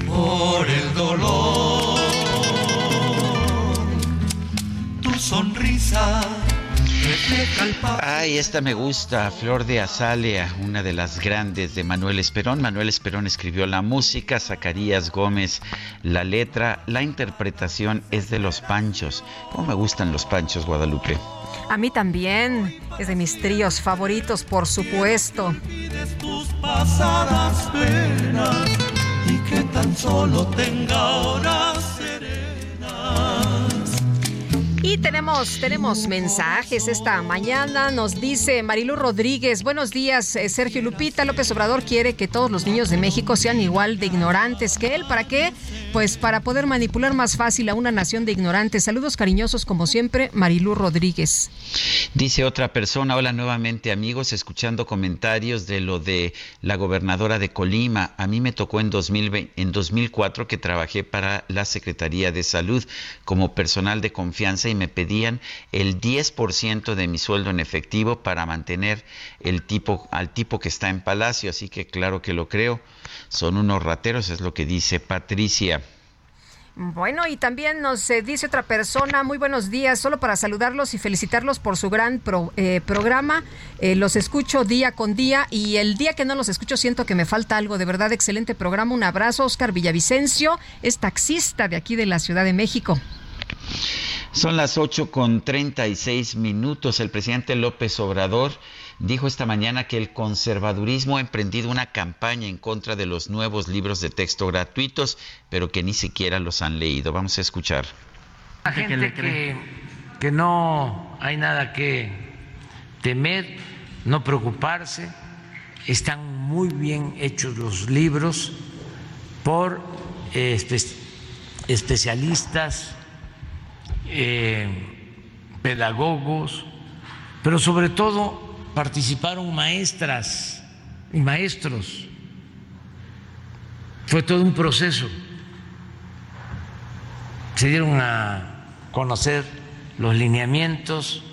por el dolor. Tu sonrisa
Ay, esta me gusta, Flor de Azalea, una de las grandes de Manuel Esperón. Manuel Esperón escribió la música, Zacarías Gómez la letra, la interpretación es de los Panchos. ¿Cómo me gustan los Panchos, Guadalupe?
A mí también, es de mis tríos favoritos, por supuesto.
Tus pasadas penas y que tan solo tenga horas
y tenemos, tenemos mensajes esta mañana. Nos dice Marilu Rodríguez, buenos días, eh, Sergio Lupita. López Obrador quiere que todos los niños de México sean igual de ignorantes que él. ¿Para qué? Pues para poder manipular más fácil a una nación de ignorantes. Saludos cariñosos como siempre, Marilu Rodríguez.
Dice otra persona, hola nuevamente amigos, escuchando comentarios de lo de la gobernadora de Colima. A mí me tocó en, 2020, en 2004 que trabajé para la Secretaría de Salud como personal de confianza y me pedían el 10% de mi sueldo en efectivo para mantener el tipo, al tipo que está en Palacio, así que claro que lo creo. Son unos rateros, es lo que dice Patricia.
Bueno, y también nos eh, dice otra persona, muy buenos días, solo para saludarlos y felicitarlos por su gran eh, programa. Eh, los escucho día con día y el día que no los escucho siento que me falta algo. De verdad, excelente programa. Un abrazo, Oscar Villavicencio, es taxista de aquí de la Ciudad de México.
Son las 8 con 36 minutos. El presidente López Obrador dijo esta mañana que el conservadurismo ha emprendido una campaña en contra de los nuevos libros de texto gratuitos, pero que ni siquiera los han leído. Vamos a escuchar.
La gente que, que no hay nada que temer, no preocuparse, están muy bien hechos los libros por eh, especialistas eh, pedagogos, pero sobre todo participaron maestras y maestros. Fue todo un proceso. Se dieron a conocer los lineamientos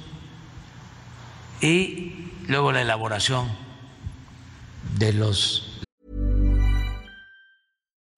y luego la elaboración de los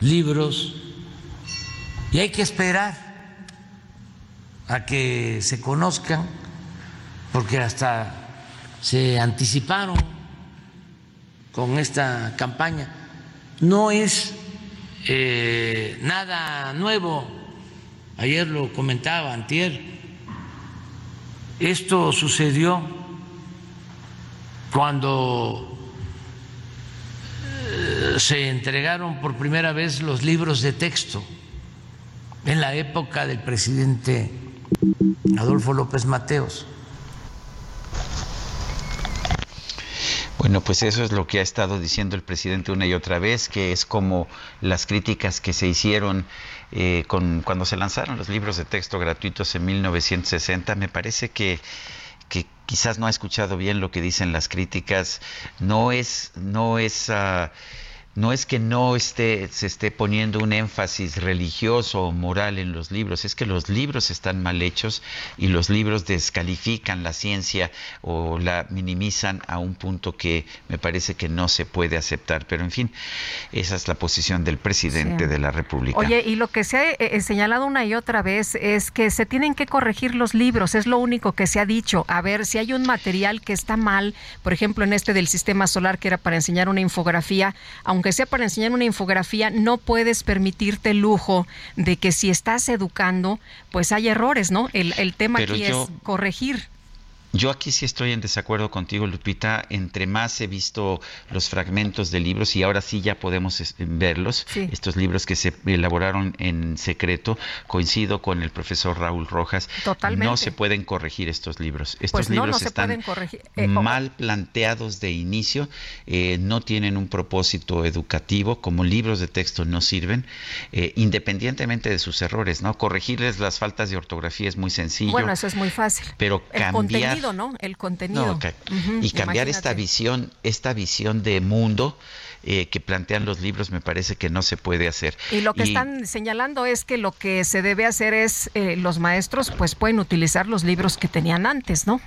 Libros. Y hay que esperar a que se conozcan, porque hasta se anticiparon con esta campaña. No es eh, nada nuevo. Ayer lo comentaba, antier. Esto sucedió cuando se entregaron por primera vez los libros de texto en la época del presidente Adolfo López Mateos.
Bueno, pues eso es lo que ha estado diciendo el presidente una y otra vez, que es como las críticas que se hicieron eh, con, cuando se lanzaron los libros de texto gratuitos en 1960. Me parece que, que quizás no ha escuchado bien lo que dicen las críticas. No es, no es uh, no es que no esté, se esté poniendo un énfasis religioso o moral en los libros, es que los libros están mal hechos y los libros descalifican la ciencia o la minimizan a un punto que me parece que no se puede aceptar. Pero en fin, esa es la posición del presidente de la República.
Oye, y lo que se ha eh, eh, señalado una y otra vez es que se tienen que corregir los libros, es lo único que se ha dicho. A ver, si hay un material que está mal, por ejemplo, en este del sistema solar que era para enseñar una infografía, aunque sea para enseñar una infografía, no puedes permitirte el lujo de que si estás educando, pues hay errores, ¿no? El, el tema aquí es corregir.
Yo aquí sí estoy en desacuerdo contigo, Lupita. Entre más he visto los fragmentos de libros y ahora sí ya podemos verlos, estos libros que se elaboraron en secreto, coincido con el profesor Raúl Rojas.
Totalmente.
No se pueden corregir estos libros. Estos pues libros están eh, mal planteados de inicio, eh, no tienen un propósito educativo, como libros de texto no sirven, eh, independientemente de sus errores, ¿no? Corregirles las faltas de ortografía es muy sencillo.
Bueno, eso es muy fácil.
Pero cambiar
el contenido.
y cambiar esta visión, esta visión de mundo eh, que plantean los libros me parece que no se puede hacer.
Y lo que están señalando es que lo que se debe hacer es eh, los maestros pues pueden utilizar los libros que tenían antes, ¿no?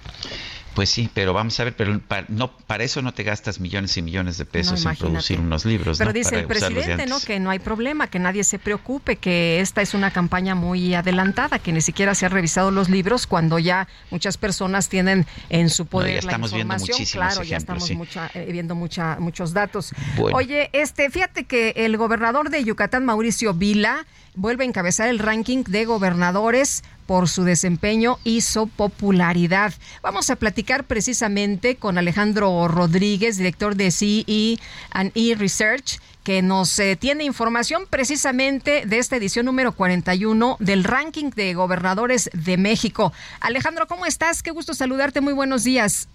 Pues sí, pero vamos a ver, pero para, no, para eso no te gastas millones y millones de pesos en producir unos libros.
Pero dice el presidente, ¿no? Que no hay problema, que nadie se preocupe, que esta es una campaña muy adelantada, que ni siquiera se han revisado los libros cuando ya muchas personas tienen en su poder
estamos
la información.
Viendo
claro, ya estamos eh, viendo mucha, muchos datos. Oye, este, fíjate que el gobernador de Yucatán, Mauricio Vila, vuelve a encabezar el ranking de gobernadores por su desempeño y su popularidad. Vamos a platicar precisamente con Alejandro Rodríguez, director de CE and E Research, que nos eh, tiene información precisamente de esta edición número 41 del ranking de gobernadores de México. Alejandro, ¿cómo estás? Qué gusto saludarte. Muy buenos días.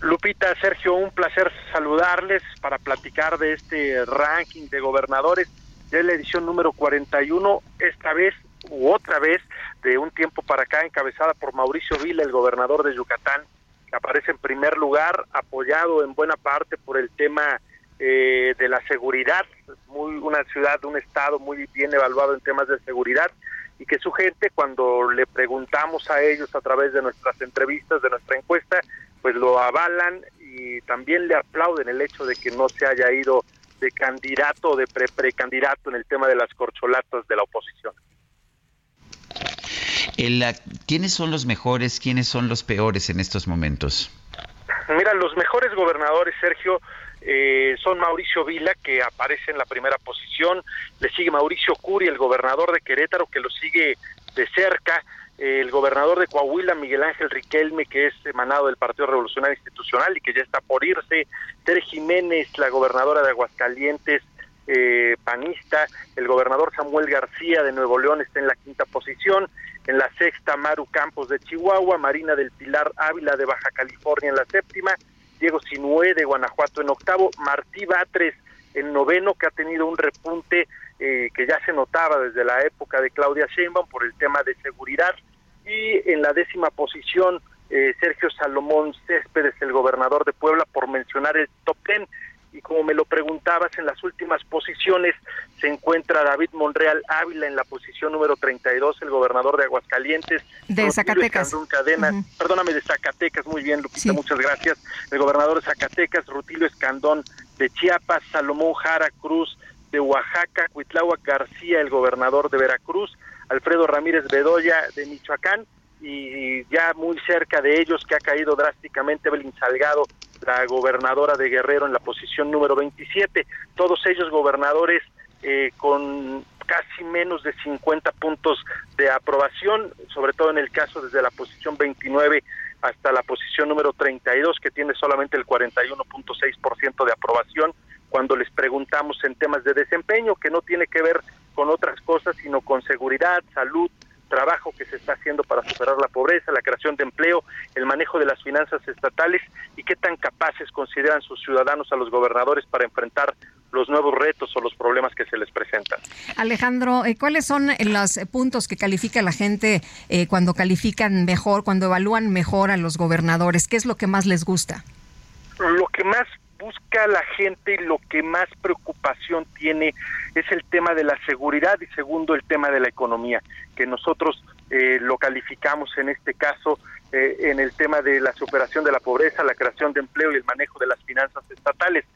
Lupita, Sergio, un placer saludarles para platicar de este ranking de gobernadores de la edición número 41, esta vez u otra vez de un tiempo para acá, encabezada por Mauricio Vila, el gobernador de Yucatán, que aparece en primer lugar, apoyado en buena parte por el tema eh, de la seguridad, muy una ciudad, un estado muy bien evaluado en temas de seguridad y que su gente cuando le preguntamos a ellos a través de nuestras entrevistas, de nuestra encuesta, pues lo avalan y también le aplauden el hecho de que no se haya ido de candidato o de pre-precandidato en el tema de las corcholatas de la oposición.
¿Quiénes son los mejores, quiénes son los peores en estos momentos?
Mira, los mejores gobernadores, Sergio, eh, son Mauricio Vila, que aparece en la primera posición, le sigue Mauricio Curi, el gobernador de Querétaro, que lo sigue de cerca, el gobernador de Coahuila, Miguel Ángel Riquelme, que es emanado del Partido Revolucionario Institucional y que ya está por irse, Tere Jiménez, la gobernadora de Aguascalientes, eh, panista, el gobernador Samuel García de Nuevo León está en la quinta posición, en la sexta Maru Campos de Chihuahua, Marina del Pilar Ávila de Baja California en la séptima, Diego Sinué de Guanajuato en octavo, Martí Batres en noveno, que ha tenido un repunte eh, que ya se notaba desde la época de Claudia Sheinbaum por el tema de seguridad, y en la décima posición eh, Sergio Salomón Céspedes, el gobernador de Puebla, por mencionar el top ten, y como me lo preguntabas, en las últimas posiciones se encuentra David Monreal Ávila en la posición número 32, el gobernador de Aguascalientes.
De Zacatecas.
Cadena, Perdóname, de Zacatecas, muy bien, Lupita, muchas gracias. El gobernador de Zacatecas, Rutilio Escandón de Chiapas, Salomón Jara Cruz de Oaxaca, Cuitláhuac García, el gobernador de Veracruz, Alfredo Ramírez Bedoya de Michoacán, y ya muy cerca de ellos que ha caído drásticamente Evelyn Salgado, la gobernadora de Guerrero en la posición número 27, todos ellos gobernadores eh, con casi menos de 50 puntos de aprobación, sobre todo en el caso desde la posición 29 hasta la posición número 32, que tiene solamente el 41.6% de aprobación, cuando les preguntamos en temas de desempeño, que no tiene que ver con otras cosas, sino con seguridad, salud, trabajo que se está haciendo para superar la pobreza, la creación de empleo, el manejo de las finanzas estatales y qué tan capaces consideran sus ciudadanos a los gobernadores para enfrentar los nuevos retos o los problemas que se les presentan.
Alejandro, eh, ¿cuáles son los puntos que califica la gente eh, cuando califican mejor, cuando evalúan mejor a los gobernadores? ¿Qué es lo que más les gusta?
Lo que más busca la gente lo que más preocupación tiene es el tema de la seguridad y segundo el tema de la economía, que nosotros eh, lo calificamos en este caso eh, en el tema de la superación de la pobreza, la creación de empleo y el manejo de las finanzas estatales.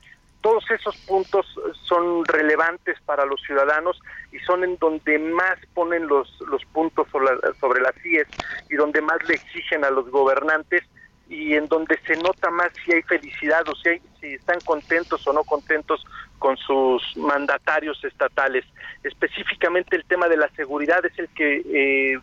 Todos esos puntos son relevantes para los ciudadanos y son en donde más ponen los, los puntos sobre, sobre las CIES y donde más le exigen a los gobernantes y en donde se nota más si hay felicidad o si, hay, si están contentos o no contentos con sus mandatarios estatales. Específicamente el tema de la seguridad es el que eh,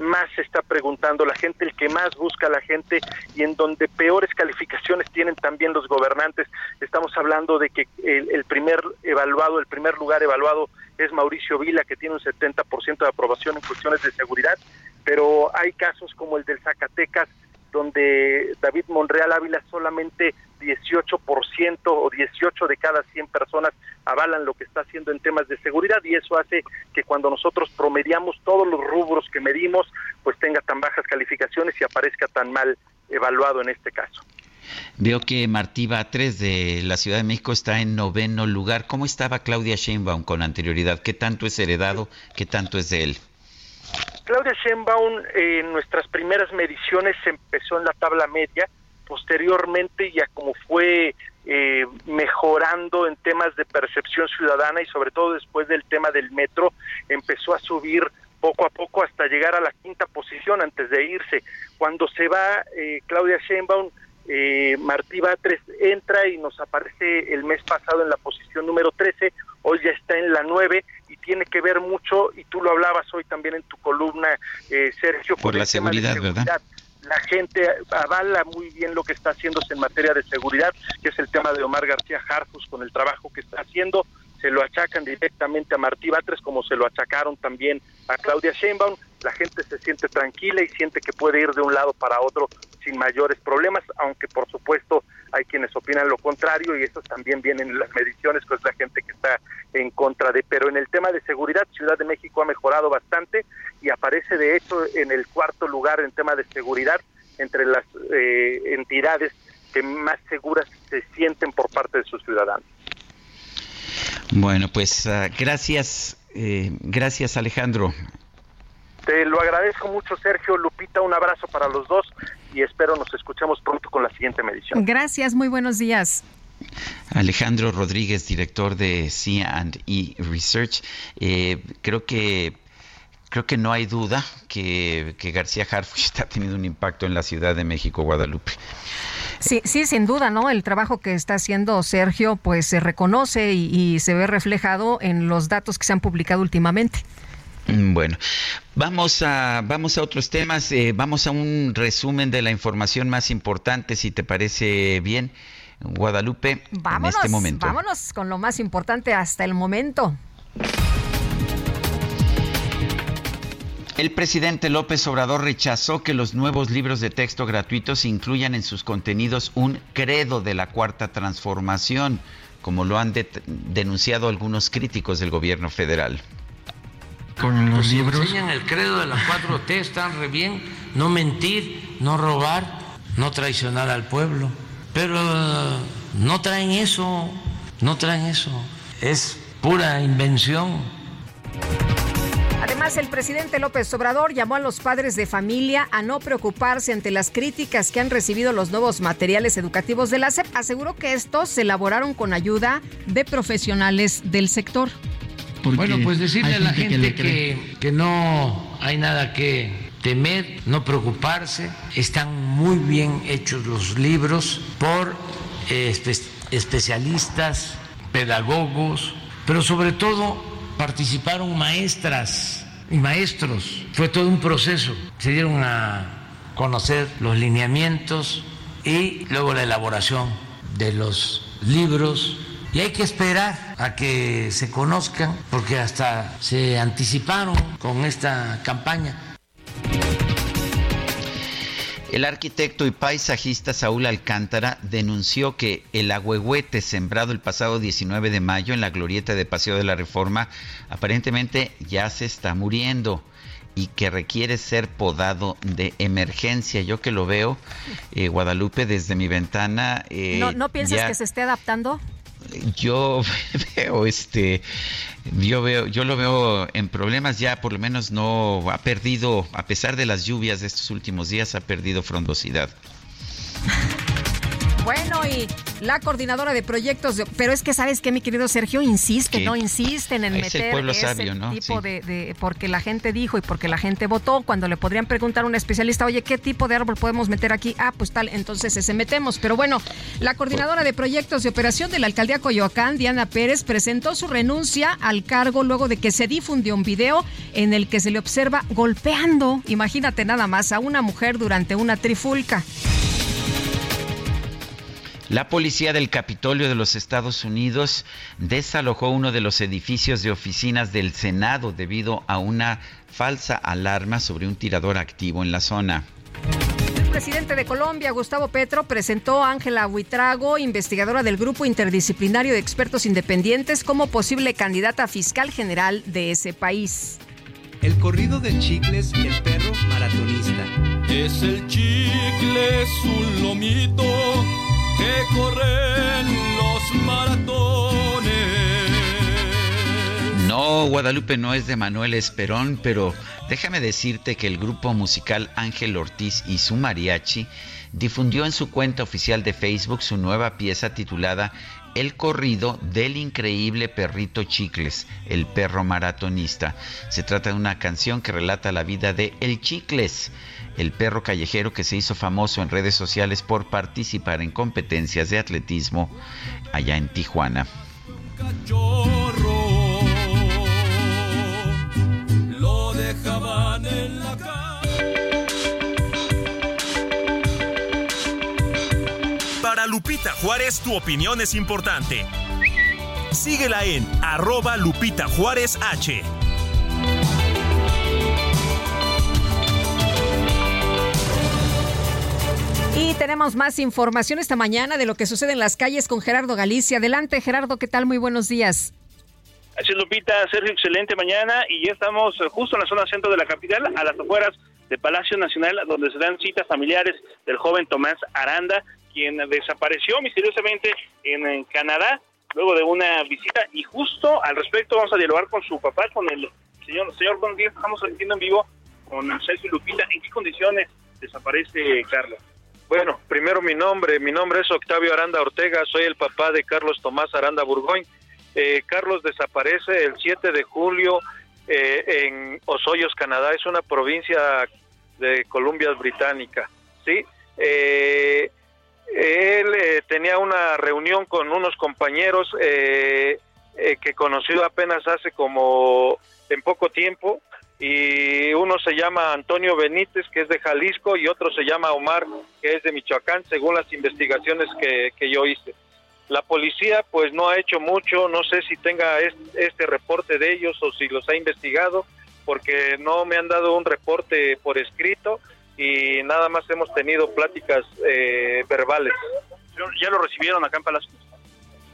más se está preguntando la gente, el que más busca la gente y en donde peores calificaciones tienen también los gobernantes. Estamos hablando de que el, primer evaluado, el primer lugar evaluado es Mauricio Vila, que tiene un 70% de aprobación en cuestiones de seguridad, pero hay casos como el del Zacatecas, donde David Monreal Ávila solamente 18% o 18 de cada 100 personas avalan lo que está haciendo en temas de seguridad y eso hace que cuando nosotros promediamos todos los rubros que medimos, pues tenga tan bajas calificaciones y aparezca tan mal evaluado en este caso.
Veo que Martí Batres de la Ciudad de México está en noveno lugar. ¿Cómo estaba Claudia Sheinbaum con anterioridad? ¿Qué tanto es heredado? ¿Qué tanto es de él?
Claudia Sheinbaum en nuestras primeras mediciones empezó en la tabla media, posteriormente ya como fue eh, mejorando en temas de percepción ciudadana y sobre todo después del tema del metro, empezó a subir poco a poco hasta llegar a la quinta posición antes de irse. Cuando se va eh, Claudia Sheinbaum, eh, Martí Batres entra y nos aparece el mes pasado en la posición número 13, hoy ya está en la 9 y tiene que ver mucho, y tú lo hablabas hoy también en tu columna, eh, Sergio,
por la seguridad, ¿verdad?
La gente avala muy bien lo que está haciéndose en materia de seguridad, que es el tema de Omar García Jarfus con el trabajo que está haciendo. Se lo achacan directamente a Martí Batres, como se lo achacaron también a Claudia Sheinbaum. La gente se siente tranquila y siente que puede ir de un lado para otro sin mayores problemas, aunque por supuesto hay quienes opinan lo contrario y eso también viene en las mediciones, pues la gente que está en contra de. Pero en el tema de seguridad, Ciudad de México ha mejorado bastante y aparece de hecho en el cuarto lugar en tema de seguridad entre las eh, entidades que más seguras se sienten por parte de sus ciudadanos.
Bueno, pues uh, gracias, eh, gracias Alejandro.
Te lo agradezco mucho, Sergio. Lupita, un abrazo para los dos y espero nos escuchemos pronto con la siguiente medición.
Gracias, muy buenos días.
Alejandro Rodríguez, director de C&E Research. Eh, creo que creo que no hay duda que, García Harfuch está teniendo un impacto en la Ciudad de México, Guadalupe.
Sí, sí, sin duda, ¿no? El trabajo que está haciendo Sergio, pues se reconoce y se ve reflejado en los datos que se han publicado últimamente.
Mm, bueno, vamos a, vamos a otros temas, eh, vamos a un resumen de la información más importante, si te parece bien. Guadalupe en este momento.
Vámonos con lo más importante hasta el momento.
El presidente López Obrador rechazó que los nuevos libros de texto gratuitos incluyan en sus contenidos un credo de la cuarta transformación, como lo han denunciado algunos críticos del gobierno federal.
Con los pues libros. enseñan el credo de la 4T, están re bien, no mentir, no robar, no traicionar al pueblo. Pero no traen eso, no traen eso. Es pura invención
Además, el presidente López Obrador llamó a los padres de familia a no preocuparse ante las críticas que han recibido los nuevos materiales educativos de la SEP. Aseguró que estos se elaboraron con ayuda de profesionales del sector.
bueno, pues decirle a la gente, que, que, no hay nada que temer, no preocuparse. Están muy bien hechos los libros por eh, especialistas, pedagogos, pero sobre todo participaron maestras y maestros. Fue todo un proceso. Se dieron a conocer los lineamientos y luego la elaboración de los libros. Y hay que esperar a que se conozcan porque hasta se anticiparon con esta campaña.
El arquitecto y paisajista Saúl Alcántara denunció que el agüehuete sembrado el pasado 19 de mayo en la glorieta de Paseo de la Reforma aparentemente ya se está muriendo y que requiere ser podado de emergencia. Yo que lo veo, eh, Guadalupe, desde mi ventana.
Eh, ¿No, ¿No piensas que se esté adaptando?
Yo veo este yo veo yo lo veo en problemas ya por lo menos no ha perdido a pesar de las lluvias de estos últimos días ha perdido frondosidad
bueno, y la coordinadora de proyectos, pero es que sabes que mi querido Sergio insiste, no insisten en meter ese tipo de, porque la gente dijo y porque la gente votó, cuando le podrían preguntar a un especialista, oye, ¿qué tipo de árbol podemos meter aquí? Ah, pues tal, entonces ese metemos. Pero bueno, la coordinadora de proyectos de operación de la alcaldía Coyoacán, Diana Pérez, presentó su renuncia al cargo luego de que se difundió un video en el que se le observa golpeando, imagínate nada más, a una mujer durante una trifulca.
La policía del Capitolio de los Estados Unidos desalojó uno de los edificios de oficinas del Senado debido a una falsa alarma sobre un tirador activo en la zona.
El presidente de Colombia, Gustavo Petro, presentó a Ángela Huitrago, investigadora del Grupo Interdisciplinario de Expertos Independientes, como posible candidata fiscal general de ese país.
El corrido de Chicles, el perro maratonista.
Es el Chicles un lomito que corren los maratones.
No, Guadalupe no es de Manuel Esperón, pero déjame decirte que el grupo musical Ángel Ortiz y su mariachi difundió en su cuenta oficial de Facebook su nueva pieza titulada El corrido del increíble perrito Chicles, el perro maratonista. Se trata de una canción que relata la vida de El Chicles, el perro callejero que se hizo famoso en redes sociales por participar en competencias de atletismo allá en Tijuana.
Para Lupita Juárez tu opinión es importante. Síguela en arroba Lupita Juárez H.
Y tenemos más información esta mañana de lo que sucede en las calles con Gerardo Galicia. Adelante, Gerardo, ¿qué tal? Muy buenos días.
Así es, Lupita, Sergio, excelente mañana y ya estamos justo en la zona centro de la capital, a las afueras de Palacio Nacional, donde se dan citas familiares del joven Tomás Aranda, quien desapareció misteriosamente en, Canadá luego de una visita y justo al respecto vamos a dialogar con su papá, con el señor, señor buenos días, estamos transmitiendo en vivo con Sergio Lupita, ¿en qué condiciones desaparece Carlos?
Bueno, primero mi nombre, mi nombre es Octavio Aranda Ortega, soy el papá de Carlos Tomás Aranda Burgoyne. Eh, Carlos desaparece el 7 de julio eh, en Osoyos, Canadá, es una provincia de Columbia Británica, ¿sí? Eh, él tenía una reunión con unos compañeros que conoció apenas hace como en poco tiempo y uno se llama Antonio Benítez, que es de Jalisco, y otro se llama Omar, que es de Michoacán, según las investigaciones que, que yo hice. La policía pues no ha hecho mucho, no sé si tenga este, reporte de ellos o si los ha investigado, porque no me han dado un reporte por escrito y nada más hemos tenido pláticas eh, verbales.
¿Ya lo recibieron acá en Palacio?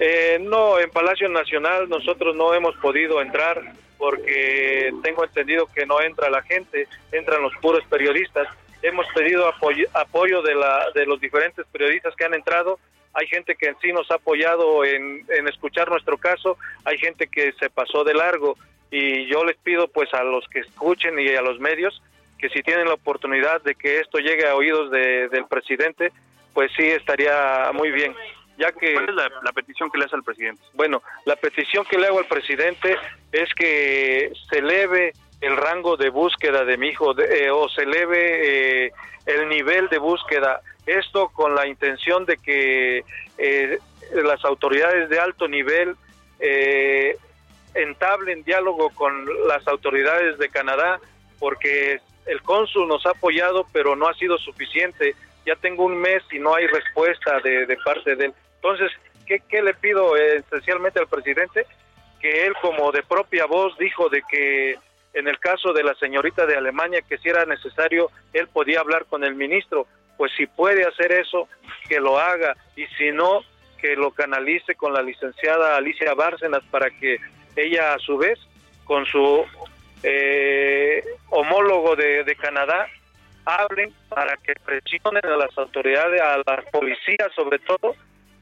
Eh, no, en Palacio Nacional nosotros no hemos podido entrar porque tengo entendido que no entra la gente, entran los puros periodistas. Hemos pedido apoyo, apoyo de, la, de los diferentes periodistas que han entrado. Hay gente que en sí nos ha apoyado en, en escuchar nuestro caso, hay gente que se pasó de largo y yo les pido pues a los que escuchen y a los medios que si tienen la oportunidad de que esto llegue a oídos de, del presidente, pues sí estaría muy bien ya que...
¿Cuál es la, petición que le hace al presidente?
Bueno, la petición que le hago al presidente es que se eleve el rango de búsqueda de mi hijo eh, o se eleve eh, el nivel de búsqueda. Esto con la intención de que eh, las autoridades de alto nivel entablen diálogo con las autoridades de Canadá, porque el cónsul nos ha apoyado, pero no ha sido suficiente. Ya tengo un mes y no hay respuesta de, de parte de él. Entonces, ¿qué, le pido esencialmente al presidente? Que él como de propia voz dijo de que en el caso de la señorita de Alemania, que si era necesario, él podía hablar con el ministro. Pues si puede hacer eso, que lo haga. Y si no, que lo canalice con la licenciada Alicia Bárcenas para que ella a su vez, con su eh, homólogo de, Canadá, hablen para que presionen a las autoridades, a la policía sobre todo,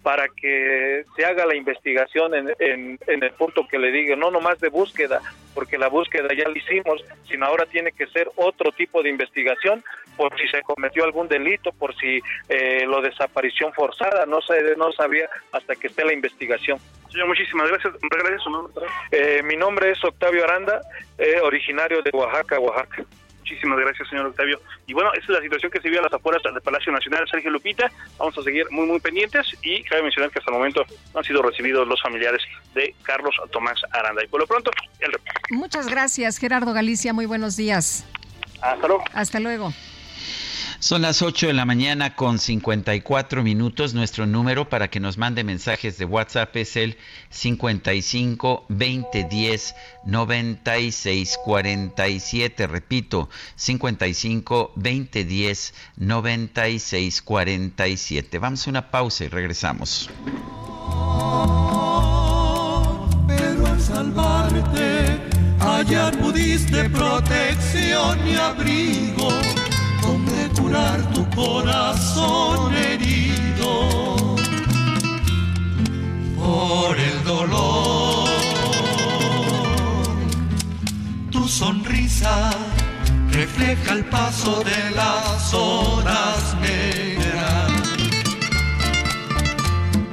para que se haga la investigación en, en, el punto que le diga, no nomás de búsqueda, porque la búsqueda ya la hicimos, sino ahora tiene que ser otro tipo de investigación por si se cometió algún delito, por si eh, lo desaparición forzada, no sé, no sabía hasta que esté la investigación.
Señor, muchísimas gracias. ¿Regresa su nombre?
Eh, mi nombre es Octavio Aranda, eh, originario de Oaxaca, Oaxaca.
Muchísimas gracias, señor Octavio. Y bueno, esa es la situación que se vive a las afueras del Palacio Nacional Sergio Lupita. Vamos a seguir muy, muy pendientes y cabe mencionar que hasta el momento no han sido recibidos los familiares de Carlos Tomás Aranda. Y por lo pronto, el reporte.
Muchas gracias, Gerardo Galicia. Muy buenos días.
Hasta luego.
Hasta luego.
Son las 8 de la mañana con 54 minutos. Nuestro número para que nos mande mensajes de WhatsApp es el 55 20 10 96 47. Repito, 55 20 10 96 47. Vamos a una pausa y regresamos.
Pero al salvarte, hallar pudiste protección y abrigo curar tu corazón herido por el dolor. Tu sonrisa refleja el paso de las horas negras.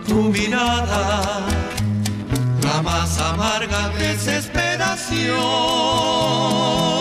Tu mirada, la más amarga desesperación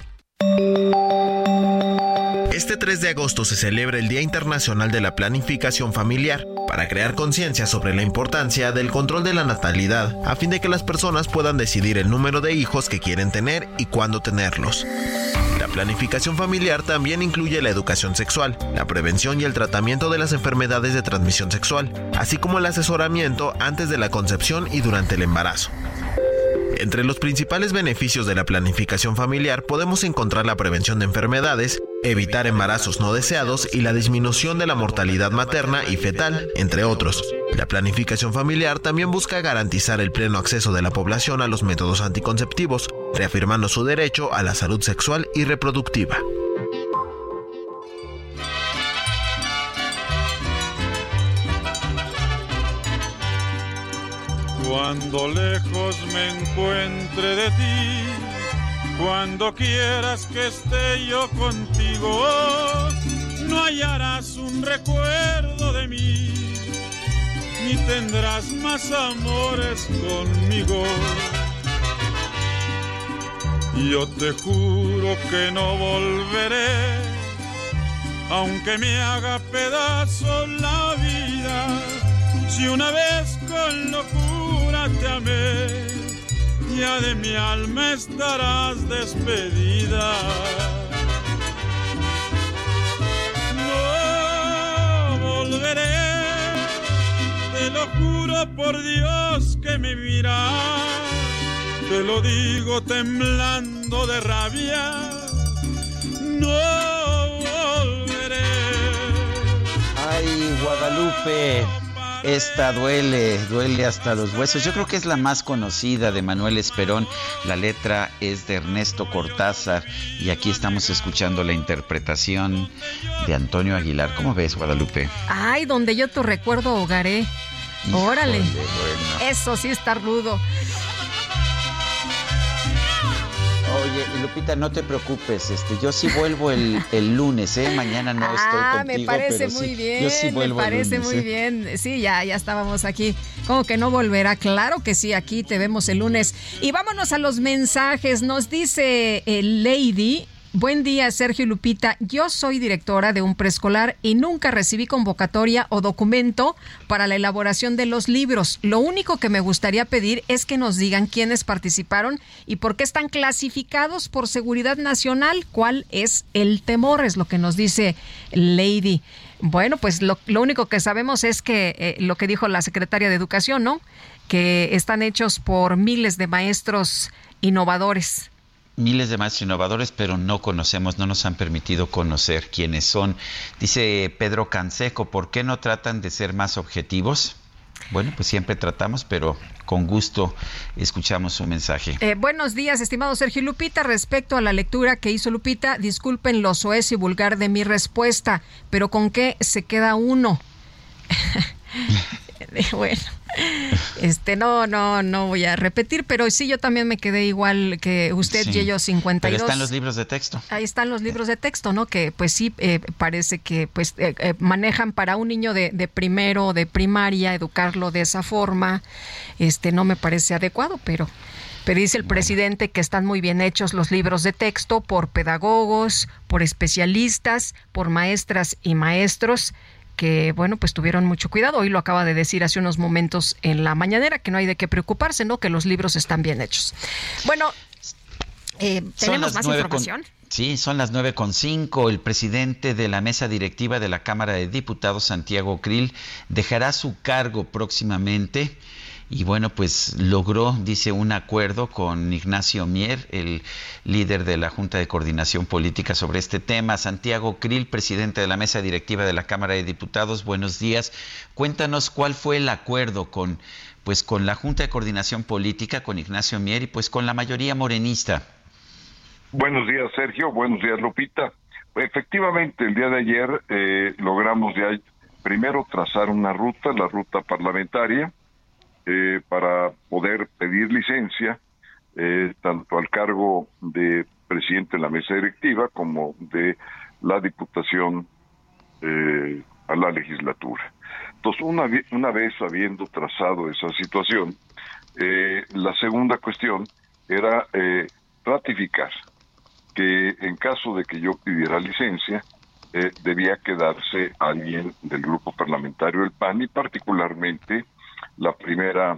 Este 3 de agosto se celebra el Día Internacional de la Planificación Familiar para crear conciencia sobre la importancia del control de la natalidad a fin de que las personas puedan decidir el número de hijos que quieren tener y cuándo tenerlos. La planificación familiar también incluye la educación sexual, la prevención y el tratamiento de las enfermedades de transmisión sexual, así como el asesoramiento antes de la concepción y durante el embarazo. Entre los principales beneficios de la planificación familiar podemos encontrar la prevención de enfermedades, evitar embarazos no deseados y la disminución de la mortalidad materna y fetal, entre otros. La planificación familiar también busca garantizar el pleno acceso de la población a los métodos anticonceptivos, reafirmando su derecho a la salud sexual y reproductiva.
Cuando lejos me encuentre de ti, cuando quieras que esté yo contigo, no hallarás un recuerdo de mí, ni tendrás más amores conmigo. Yo te juro que no volveré, aunque me haga pedazo la vida, si una vez con locura te amé, ya de mi alma estarás despedida. No volveré, te lo juro por Dios que me miras, te lo digo temblando de rabia. No volveré.
Ay, Guadalupe. Esta duele, duele hasta los huesos. Yo creo que es la más conocida de Manuel Esperón. La letra es de Ernesto Cortázar y aquí estamos escuchando la interpretación de Antonio Aguilar. ¿Cómo ves, Guadalupe?
Ay, donde yo tu recuerdo hogaré. Órale. Eso sí está rudo.
Oye, Lupita, no te preocupes, este, yo sí vuelvo el, el lunes, ¿eh? Mañana no estoy contigo,
Ah, me parece muy bien,
yo sí vuelvo
me parece
el lunes,
muy
¿eh?
bien. Sí, ya, ya estábamos aquí. ¿Cómo que no volverá? Claro que sí, aquí te vemos el lunes. Y vámonos a los mensajes. Nos dice el Lady, Buen día, Sergio Lupita. Yo soy directora de un preescolar y nunca recibí convocatoria o documento para la elaboración de los libros. Lo único que me gustaría pedir es que nos digan quiénes participaron y por qué están clasificados por seguridad nacional. ¿Cuál es el temor? Es lo que nos dice Lady. Bueno, pues lo, lo único que sabemos es que eh, lo que dijo la secretaria de Educación, ¿no? Que están hechos por miles de maestros innovadores
miles de maestros innovadores, pero no conocemos, no nos han permitido conocer quiénes son. Dice Pedro Canseco, ¿por qué no tratan de ser más objetivos? Bueno, pues siempre tratamos, pero con gusto escuchamos su mensaje.
Eh, buenos días, estimado Sergio Lupita. Respecto a la lectura que hizo Lupita, disculpen lo soez y vulgar de mi respuesta, pero ¿con qué se queda uno? bueno, este no, no, no voy a repetir, pero sí yo también me quedé igual que usted
Sí,
y yo 52.
Pero están los libros de texto.
Ahí están los libros de texto, ¿no? Que pues sí eh, parece que pues eh, eh, manejan para un niño de, de primero o de primaria educarlo de esa forma. Este no me parece adecuado, pero pero dice el presidente que están muy bien hechos los libros de texto por pedagogos, por especialistas, por maestras y maestros que, bueno, pues tuvieron mucho cuidado. Hoy lo acaba de decir hace unos momentos en la mañanera, que no hay de qué preocuparse, ¿no? Que los libros están bien hechos. Bueno, eh, ¿tenemos más
nueve con-
información?
Sí, son las nueve con cinco. El presidente de la mesa directiva de la Cámara de Diputados, Santiago Krill, dejará su cargo próximamente. Y bueno, pues logró, dice, un acuerdo con Ignacio Mier, el líder de la Junta de Coordinación Política sobre este tema. Santiago Krill, presidente de la mesa directiva de la Cámara de Diputados, buenos días. Cuéntanos cuál fue el acuerdo con, pues, con la Junta de Coordinación Política, con Ignacio Mier y pues con la mayoría morenista.
Buenos días, Sergio. Buenos días, Lupita. Efectivamente, el día de ayer eh, logramos ya primero trazar una ruta, la ruta parlamentaria, eh, para poder pedir licencia eh, tanto al cargo de presidente de la mesa directiva como de la diputación eh, a la legislatura. Entonces, una, una vez habiendo trazado esa situación, eh, la segunda cuestión era eh, ratificar que en caso de que yo pidiera licencia, eh, debía quedarse alguien del grupo parlamentario del PAN y particularmente la primera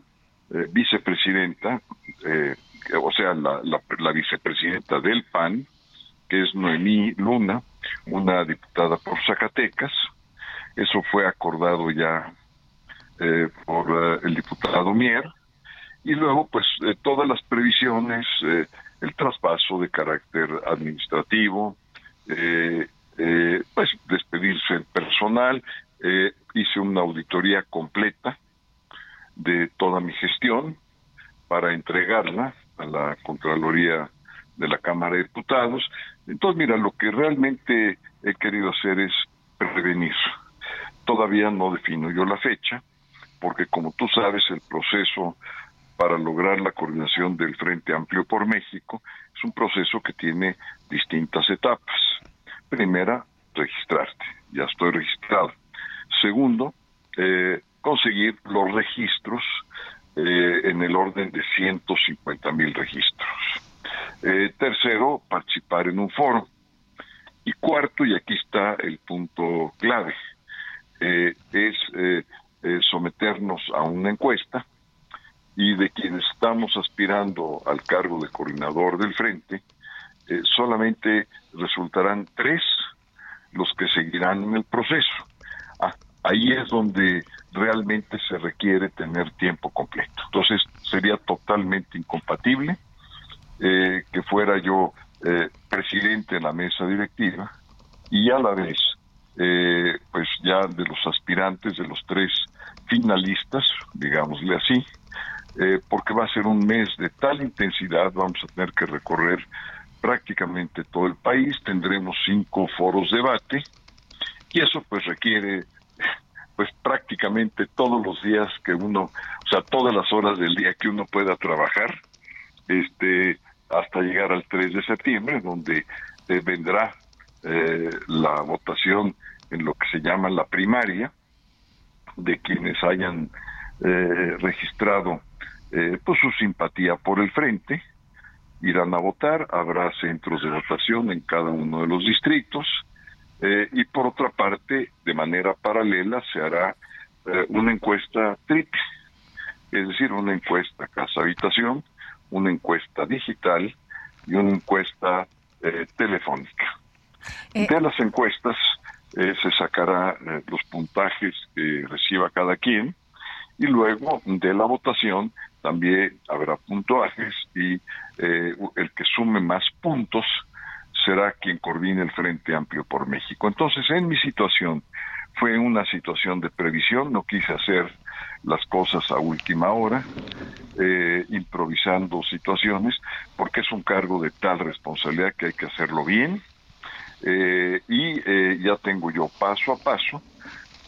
eh, vicepresidenta, eh, o sea, la, la, vicepresidenta del PAN, que es Noemí Luna, una diputada por Zacatecas. Eso fue acordado ya por el diputado Mier. Y luego, pues, todas las previsiones, el traspaso de carácter administrativo, eh, eh, pues despedirse el personal, eh, hice una auditoría completa de toda mi gestión para entregarla a la Contraloría de la Cámara de Diputados. Entonces, mira, lo que realmente he querido hacer es prevenir. Todavía no defino yo la fecha, porque como tú sabes, el proceso para lograr la coordinación del Frente Amplio por México es un proceso que tiene distintas etapas. Primera, registrarte, ya estoy registrado. Segundo, eh, conseguir los registros eh, en el orden de 150 mil registros. Eh, tercero, participar en un foro. Y cuarto, y aquí está el punto clave, es someternos a una encuesta y de quienes estamos aspirando al cargo de coordinador del frente, eh, solamente resultarán tres los que seguirán en el proceso. Ah, ahí es donde realmente se requiere tener tiempo completo. Entonces sería totalmente incompatible eh, que fuera yo eh, presidente de la mesa directiva y a la vez, pues ya de los aspirantes, de los tres finalistas, digámosle así, eh, porque va a ser un mes de tal intensidad, vamos a tener que recorrer prácticamente todo el país, tendremos cinco foros de debate y eso pues requiere pues prácticamente todos los días que uno, o sea, todas las horas del día que uno pueda trabajar, este, hasta llegar al 3 de septiembre, donde eh, vendrá eh, la votación en lo que se llama la primaria de quienes hayan registrado eh, pues su simpatía por el frente, irán a votar, habrá centros de votación en cada uno de los distritos eh, y por otra parte, de manera paralela, se hará eh, una encuesta triple, es decir, una encuesta casa-habitación, una encuesta digital y una encuesta telefónica. De las encuestas se sacará los puntajes que reciba cada quien y luego de la votación también habrá puntuajes y eh, el que sume más puntos será quien coordine el Frente Amplio por México. Entonces, en mi situación fue una situación de previsión, no quise hacer las cosas a última hora, eh, improvisando situaciones, porque es un cargo de tal responsabilidad que hay que hacerlo bien. Eh, y ya tengo yo paso a paso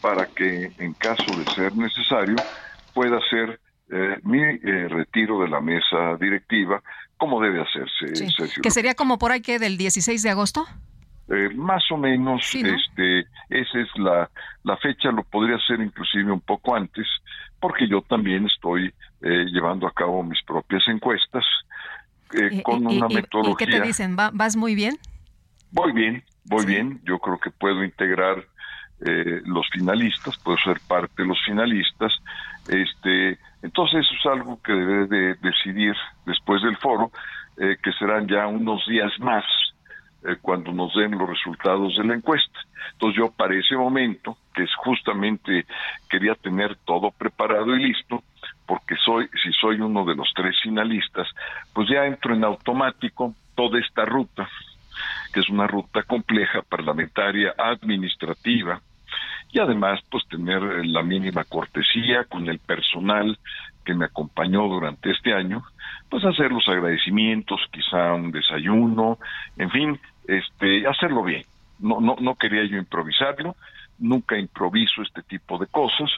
para que en caso de ser necesario pueda ser eh, mi eh, retiro de la mesa directiva, como debe hacerse,
¿Que sería como por ahí que del 16 de agosto?
Eh, más o menos, este, esa es la, la fecha, lo podría ser inclusive un poco antes, porque yo también estoy llevando a cabo mis propias encuestas con una metodología. ¿Y
qué te dicen? ¿Vas muy bien?
Voy bien, voy bien. Yo creo que puedo integrar los finalistas, puedo ser parte de los finalistas. Este, entonces eso es algo que debe de decidir después del foro, eh, que serán ya unos días más eh, cuando nos den los resultados de la encuesta. Entonces yo para ese momento, que es justamente quería tener todo preparado y listo, porque soy, si soy uno de los tres finalistas, pues ya entro en automático toda esta ruta, que es una ruta compleja, parlamentaria, administrativa, y además pues tener la mínima cortesía con el personal que me acompañó durante este año, pues hacer los agradecimientos, quizá un desayuno, en fin, este, hacerlo bien. No, no, no quería yo improvisarlo, nunca improviso este tipo de cosas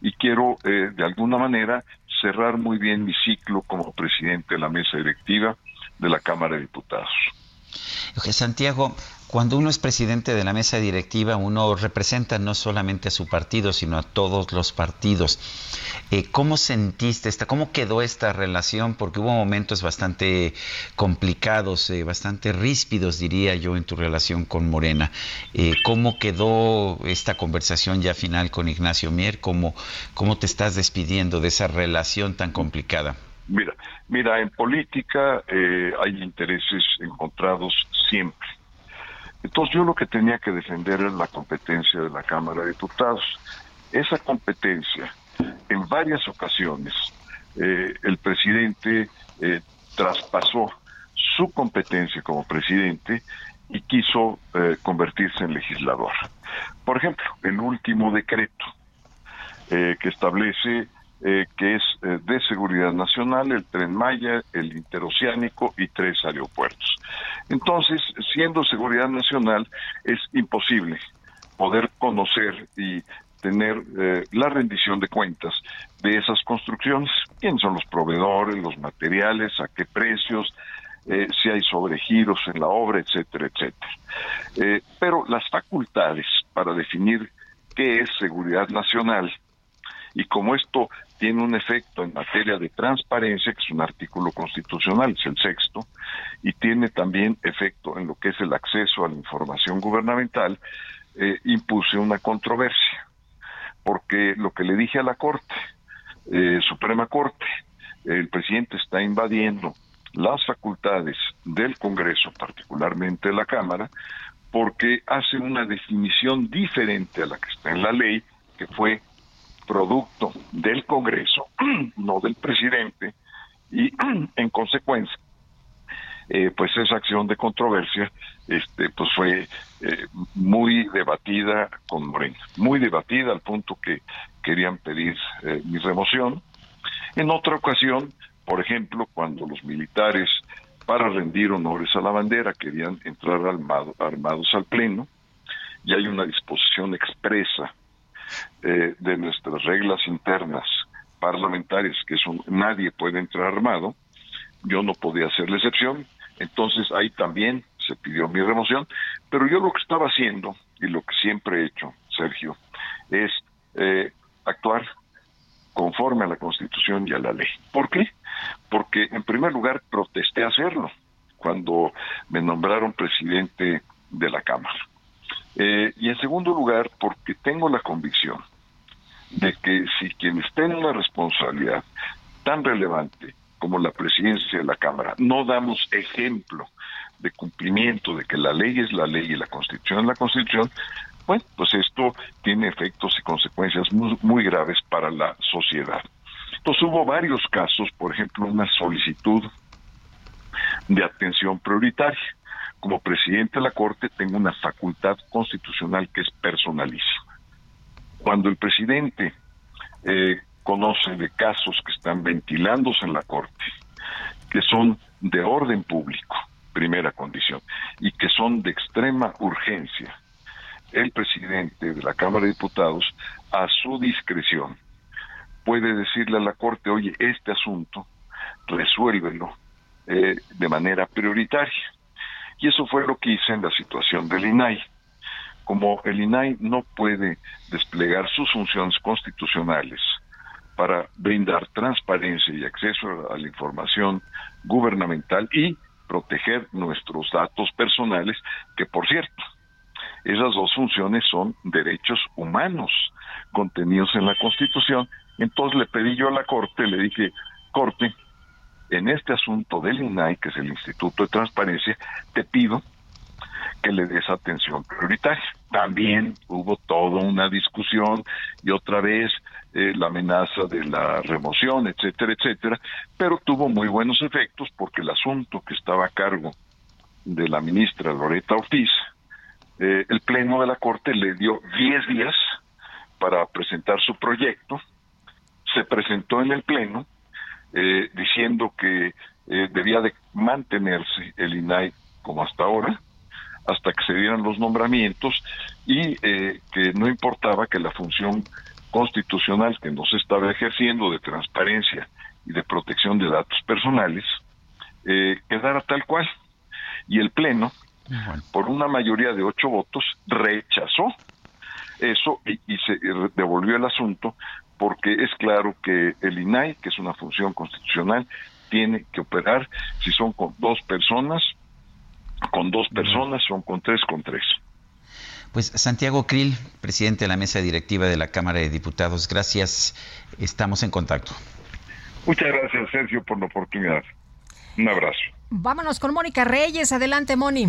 y quiero eh, de alguna manera cerrar muy bien mi ciclo como presidente de la mesa directiva de la Cámara de Diputados.
Santiago, Cuando uno es presidente de la mesa directiva, uno representa no solamente a su partido, sino a todos los partidos. Eh, ¿Cómo sentiste esta, cómo quedó esta relación? Porque hubo momentos bastante complicados, eh, bastante ríspidos, diría yo, en tu relación con Morena. Eh, ¿Cómo quedó esta conversación ya final con Ignacio Mier? ¿Cómo, ¿Cómo te estás despidiendo de esa relación tan complicada?
Mira, mira, en política hay intereses encontrados siempre entonces yo lo que tenía que defender era la competencia de la Cámara de Diputados. Esa competencia, en varias ocasiones, eh, el presidente eh, traspasó su competencia como presidente y quiso eh, convertirse en legislador. Por ejemplo, el último decreto que establece eh, que es eh, de seguridad nacional, el tren Maya, el interoceánico y tres aeropuertos. Entonces, siendo seguridad nacional, es imposible poder conocer y tener eh, la rendición de cuentas de esas construcciones, quién son los proveedores, los materiales, a qué precios, si hay sobregiros en la obra, etcétera, etcétera. pero las facultades para definir qué es seguridad nacional y como esto tiene un efecto en materia de transparencia, que es un artículo constitucional, es el sexto, y tiene también efecto en lo que es el acceso a la información gubernamental, eh, impuse una controversia, porque lo que le dije a la Corte, eh, Suprema Corte, el presidente está invadiendo las facultades del Congreso, particularmente la Cámara, porque hace una definición diferente a la que está en la ley, que fue producto del Congreso, no del presidente, y en consecuencia, eh, pues esa acción de controversia este pues fue eh, muy debatida con Morena, muy debatida al punto que querían pedir eh, mi remoción. En otra ocasión, por ejemplo, cuando los militares para rendir honores a la bandera querían entrar armados al pleno, y hay una disposición expresa eh, de nuestras reglas internas parlamentarias, que son nadie puede entrar armado, yo no podía hacer la excepción, entonces ahí también se pidió mi remoción, pero yo lo que estaba haciendo y lo que siempre he hecho, Sergio, es eh, actuar conforme a la Constitución y a la ley. ¿Por qué? Porque en primer lugar protesté hacerlo cuando me nombraron presidente de la Cámara. Eh, y en segundo lugar, porque tengo la convicción de que si quien está en una responsabilidad tan relevante como la presidencia de la Cámara no damos ejemplo de cumplimiento de que la ley es la ley y la constitución es la constitución, bueno, pues esto tiene efectos y consecuencias muy, muy graves para la sociedad. Entonces hubo varios casos, por ejemplo, una solicitud de atención prioritaria como presidente de la Corte tengo una facultad constitucional que es personalísima. Cuando el presidente eh, conoce de casos que están ventilándose en la Corte, que son de orden público, primera condición, y que son de extrema urgencia, el presidente de la Cámara de Diputados, a su discreción, puede decirle a la Corte, oye, este asunto, resuélvelo eh, de manera prioritaria. Y eso fue lo que hice en la situación del INAI. Como el INAI no puede desplegar sus funciones constitucionales para brindar transparencia y acceso a la información gubernamental y proteger nuestros datos personales, que por cierto, esas dos funciones son derechos humanos contenidos en la Constitución. Entonces le pedí yo a la Corte, le dije, Corte, en este asunto del INAI, que es el Instituto de Transparencia, te pido que le des atención prioritaria. También hubo toda una discusión y otra vez eh, la amenaza de la remoción, etcétera, etcétera, pero tuvo muy buenos efectos porque el asunto que estaba a cargo de la ministra Loreta Ortiz, eh, el Pleno de la Corte le dio 10 días para presentar su proyecto, se presentó en el Pleno, eh, diciendo que eh, debía de mantenerse el INAI como hasta ahora, hasta que se dieran los nombramientos y eh, que no importaba que la función constitucional que no se estaba ejerciendo de transparencia y de protección de datos personales quedara tal cual. Y el Pleno por una mayoría de ocho votos, rechazó eso y, y se devolvió el asunto porque es claro que el INAI, que es una función constitucional, tiene que operar si son con dos personas, con dos personas, son con tres, con tres.
Pues Santiago Krill, presidente de la mesa directiva de la Cámara de Diputados, gracias. Estamos en contacto.
Muchas gracias, Sergio, por la oportunidad. Un abrazo.
Vámonos con Mónica Reyes. Adelante, Moni.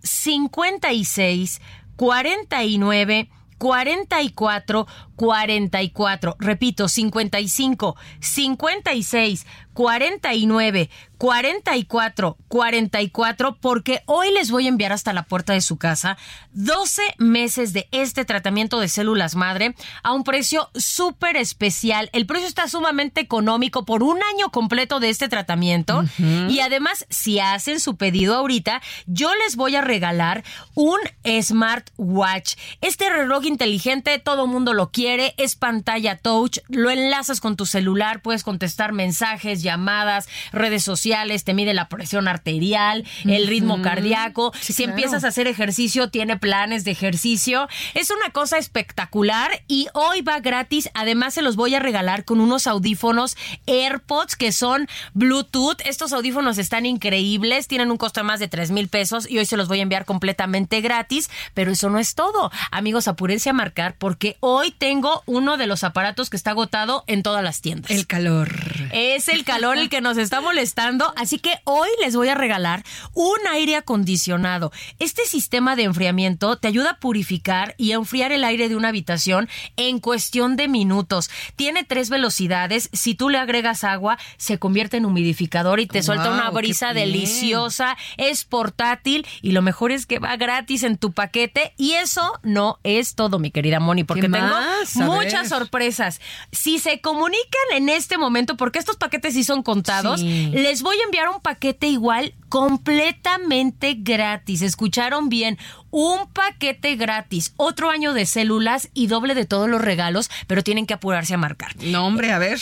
56 49 44 44. Repito, 55 56 49 44 44 porque hoy les voy a enviar hasta la puerta de su casa 12 meses de este tratamiento de células madre a un precio súper especial. El precio está sumamente económico por un año completo de este tratamiento y además si hacen su pedido ahorita yo les voy a regalar un smartwatch. Este reloj inteligente todo mundo lo quiere, es pantalla touch, lo enlazas con tu celular, puedes contestar mensajes, llamadas, redes sociales, te mide la presión arterial, el ritmo cardíaco. si empiezas a hacer ejercicio, tiene planes de ejercicio. Es una cosa espectacular y hoy va gratis. Además, se los voy a regalar con unos audífonos AirPods que son Bluetooth. Estos audífonos están increíbles, tienen un costo de más de 3 mil pesos y hoy se los voy a enviar completamente gratis. Pero eso no es todo. Amigos, apúrense a marcar porque hoy tengo uno de los aparatos que está agotado en todas las tiendas.
El calor.
Es el calor el que nos está molestando, así que hoy les voy a regalar un aire acondicionado. Este sistema de enfriamiento te ayuda a purificar y a enfriar el aire de una habitación en cuestión de minutos. Tiene tres velocidades. Si tú le agregas agua, se convierte en humidificador y te suelta una brisa deliciosa. Es portátil y lo mejor es que va gratis en tu paquete. Y eso no es todo, mi querida Moni, porque tengo muchas sorpresas. Si se comunican en este momento, porque estos paquetes sí son contados, les voy a enviar un paquete igual completamente gratis. Escucharon bien, un paquete gratis, otro año de células y doble de todos los regalos, pero tienen que apurarse a marcar.
No, hombre, a ver.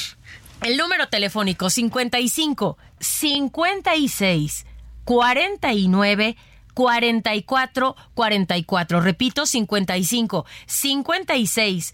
El número telefónico 55 56 49 44 44. Repito, 55 56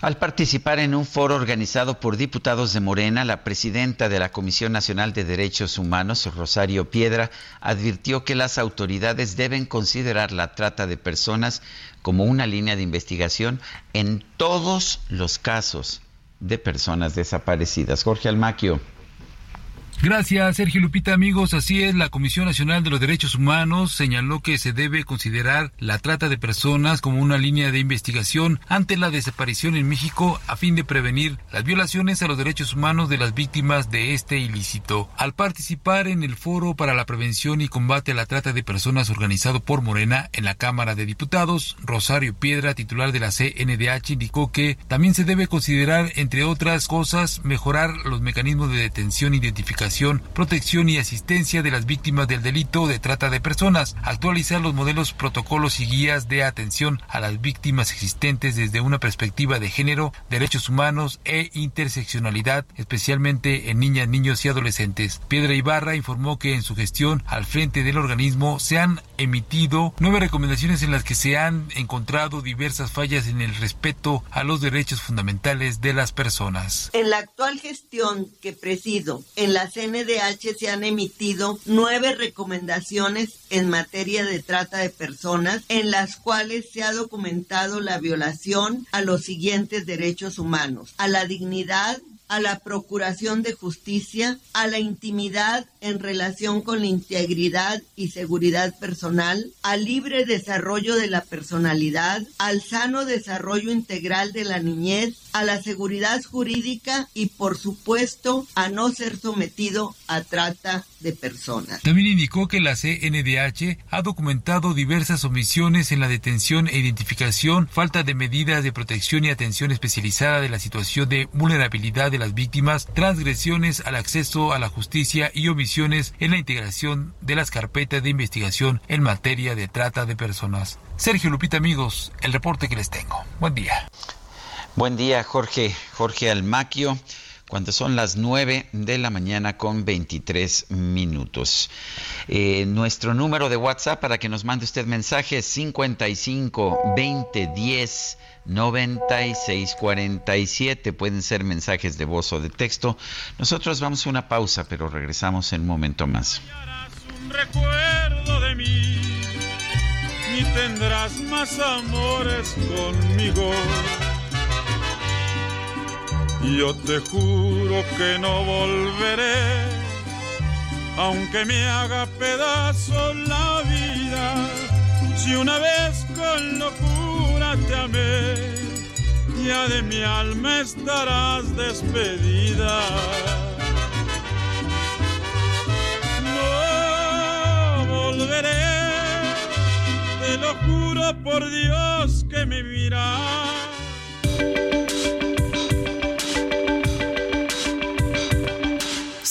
Al participar en un foro organizado por diputados de Morena, la presidenta de la Comisión Nacional de Derechos Humanos, Rosario Piedra, advirtió que las autoridades deben considerar la trata de personas como una línea de investigación en todos los casos de personas desaparecidas. Jorge Almaquio.
Gracias, Sergio Lupita. Amigos, así es, la Comisión Nacional de los Derechos Humanos señaló que se debe considerar la trata de personas como una línea de investigación ante la desaparición en México a fin de prevenir las violaciones a los derechos humanos de las víctimas de este ilícito. Al participar en el Foro para la Prevención y Combate a la Trata de Personas organizado por Morena en la Cámara de Diputados, Rosario Piedra, titular de la CNDH, indicó que también se debe considerar, entre otras cosas, mejorar los mecanismos de detención e protección y asistencia de las víctimas del delito de trata de personas, actualizar los modelos, protocolos y guías de atención a las víctimas existentes desde una perspectiva de género, derechos humanos e interseccionalidad, especialmente en niñas, niños y adolescentes. Piedra Ibarra informó que en su gestión al frente del organismo se han emitido nueve recomendaciones en las que se han encontrado diversas fallas en el respeto a los derechos fundamentales de las personas.
En la actual gestión que presido en la CNDH se han emitido nueve recomendaciones en materia de trata de personas en las cuales se ha documentado la violación a los siguientes derechos humanos, a la dignidad, a la procuración de justicia, a la intimidad en relación con la integridad y seguridad personal, al libre desarrollo de la personalidad, al sano desarrollo integral de la niñez, a la seguridad jurídica y por supuesto a no ser sometido a trata de personas.
También indicó que la CNDH ha documentado diversas omisiones en la detención e identificación, falta de medidas de protección y atención especializada de la situación de vulnerabilidad de las víctimas, transgresiones al acceso a la justicia y omisiones en la integración de las carpetas de investigación en materia de trata de personas. Sergio Lupita, amigos, el reporte que les tengo. Buen día.
Buen día, Jorge, Jorge Almaquio, cuando son las 9 de la mañana con 23 minutos. Eh, nuestro número de WhatsApp para que nos mande usted mensajes 55 20 10 96 47. Pueden ser mensajes de voz o de texto. Nosotros vamos a una pausa, pero regresamos en un momento más.
Un recuerdo de mí, ni tendrás más amores conmigo yo te juro que no volveré, aunque me haga pedazo la vida. Si una vez con locura te amé, ya de mi alma estarás despedida. No volveré, te lo juro por Dios que me miras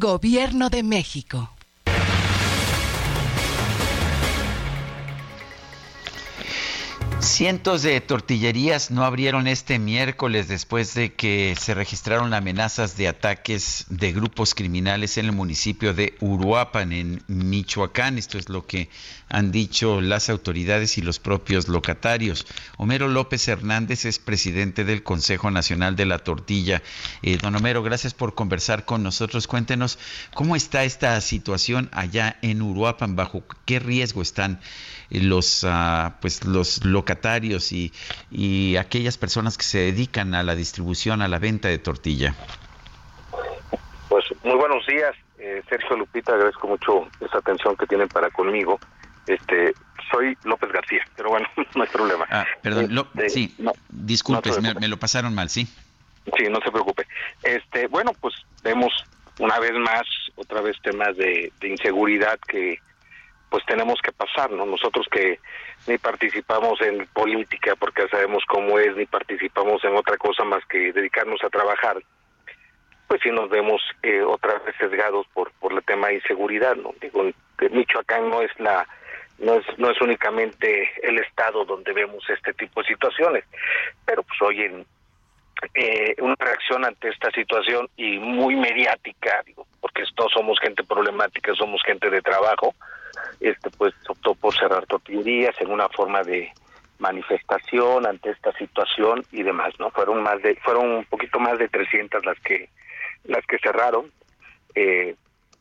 Gobierno de México.
Cientos de tortillerías no abrieron este miércoles después de que se registraron amenazas de ataques de grupos criminales en el municipio de Uruapan, en Michoacán. Esto es lo que han dicho las autoridades y los propios locatarios. Homero López Hernández es presidente del Consejo Nacional de la Tortilla. Eh, don Homero, gracias por conversar con nosotros. Cuéntenos cómo está esta situación allá en Uruapan, bajo qué riesgo están los, uh, pues los locatarios y, y aquellas personas que se dedican a la distribución, a la venta de tortilla?
Pues muy buenos días, eh, Sergio Lupita, agradezco mucho esa atención que tienen para conmigo. Este, soy López García, pero bueno, no hay problema.
Ah, perdón, lo, este, sí, no, disculpe, me, me, lo pasaron mal, sí.
Sí, no se preocupe. Este, bueno, pues vemos una vez más, otra vez temas de, de inseguridad que pues tenemos que pasar, ¿no? Nosotros que ni participamos en política porque sabemos cómo es, ni participamos en otra cosa más que dedicarnos a trabajar, pues sí nos vemos eh, otra vez sesgados por por el tema de inseguridad, ¿no? Digo, Michoacán no es la no es no es únicamente el estado donde vemos este tipo de situaciones, pero pues hoy en eh, una reacción ante esta situación y muy mediática, digo, porque todos somos gente problemática, somos gente de trabajo, este pues optó por cerrar tortillerías en una forma de manifestación ante esta situación y demás, ¿no? Fueron más de fueron un poquito más de 300 las que las que cerraron eh,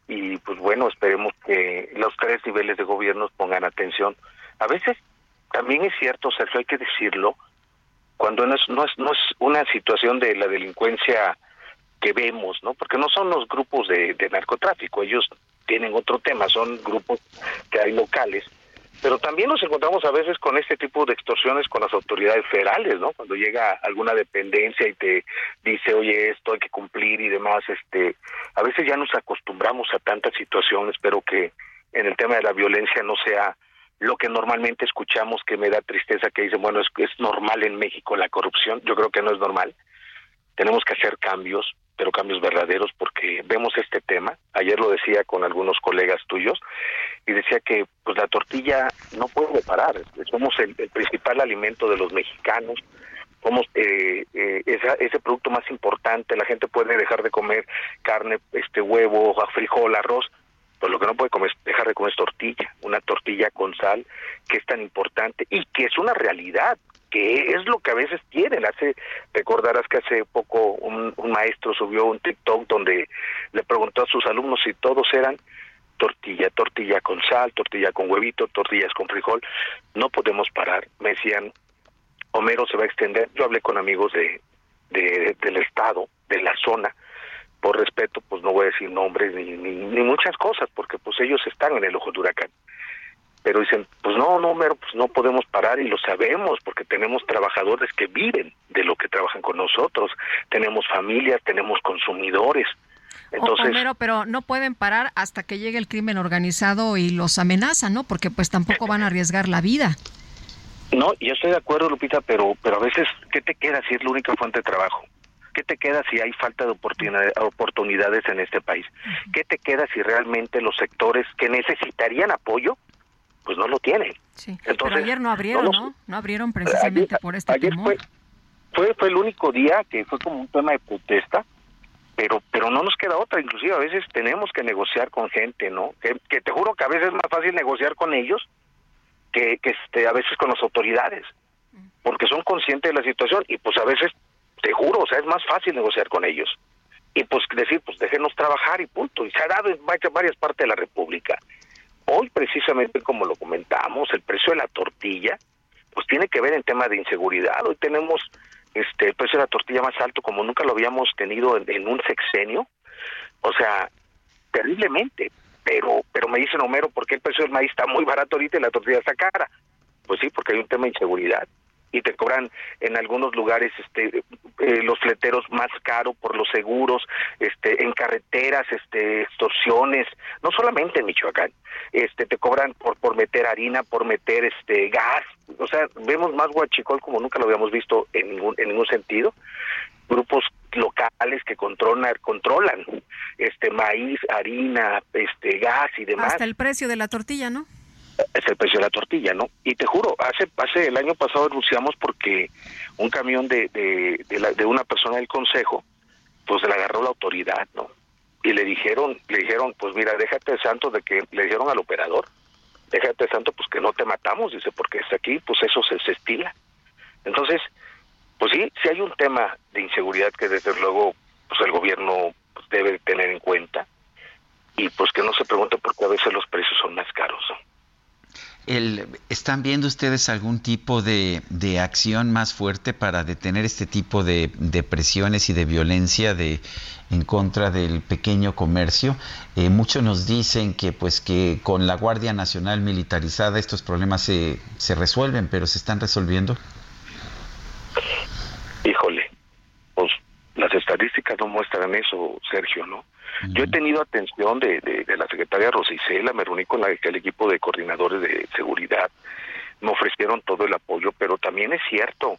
y pues bueno, esperemos que los tres niveles de gobierno pongan atención. A veces también es cierto, Sergio, hay que decirlo, cuando no es no es no es una situación de la delincuencia que vemos, ¿no? Porque no son los grupos de narcotráfico, ellos tienen otro tema, son grupos que hay locales, pero también nos encontramos a veces con este tipo de extorsiones con las autoridades federales, ¿no? Cuando llega alguna dependencia y te dice, oye, esto hay que cumplir y demás, este, a veces ya nos acostumbramos a tantas situaciones, pero que en el tema de la violencia no sea lo que normalmente escuchamos que me da tristeza que dicen, bueno, es, es normal en México la corrupción, yo creo que no es normal, tenemos que hacer cambios, pero cambios verdaderos porque vemos este tema. Ayer lo decía con algunos colegas tuyos y decía que pues la tortilla no puede parar. Somos el, principal alimento de los mexicanos. Somos eh, eh, ese producto más importante. La gente puede dejar de comer carne, este huevo, frijol, arroz, pues lo que no puede comer, dejar de comer es tortilla, una tortilla con sal que es tan importante y que es una realidad que es lo que a veces tienen. Hace, recordarás que hace poco un, maestro subió un TikTok donde le preguntó a sus alumnos si todos eran tortilla, tortilla con sal, tortilla con huevito, tortillas con frijol. No podemos parar. Me decían, Homero se va a extender. Yo hablé con amigos de, de del estado, de la zona. Por respeto, pues no voy a decir nombres ni, ni, muchas cosas, porque pues ellos están en el ojo de huracán pero dicen, pues no, no, Homero, pues no podemos parar y lo sabemos porque tenemos trabajadores que viven de lo que trabajan con nosotros, tenemos familias, tenemos consumidores. Entonces,
Homero, pero no pueden parar hasta que llegue el crimen organizado y los amenaza, ¿no? Porque pues tampoco van a arriesgar la vida.
No, yo estoy de acuerdo, Lupita, pero pero a veces, ¿qué te queda si es la única fuente de trabajo? ¿Qué te queda si hay falta de oportunidades en este país? ¿Qué te queda si realmente los sectores que necesitarían apoyo pues no lo tienen.
Sí. Entonces, Pero ayer no abrieron, no, ¿no? No abrieron precisamente
ayer,
por este
ayer
temor.
Fue, fue, fue el único día que fue como un tema de protesta, pero pero no nos queda otra. Inclusive a veces tenemos que negociar con gente, ¿no? Que, que te juro que a veces es más fácil negociar con ellos que, que este, a veces con las autoridades, porque son conscientes de la situación y pues a veces, te juro, o sea, es más fácil negociar con ellos. Y pues decir, pues déjenos trabajar y punto. Y se ha dado en varias partes de la República. Hoy, precisamente como lo comentamos, el precio de la tortilla, pues tiene que ver en tema de inseguridad. Hoy tenemos este el precio de la tortilla más alto como nunca lo habíamos tenido en, en un sexenio. O sea, terriblemente. Pero pero me dicen, Homero, ¿por qué el precio del maíz está muy barato ahorita y la tortilla está cara? Pues sí, porque hay un tema de inseguridad. Y te cobran en algunos lugares este eh, los fleteros más caro por los seguros este en carreteras este extorsiones no solamente en Michoacán este te cobran por por meter harina por meter este gas o sea vemos más guachicol como nunca lo habíamos visto en ningún en ningún sentido. Grupos locales que controlan controlan este maíz harina este gas y demás.
Hasta el precio de la tortilla no
es el precio de la tortilla, ¿no? Y te juro, hace, hace el año pasado denunciamos porque un camión de, de, de, una persona del consejo, pues le agarró la autoridad, ¿no? Y le dijeron, le dijeron, pues mira, déjate santo de que, le dijeron al operador, déjate santo, pues que no te matamos, dice, porque está aquí, pues eso se, se estila. Entonces, pues sí, sí hay un tema de inseguridad que desde luego, pues el gobierno pues, debe tener en cuenta y pues que no se pregunte por qué a veces los precios son más caros, ¿no?
¿Están viendo ustedes algún tipo de, acción más fuerte para detener este tipo de, presiones y de violencia de, en contra del pequeño comercio? Eh, muchos nos dicen que pues que con la Guardia Nacional militarizada estos problemas se, se resuelven, pero ¿se están resolviendo?
Híjole, estadísticas no muestran eso, Sergio, ¿no? Yo he tenido atención de, de, la secretaria Rosicela, me reuní con el equipo de coordinadores de seguridad, me ofrecieron todo el apoyo, pero también es cierto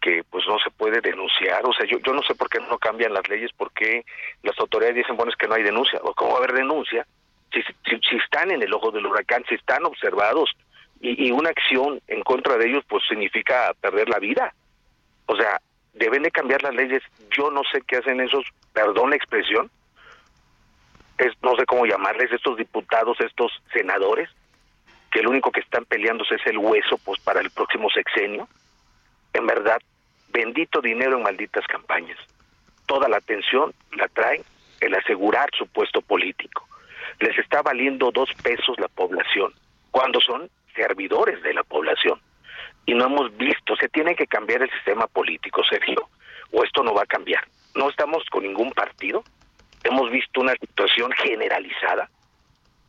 que pues no se puede denunciar, o sea, yo, yo no sé por qué no cambian las leyes, por qué las autoridades dicen, bueno, es que no hay denuncia, o cómo va a haber denuncia, si, si, están en el ojo del huracán, si están observados, y, y una acción en contra de ellos, pues significa perder la vida. O sea, deben de cambiar las leyes, yo no sé qué hacen esos, perdón la expresión, es, no sé cómo llamarles, estos diputados, estos senadores, que lo único que están peleándose es el hueso pues para el próximo sexenio. En verdad, bendito dinero en malditas campañas. Toda la atención la traen el asegurar su puesto político. Les está valiendo dos pesos la población, cuando son servidores de la población. Y no hemos visto, se tiene que cambiar el sistema político, Sergio, o esto no va a cambiar. No estamos con ningún partido, hemos visto una situación generalizada,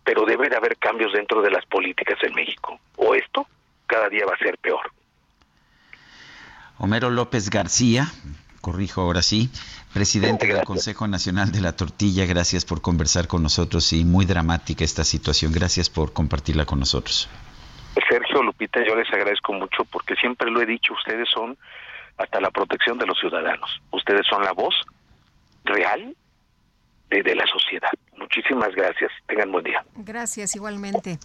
pero debe de haber cambios dentro de las políticas en México. O esto cada día va a ser peor.
Homero López García, corrijo ahora sí, presidente del Consejo Nacional de la Tortilla, gracias por conversar con nosotros y muy dramática esta situación. Gracias por compartirla con nosotros.
Sergio Lupita, yo les agradezco mucho porque siempre lo he dicho, ustedes son hasta la protección de los ciudadanos. Ustedes son la voz real de, la sociedad. Muchísimas gracias. Tengan buen día.
Gracias, igualmente.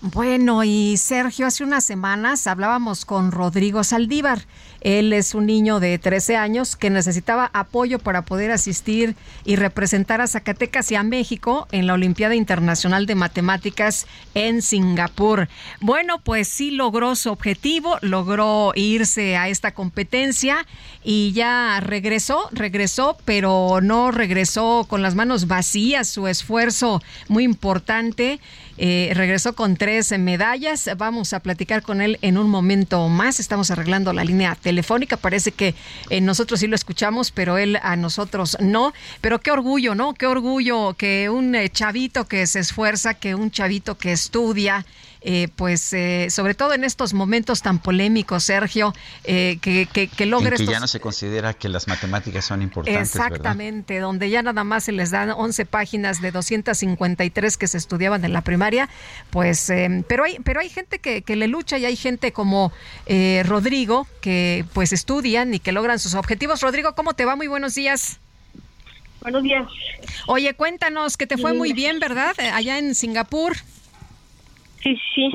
Bueno, y Sergio, hace unas semanas hablábamos con Rodrigo Saldívar. Él es un niño de 13 años que necesitaba apoyo para poder asistir y representar a Zacatecas y a México en la Olimpiada Internacional de Matemáticas en Singapur. Bueno, pues sí logró su objetivo, logró irse a esta competencia y ya regresó, regresó, pero no regresó con las manos vacías, su esfuerzo muy importante eh, regresó con tres medallas. Vamos a platicar con él en un momento más. Estamos arreglando la línea telefónica. Parece que eh, nosotros sí lo escuchamos, pero él a nosotros no. Pero qué orgullo, ¿no? Qué orgullo que un eh, chavito que se esfuerza, que un chavito que estudia, eh, pues eh, sobre todo en estos momentos tan polémicos, Sergio, eh, que, que, que logre...
que ya no se considera que las matemáticas son importantes.
Exactamente, donde ya nada más se les dan 11 páginas de 253 que se estudiaban en la primaria, pues, pero, hay, pero hay gente que, que le lucha y hay gente como Rodrigo que pues estudian y que logran sus objetivos. Rodrigo, ¿cómo te va? Muy buenos días.
Buenos días.
Oye, cuéntanos que te fue muy bien, ¿verdad? Allá en Singapur.
Sí, sí.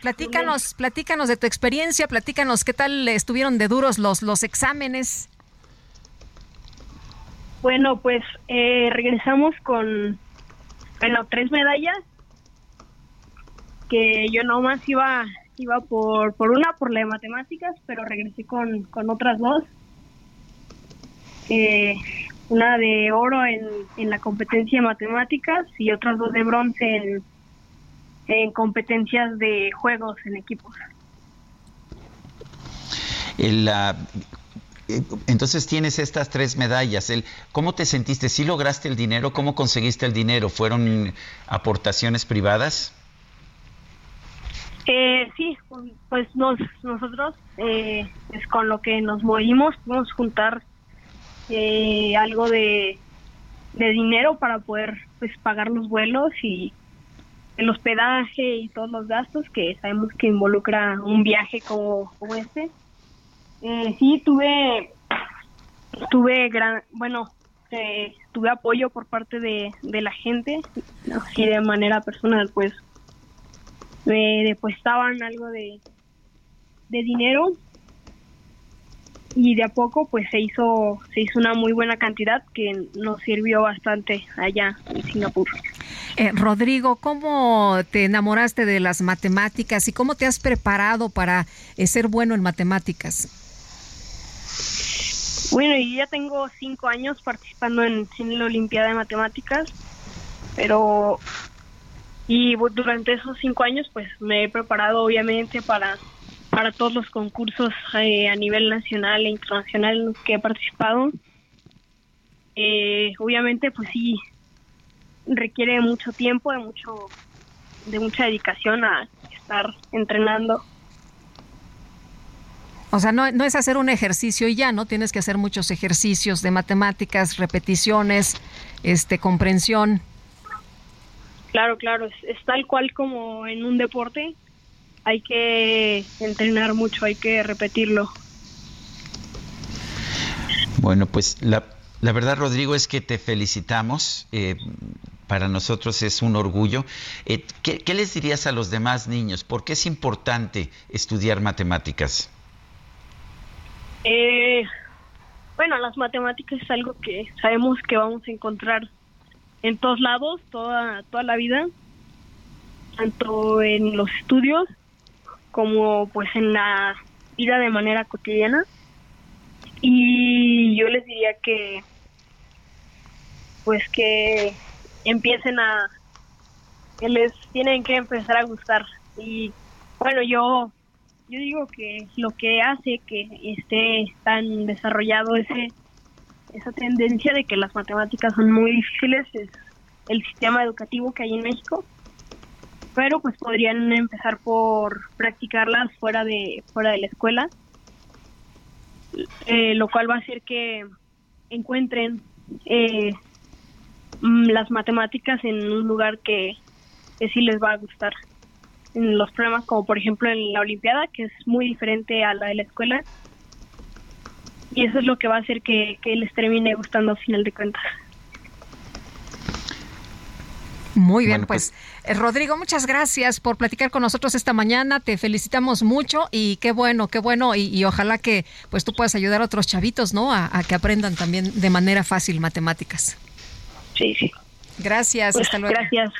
platícanos, platícanos de tu experiencia, platícanos qué tal estuvieron de duros los, los exámenes.
Bueno, pues eh, regresamos con, bueno, tres medallas, que yo nomás iba, iba por, por una, por la de matemáticas, pero regresé con, con otras dos. Eh, una de oro en, en la competencia de matemáticas y otras dos de bronce en, en competencias de juegos en equipos.
entonces tienes estas tres medallas. El, ¿Cómo te sentiste? ¿Sí lograste el dinero? ¿Cómo conseguiste el dinero? ¿Fueron aportaciones privadas?
Eh, sí, pues nos, nosotros eh, es con lo que nos movimos, pudimos juntar eh, algo de, de dinero para poder pues pagar los vuelos y el hospedaje y todos los gastos que sabemos que involucra un viaje como, este. Eh, sí, tuve, tuve gran, bueno, eh, tuve apoyo por parte de, la gente, así de manera personal, pues me depositaban algo de, de dinero y de a poco pues se hizo se hizo una muy buena cantidad que nos sirvió bastante allá en Singapur.
Eh, Rodrigo, ¿cómo te enamoraste de las matemáticas y cómo te has preparado para eh, ser bueno en matemáticas?
Bueno, yo ya tengo cinco años participando en, en la Olimpiada de Matemáticas, pero y durante esos cinco años pues me he preparado obviamente para para todos los concursos eh, a nivel nacional e internacional en los que he participado. Eh, obviamente, pues sí, requiere mucho tiempo, de mucho, de mucha dedicación a estar entrenando.
O sea, no, no es hacer un ejercicio y ya, ¿no? Tienes que hacer muchos ejercicios de matemáticas, repeticiones, este, comprensión.
Claro, claro, es tal cual como en un deporte hay que entrenar mucho, hay que repetirlo.
Bueno, pues la, la verdad, Rodrigo, es que te felicitamos. Eh, para nosotros es un orgullo. Eh, ¿qué, les dirías a los demás niños? ¿Por qué es importante estudiar matemáticas?
Eh, bueno, las matemáticas es algo que sabemos que vamos a encontrar en todos lados, toda, toda la vida, tanto en los estudios como pues en la vida de manera cotidiana. Y yo les diría que pues que empiecen a que les tienen que empezar a gustar y bueno yo yo digo que lo que hace que esté tan desarrollado ese esa tendencia de que las matemáticas son muy difíciles es el sistema educativo que hay en México pero pues podrían empezar por practicarlas fuera de fuera de la escuela. Eh, lo cual va a hacer que encuentren eh, mm, las matemáticas en un lugar que, que sí les va a gustar. En los programas como por ejemplo en la olimpiada que es muy diferente a la de la escuela. Y eso es lo que va a hacer que, que les termine gustando al final de cuentas.
Muy bien, pues, pues eh, Rodrigo, muchas gracias por platicar con nosotros esta mañana. Te felicitamos mucho y qué bueno, qué bueno y, ojalá que pues tú puedas ayudar a otros chavitos, ¿no? A, que aprendan también de manera fácil matemáticas.
Sí, sí.
Gracias,
pues,
hasta luego.
Gracias.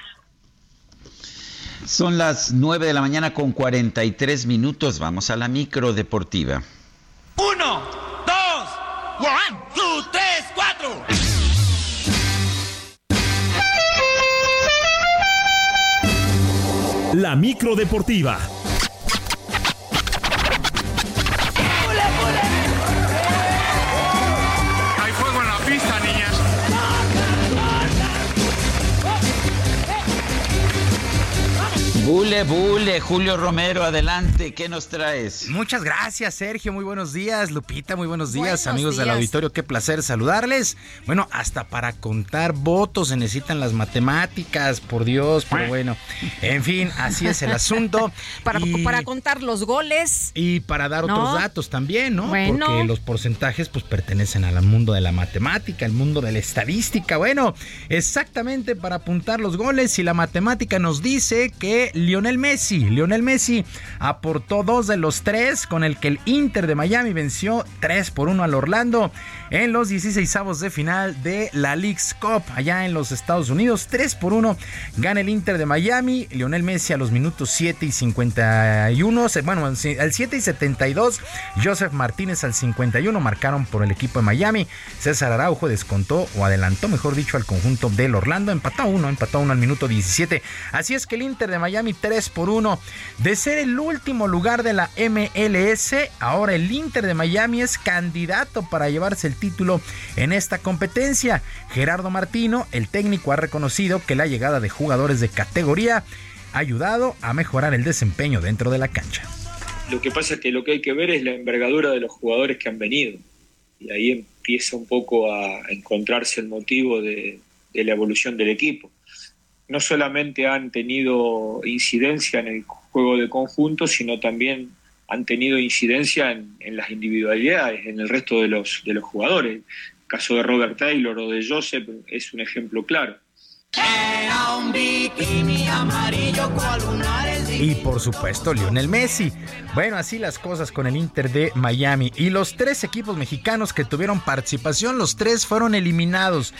Son las 9 de la mañana con 43 minutos. Vamos a la micro deportiva.
Uno, dos, one, two, tres, cuatro.
La micro deportiva.
Bule, bule, Julio Romero, adelante, ¿qué nos traes?
Muchas gracias, Sergio, muy buenos días, Lupita, muy buenos días, amigos del auditorio, qué placer saludarles. Bueno, hasta para contar votos se necesitan las matemáticas, por Dios, pero bueno, en fin, así es el asunto.
para, para contar los goles.
Y para dar otros datos también, ¿no? Porque los porcentajes pues pertenecen al mundo de la matemática, al mundo de la estadística. Bueno, exactamente para apuntar los goles y la matemática nos dice que Lionel Messi. Lionel Messi aportó dos de los tres con el que el Inter de Miami venció 3 por 1 al Orlando en los 16 avos de final de la League's Cup allá en los Estados Unidos. 3 por 1 gana el Inter de Miami. Lionel Messi a los minutos 7 y 51, bueno, al 7 y 72, Joseph Martínez al 51 marcaron por el equipo de Miami. César Araujo descontó o adelantó, mejor dicho, al conjunto del Orlando. Empató uno, empató uno al minuto 17. Así es que el Inter de Miami 3 por 1. De ser el último lugar de la MLS, ahora el Inter de Miami es candidato para llevarse el título en esta competencia. Gerardo Martino, el técnico, ha reconocido que la llegada de jugadores de categoría ayudado a mejorar el desempeño dentro de la cancha.
Lo que pasa es que lo que hay que ver es la envergadura de los jugadores que han venido. Y ahí empieza un poco a encontrarse el motivo de, la evolución del equipo. No solamente han tenido incidencia en el juego de conjunto, sino también han tenido incidencia en, las individualidades, en el resto de los, de los jugadores. El caso de Robert Taylor o de Joseph es un ejemplo claro.
Era un bikini amarillo
Y por supuesto, Lionel Messi. Bueno, así las cosas con el Inter de Miami. Y los tres equipos mexicanos que tuvieron participación, los tres fueron eliminados.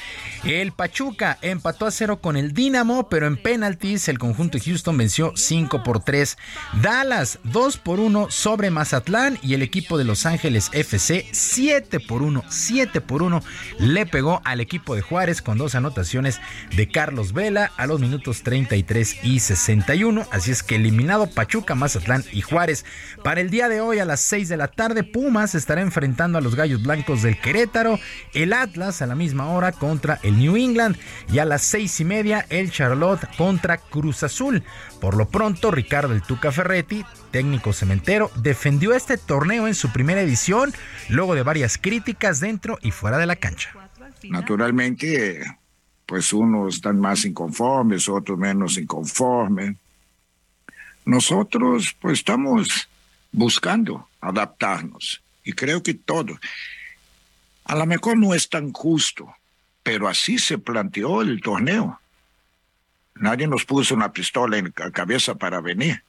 El Pachuca empató a cero con el Dinamo, pero en penaltis el conjunto de Houston venció 5 por 3. Dallas 2 por 1 sobre Mazatlán y el equipo de Los Ángeles FC 7 por 1, 7 por 1 le pegó al equipo de Juárez con dos anotaciones de Carlos Vela a los minutos 33 y 61. Así es que eliminado Pachuca, Mazatlán y Juárez. Para el día de hoy a las 6 de la tarde, Pumas estará enfrentando a los Gallos Blancos del Querétaro. El Atlas a la misma hora contra el New England. Y a las 6 y media, el Charlotte contra Cruz Azul. Por lo pronto, Ricardo El Tuca Ferretti, técnico cementero, defendió este torneo en su primera edición, luego de varias críticas dentro y fuera de la cancha.
Naturalmente, pues unos están más inconformes, otros menos inconformes. Nosotros pues estamos buscando adaptarnos y creo que todo. A lo mejor no es tan justo, pero así se planteó el torneo. Nadie nos puso una pistola en la cabeza para venir.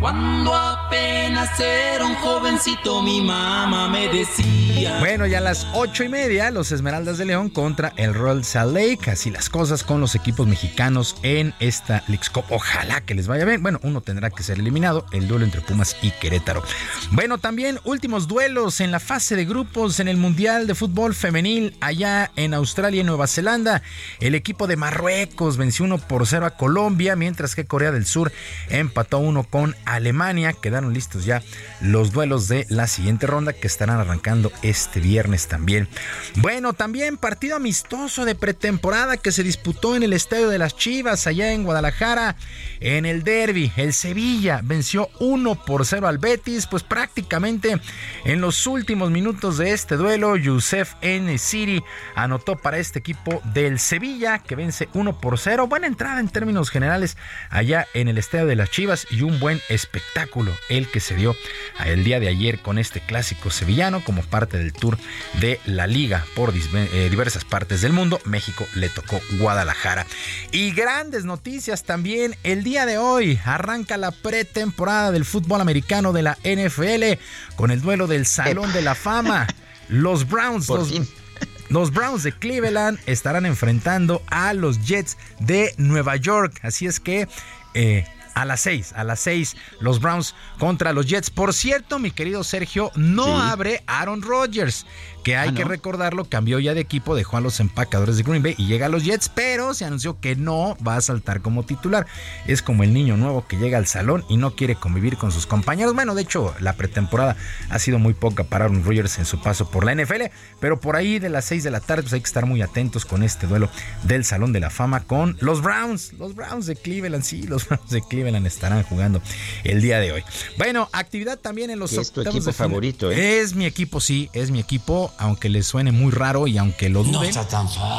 Cuando apenas era un jovencito, mi mamá me decía.
Bueno, ya a las ocho y media, los Esmeraldas de León contra el Royal Salt Lake. Así las cosas con los equipos mexicanos en esta Leagues Cup. Ojalá que les vaya bien. Bueno, uno tendrá que ser eliminado, el duelo entre Pumas y Querétaro. Bueno, también últimos duelos en la fase de grupos en el Mundial de Fútbol Femenil allá en Australia y Nueva Zelanda. El equipo de Marruecos venció 1 por 0 a Colombia, mientras que Corea del Sur empató uno con Alemania. Quedaron listos ya los duelos de la siguiente ronda que estarán arrancando este viernes también. Bueno, también partido amistoso de pretemporada que se disputó en el Estadio de las Chivas allá en Guadalajara. En el derby, el Sevilla venció 1 por 0 al Betis, pues prácticamente en los últimos minutos de este duelo, Youssef N. City anotó para este equipo del Sevilla que vence 1 por 0. Buena entrada en términos generales allá en el Estadio de las Chivas y un buen espectáculo el que se dio el día de ayer con este clásico sevillano como parte del tour de la liga por eh, diversas partes del mundo. México le tocó Guadalajara. Y grandes noticias también el día de hoy. Arranca la pretemporada del fútbol americano de la NFL con el duelo del Salón de la Fama. Los Browns, los, Browns de Cleveland estarán enfrentando a los Jets de Nueva York. Así es que eh, a las 6, a las 6, los Browns contra los Jets. Por cierto, mi querido Sergio, no abre Aaron Rodgers que hay ah, que recordarlo, cambió ya de equipo, dejó a los empacadores de Green Bay y llega a los Jets, pero se anunció que no va a saltar como titular. Es como el niño nuevo que llega al salón y no quiere convivir con sus compañeros. Bueno, de hecho, la pretemporada ha sido muy poca para Aaron Rodgers en su paso por la NFL, pero por ahí de las 6 de la tarde pues hay que estar muy atentos con este duelo del Salón de la Fama con los Browns, los Browns de Cleveland, sí, los Browns de Cleveland estarán jugando el día de hoy. Bueno, actividad también en los
es tu equipo favorito,
¿eh? Es mi equipo, sí, es mi equipo aunque les suene muy raro y aunque lo duden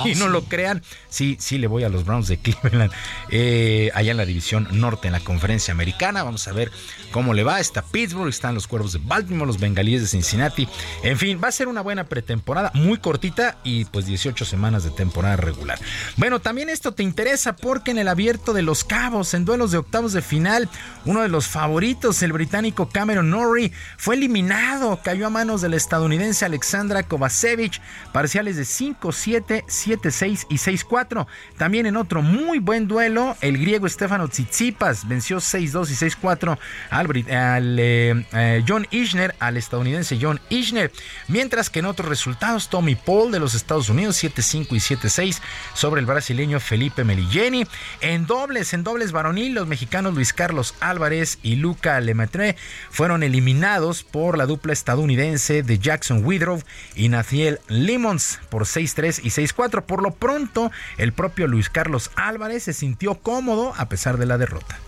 y no lo crean, sí, sí le voy a los Browns de Cleveland eh, allá en la división norte en la conferencia americana. Vamos a ver cómo le va. Está Pittsburgh, están los Cuervos de Baltimore, los Bengalíes de Cincinnati. En fin, va a ser una buena pretemporada, muy cortita y pues 18 semanas de temporada regular. Bueno, también esto te interesa porque en el abierto de los Cabos, en duelos de octavos de final, uno de los favoritos, el británico Cameron Norrie, fue eliminado, cayó a manos del estadounidense Alexandra Kovacevic, parciales de 5-7, 7-6 y 6-4. También en otro muy buen duelo, el griego Stefano Tsitsipas venció 6-2 y 6-4 al, eh, eh, John Isner, al estadounidense John Isner. Mientras que en otros resultados, Tommy Paul de los Estados Unidos 7-5 y 7-6 sobre el brasileño Felipe Meligeni. En dobles, en dobles varonil, los mexicanos Luis Carlos Álvarez y Luca Lemaitre fueron eliminados por la dupla estadounidense de Jackson Widrow y Nathaniel Limons por 6-3 y 6-4. Por lo pronto, el propio Luis Carlos Álvarez se sintió cómodo a pesar de la derrota.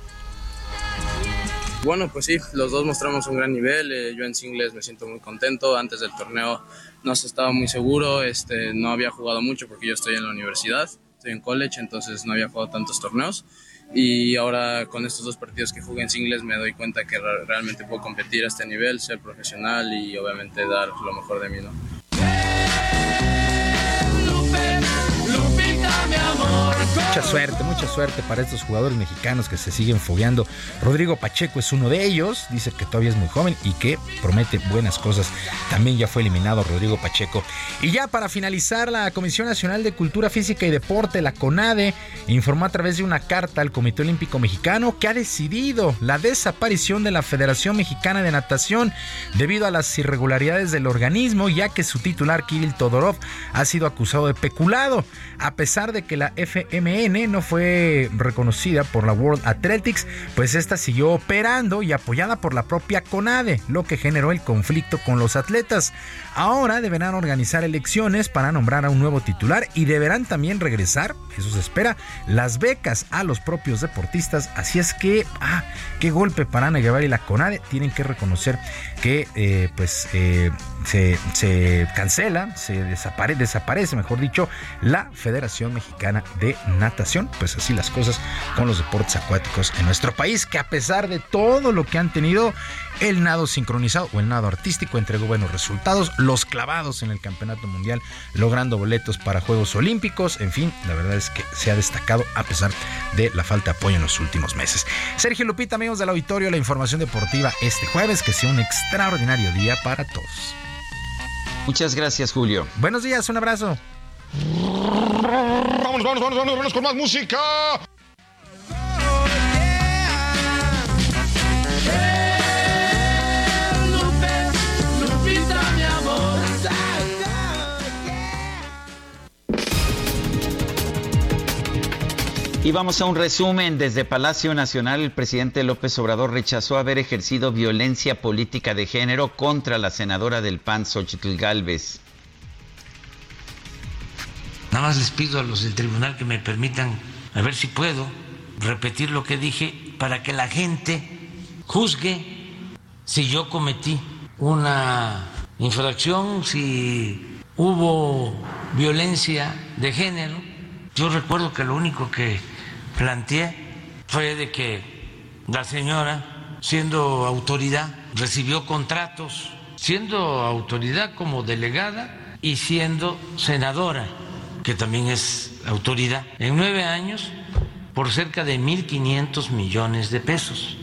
Bueno, pues sí, los dos mostramos un gran nivel. Eh, yo en singles me siento muy contento. Antes del torneo no se estaba muy seguro, este, no había jugado mucho porque yo estoy en la universidad, estoy en college, entonces no había jugado tantos torneos. Y ahora con estos dos partidos que jugué en singles me doy cuenta que realmente puedo competir a este nivel, ser profesional y obviamente dar lo mejor de mí. ¿no?
Mucha suerte, mucha suerte para estos jugadores mexicanos que se siguen fogueando. Rodrigo Pacheco es uno de ellos, dice que todavía es muy joven y que promete buenas cosas. También ya fue eliminado Rodrigo Pacheco. Y ya para finalizar, la Comisión Nacional de Cultura Física y Deporte, la CONADE, informó a través de una carta al Comité Olímpico Mexicano que ha decidido la desaparición de la Federación Mexicana de Natación debido a las irregularidades del organismo, ya que su titular Kirill Todorov ha sido acusado de peculado, a pesar de que la No fue reconocida por la World Athletics, pues esta siguió operando y apoyada por la propia CONADE, lo que generó el conflicto con los atletas. Ahora deberán organizar elecciones para nombrar a un nuevo titular y deberán también regresar, eso se espera, las becas a los propios deportistas. Así es que, ah, qué golpe para Ana Guevara y la CONADE. Tienen que reconocer que, eh, pues, eh, se, cancela, se desaparece, desaparece, mejor dicho, la Federación Mexicana de Natación. Pues así las cosas con los deportes acuáticos en nuestro país, que a pesar de todo lo que han tenido, el nado sincronizado o el nado artístico entregó buenos resultados, los clavados en el Campeonato Mundial, logrando boletos para Juegos Olímpicos, en fin, la verdad es que se ha destacado a pesar de la falta de apoyo en los últimos meses. Sergio Lupita, amigos del auditorio, la información deportiva este jueves, que sea un extraordinario día para todos.
Muchas gracias, Julio.
Buenos días, un abrazo.
Vamos, vamos, vamos, vamos, vamos con más música.
Y vamos a un resumen. Desde Palacio Nacional, el presidente López Obrador rechazó haber ejercido violencia política de género contra la senadora del PAN, Xochitl Galvez.
Nada más les pido a los del tribunal que me permitan, a ver si puedo repetir lo que dije, para que la gente juzgue si yo cometí una infracción, si hubo violencia de género. Yo recuerdo que lo único que planteé fue de que la señora, siendo autoridad, recibió contratos, siendo autoridad como delegada y siendo senadora, que también es autoridad, en nueve años por cerca de 1.500 millones de pesos.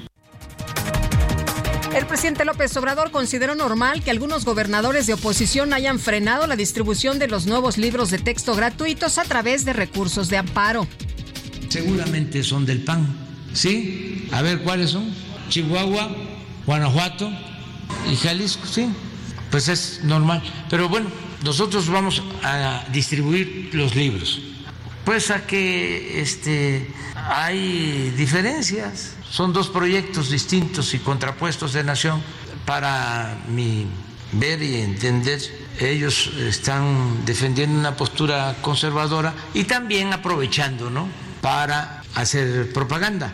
El presidente López Obrador consideró normal que algunos gobernadores de oposición hayan frenado la distribución de los nuevos libros de texto gratuitos a través de recursos de amparo
seguramente son del PAN. ¿Sí? A ver, ¿cuáles son? Chihuahua, Guanajuato y Jalisco, sí. Pues es normal. Pero bueno, nosotros vamos a distribuir los libros. Pues a que este, hay diferencias. Son dos proyectos distintos y contrapuestos de nación. Para mi ver y entender, ellos están defendiendo una postura conservadora y también aprovechando, ¿no? Para hacer propaganda.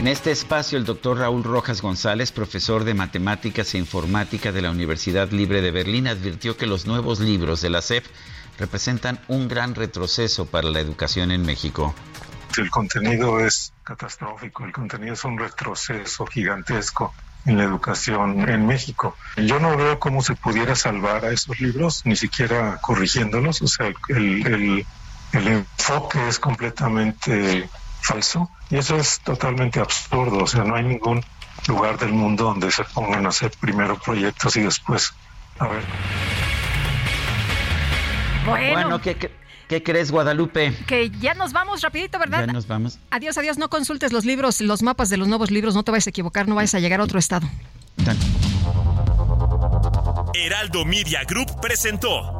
En este espacio, el doctor Raúl Rojas González, profesor de matemáticas e informática de la Universidad Libre de Berlín, advirtió que los nuevos libros de la SEP representan un gran retroceso para la educación en México.
El contenido es catastrófico, el contenido es un retroceso gigantesco en la educación en México. Yo no veo cómo se pudiera salvar a esos libros, ni siquiera corrigiéndolos. O sea, el, el enfoque es completamente falso y eso es totalmente absurdo. O sea, no hay ningún lugar del mundo donde se pongan a hacer primero proyectos y después a ver.
Bueno, ¿qué, qué, crees, Guadalupe?
Que ya nos vamos rapidito, ¿verdad?
Ya nos vamos.
Adiós, adiós. No consultes los libros, los mapas de los nuevos libros. No te vayas a equivocar, no vayas a llegar a otro estado.
Heraldo Media Group presentó